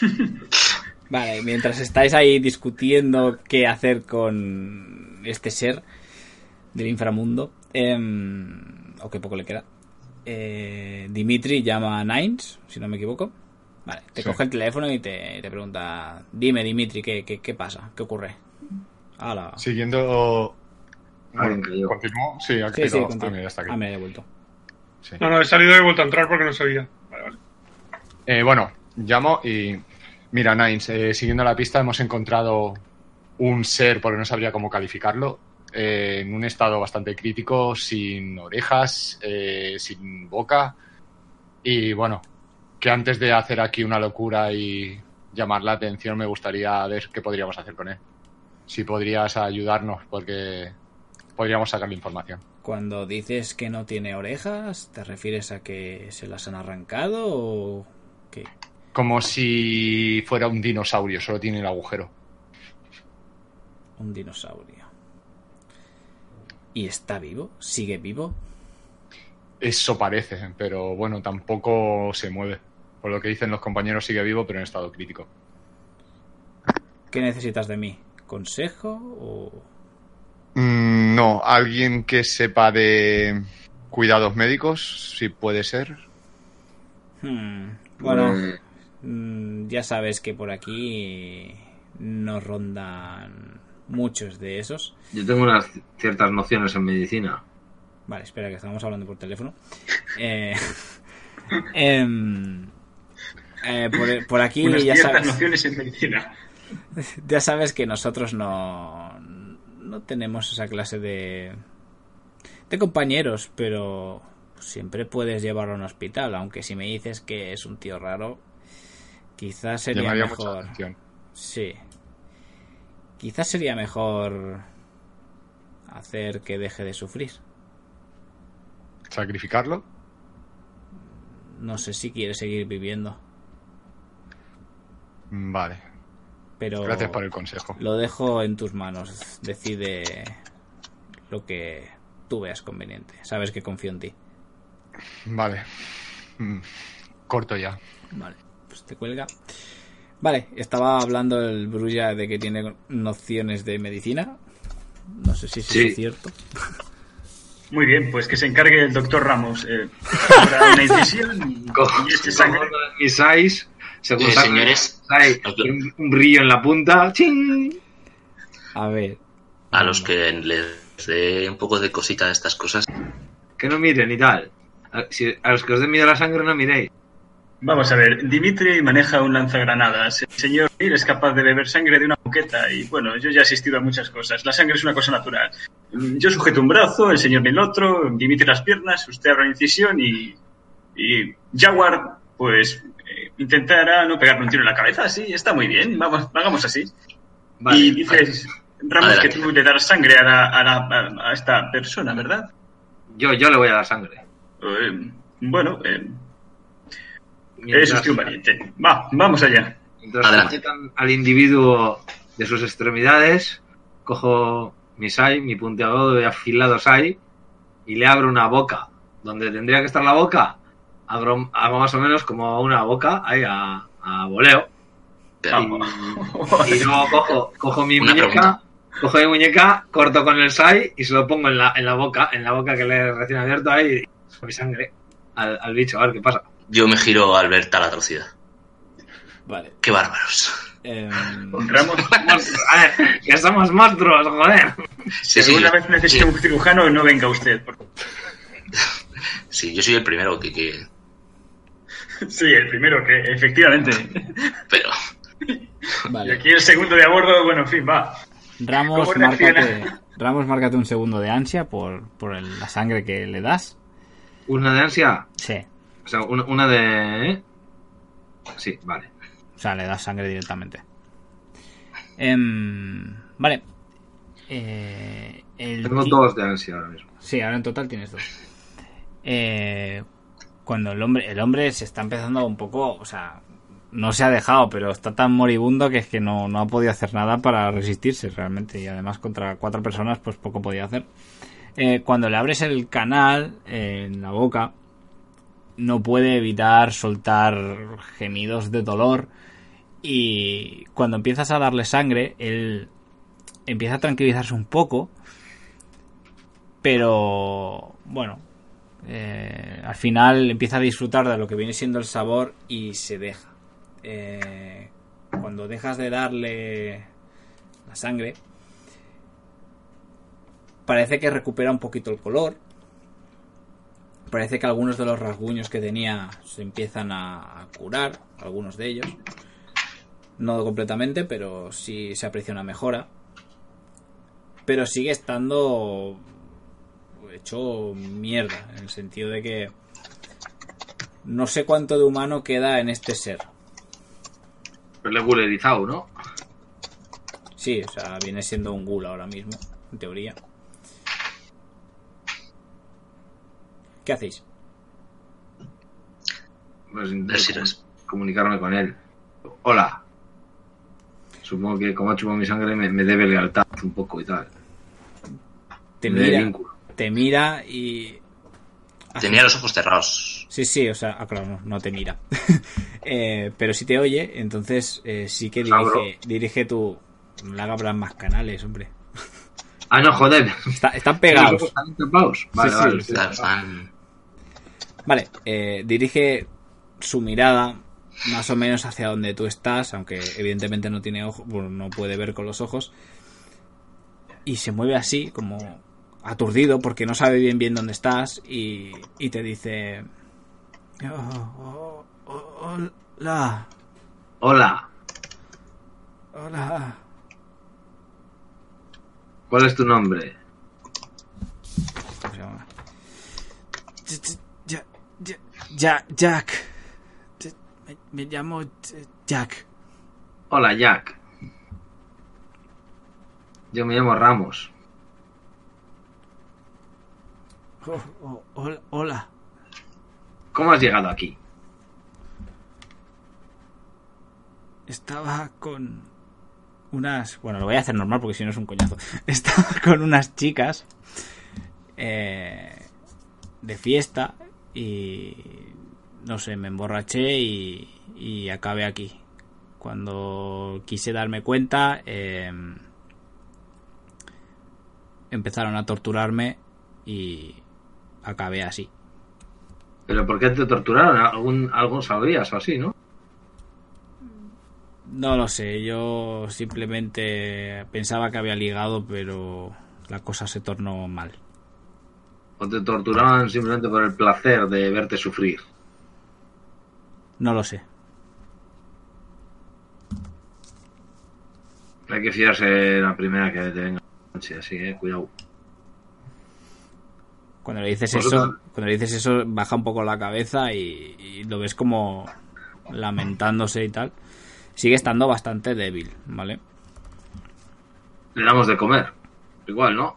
Vale, mientras estáis ahí discutiendo qué hacer con este ser del inframundo, em, o qué poco le queda, eh, Dimitri llama a Nines, si no me equivoco. Vale, te Sí. coge el teléfono y te, te pregunta, dime Dimitri, ¿qué, qué, qué pasa? ¿Qué ocurre? Siguiendo. Bueno. ¿Continuó? Sí, ha Sí, sí, Ah, aquí. Ah, me he vuelto. Sí. No, no, he salido y he vuelto a entrar porque no sabía. Vale, vale. Eh, bueno, llamo y. Mira, Nines, eh, siguiendo la pista hemos encontrado un ser, porque no sabría cómo calificarlo, eh, en un estado bastante crítico, sin orejas, eh, sin boca. Y bueno, que antes de hacer aquí una locura y llamar la atención, me gustaría ver qué podríamos hacer con él. Si podrías ayudarnos, porque podríamos sacarle información. Cuando dices que no tiene orejas, ¿te refieres a que se las han arrancado o qué? Como si fuera un dinosaurio, solo tiene el agujero. Un dinosaurio. ¿Y está vivo? ¿Sigue vivo? Eso parece, pero bueno, tampoco se mueve. Por lo que dicen los compañeros, sigue vivo, pero en estado crítico. ¿Qué necesitas de mí? ¿Consejo o...? Mm, no, alguien que sepa de cuidados médicos, si puede ser. Hmm, Bueno, Eh, mm, ya sabes que por aquí nos rondan muchos de esos. yo tengo unas ciertas nociones en medicina. Vale, espera, que estamos hablando por teléfono. Eh, em, eh, por, por aquí Unas ya ciertas sabes, nociones en medicina. ya sabes que nosotros no, no tenemos esa clase de, de compañeros, pero siempre puedes llevarlo a un hospital, aunque si me dices que es un tío raro, quizás sería Llamaría mejor. Sí. Quizás sería mejor hacer que deje de sufrir. ¿Sacrificarlo? No sé si quiere seguir viviendo, Vale, pero gracias por el consejo. lo dejo en tus manos. Decide lo que tú veas conveniente. Sabes que confío en ti. Vale. Mm, Corto ya. Vale, pues te cuelga. Vale, estaba hablando el Brulla de que tiene nociones de medicina. No sé si eso Sí. es cierto. Muy bien, pues que se encargue el doctor Ramos. Eh, una incisión y, y este sangre. mis eyes, según Eh, señores, hay un, un brillo en la punta. ¡chin! A ver, a los que les dé un poco de cosita de estas cosas, Que no miren y tal. A, si- a los que os den miedo a la sangre, no miréis. Vamos a ver, Dimitri maneja un lanzagranadas. El señor Neil es capaz de beber sangre de una moqueta y bueno, yo ya he asistido a muchas cosas. La sangre es una cosa natural. Mm, Yo sujeto un brazo, el señor Neil otro, Dimitri las piernas, usted abre una incisión y, y Jaguar, pues eh, intentará no pegarme un tiro en la cabeza. Sí, está muy bien, vamos, hagamos así. Vale. y dices, Ramos, Adelante. que tú le das sangre a, la- a la- a- a esta persona, ¿verdad? Yo, yo le voy a dar sangre. Eh, bueno, eh, es Mientras- usted un valiente. Va, vamos allá. Sujetan al individuo de sus extremidades, cojo mi sai, mi puntiagudo de afilado sai, y le abro una boca. Donde tendría que estar la boca, hago, hago más o menos como una boca ahí a, a voleo. Y, y luego cojo, cojo mi Una muñeca, pregunta. cojo mi muñeca, corto con el sai y se lo pongo en la, en la boca, en la boca que le he recién abierto ahí, y mi sangre al, al bicho, a ver qué pasa. yo me giro al ver tal atrocidad. vale. ¡Qué bárbaros! Monstruos, a ver, que somos monstruos, joder. si Sí, alguna yo- vez necesite sí. un cirujano, no venga usted. por favor. Sí, yo soy el primero que... que- Sí, el primero, que efectivamente. Pero... Y vale. aquí el segundo de a bordo, bueno, en fin, va. Ramos, márcate, Ramos, márcate un segundo de ansia por, por el- la sangre que le das. Una de ansia, Sí. o sea, una, una de... ¿eh? Sí, vale. O sea, le das sangre directamente. Em, vale. Eh, el Tengo dos de ansia ahora mismo. Sí, ahora en total tienes dos. Eh, cuando el hombre, el hombre se está empezando un poco, o sea, no se ha dejado, pero está tan moribundo que es que no, no ha podido hacer nada para resistirse realmente. Y además contra cuatro personas, pues poco podía hacer. Eh, cuando le abres el canal eh, en la boca, no puede evitar soltar gemidos de dolor. Y cuando empiezas a darle sangre, él empieza a tranquilizarse un poco. Pero bueno, eh, al final empieza a disfrutar de lo que viene siendo el sabor y se deja. Eh, cuando dejas de darle la sangre, parece que recupera un poquito el color. Parece que algunos de los rasguños que tenía se empiezan a curar, algunos de ellos. No completamente, pero sí se aprecia una mejora. Pero sigue estando hecho mierda, en el sentido de que no sé cuánto de humano queda en este ser. Regularizado, ¿no? Sí, o sea, viene siendo un ghoul ahora mismo, en teoría. ¿Qué hacéis? Pues intento comunicarme con él. Hola. Supongo que como ha chupado mi sangre me, me debe lealtad un poco y tal. Te Me debe mira, vínculo. Te mira y... Tenía los ojos cerrados. Sí, sí, o sea, ah, claro, no, no te mira. Eh, pero si te oye, entonces eh, sí que dirige, dirige tu... No le hagas más canales, hombre. Ah, no, joder. Está- están ¿Los pegados. están tapados? Vale, sí, vale. sí. Claro, están- Vale, eh, dirige su mirada más o menos hacia donde tú estás, aunque evidentemente no tiene ojos, bueno, no puede ver con los ojos. Y se mueve así, como aturdido, porque no sabe bien bien dónde estás, y, y te dice... "Oh, oh, oh, hola, Hola. hola. ¿Cuál es tu nombre? Ja- Jack. Ja- Me, me llamo eh, Jack. Hola, Jack. Yo me llamo Ramos. Oh, oh, hola, hola. ¿Cómo has llegado aquí? Estaba con unas... Bueno, lo voy a hacer normal porque si no es un coñazo. Estaba con unas chicas eh, de fiesta y... No sé, me emborraché y, y acabé aquí. Cuando quise darme cuenta, eh, empezaron a torturarme y acabé así. ¿Pero por qué te torturaron? ¿Algún, algún sabrías o así, no? No lo sé, yo simplemente pensaba que había ligado, pero la cosa se tornó mal. ¿O te torturaban simplemente por el placer de verte sufrir? No lo sé. Hay que fiarse la primera que te venga. Sí, así, eh, cuidado. Cuando le dices eso, cuando le dices eso, baja un poco la cabeza y, y lo ves como lamentándose y tal. Sigue estando bastante débil, ¿vale? Le damos de comer. Igual, ¿no?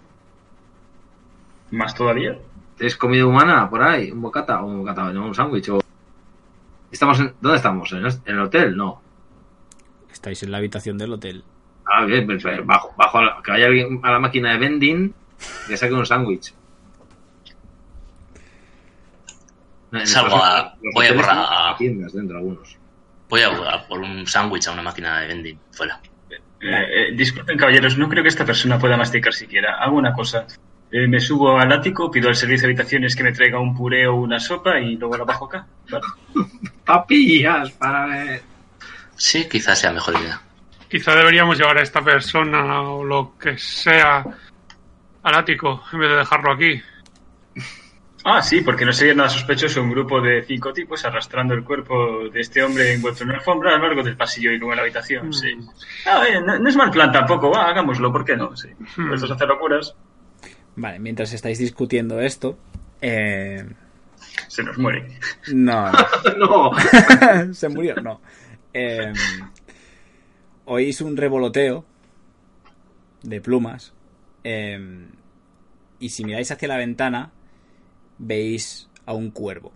Más todavía. ¿Tienes comida humana por ahí? ¿Un bocata? ¿O un bocata? ¿No? ¿Un sándwich? O... ¿Estamos en... ¿Dónde estamos? ¿En, el hotel? No. Estáis en la habitación del hotel. Ah, bien, pues, bajo, bajo a la- que vaya alguien a la máquina de vending y que saque un sándwich. No, en el Salgo a- voy a tienen a- tiendas dentro algunos. Voy a, a por un sándwich a una máquina de vending. Fuera. Eh, eh, disculpen, caballeros, no creo que esta persona pueda masticar siquiera. Hago una cosa. Eh, me subo al ático, pido al servicio de habitaciones que me traiga un puré o una sopa y luego la bajo acá. Vale. Papillas para ver. Sí, quizás sea mejor idea. Quizá deberíamos llevar a esta persona o lo que sea al ático en vez de dejarlo aquí. Ah, sí, porque no sería nada sospechoso un grupo de cinco tipos arrastrando el cuerpo de este hombre envuelto en una alfombra a lo largo del pasillo y luego en la habitación. Sí. Ah, oye, no, no es mal plan tampoco, va, hagámoslo, ¿por qué no? Sí. Puestos a hacer locuras, Vale, mientras estáis discutiendo esto, eh, se nos muere. no, no. no. se murió, no. Eh, oís un revoloteo de plumas eh, y si miráis hacia la ventana veis a un cuervo.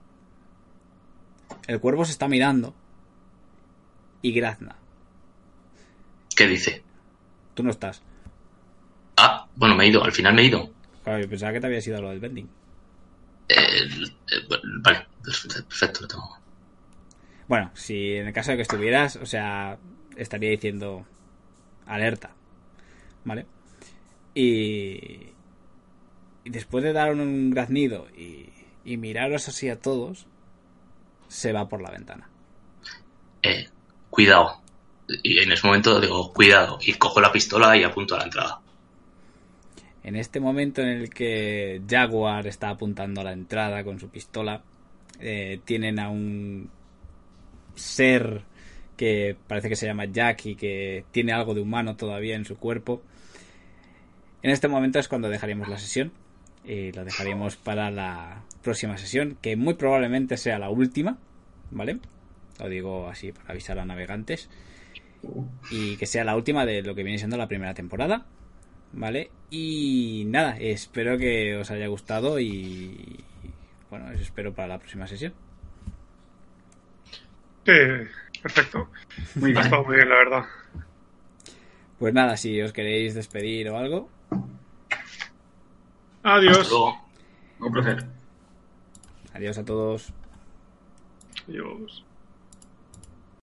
El cuervo se está mirando y Grazna, ¿Qué dice? tú no estás. Ah, bueno, me he ido. Al final me he ido. Claro, yo pensaba que te habías ido a lo del vending. Eh, eh, vale, perfecto, lo tengo. Bueno, si en el caso de que estuvieras, o sea, estaría diciendo alerta, ¿vale? Y después de dar un graznido y, y miraros así a todos, se va por la ventana. Eh, cuidado. Y en ese momento digo, cuidado. Y cojo la pistola y apunto a la entrada. En este momento en el que Jaguar está apuntando a la entrada con su pistola, eh, tienen a un ser que parece que se llama Jack y que tiene algo de humano todavía en su cuerpo. En este momento es cuando dejaríamos la sesión y lo dejaríamos para la próxima sesión, que muy probablemente sea la última, ¿vale? Lo digo así para avisar a navegantes. Y que sea la última de lo que viene siendo la primera temporada. ¿Vale? Y nada, espero que os haya gustado y bueno, os espero para la próxima sesión. Sí, perfecto. Muy Ha bien. estado muy bien, la verdad. Pues nada, si os queréis despedir o algo, Hasta Adiós. luego. Un placer. adiós a todos. Adiós.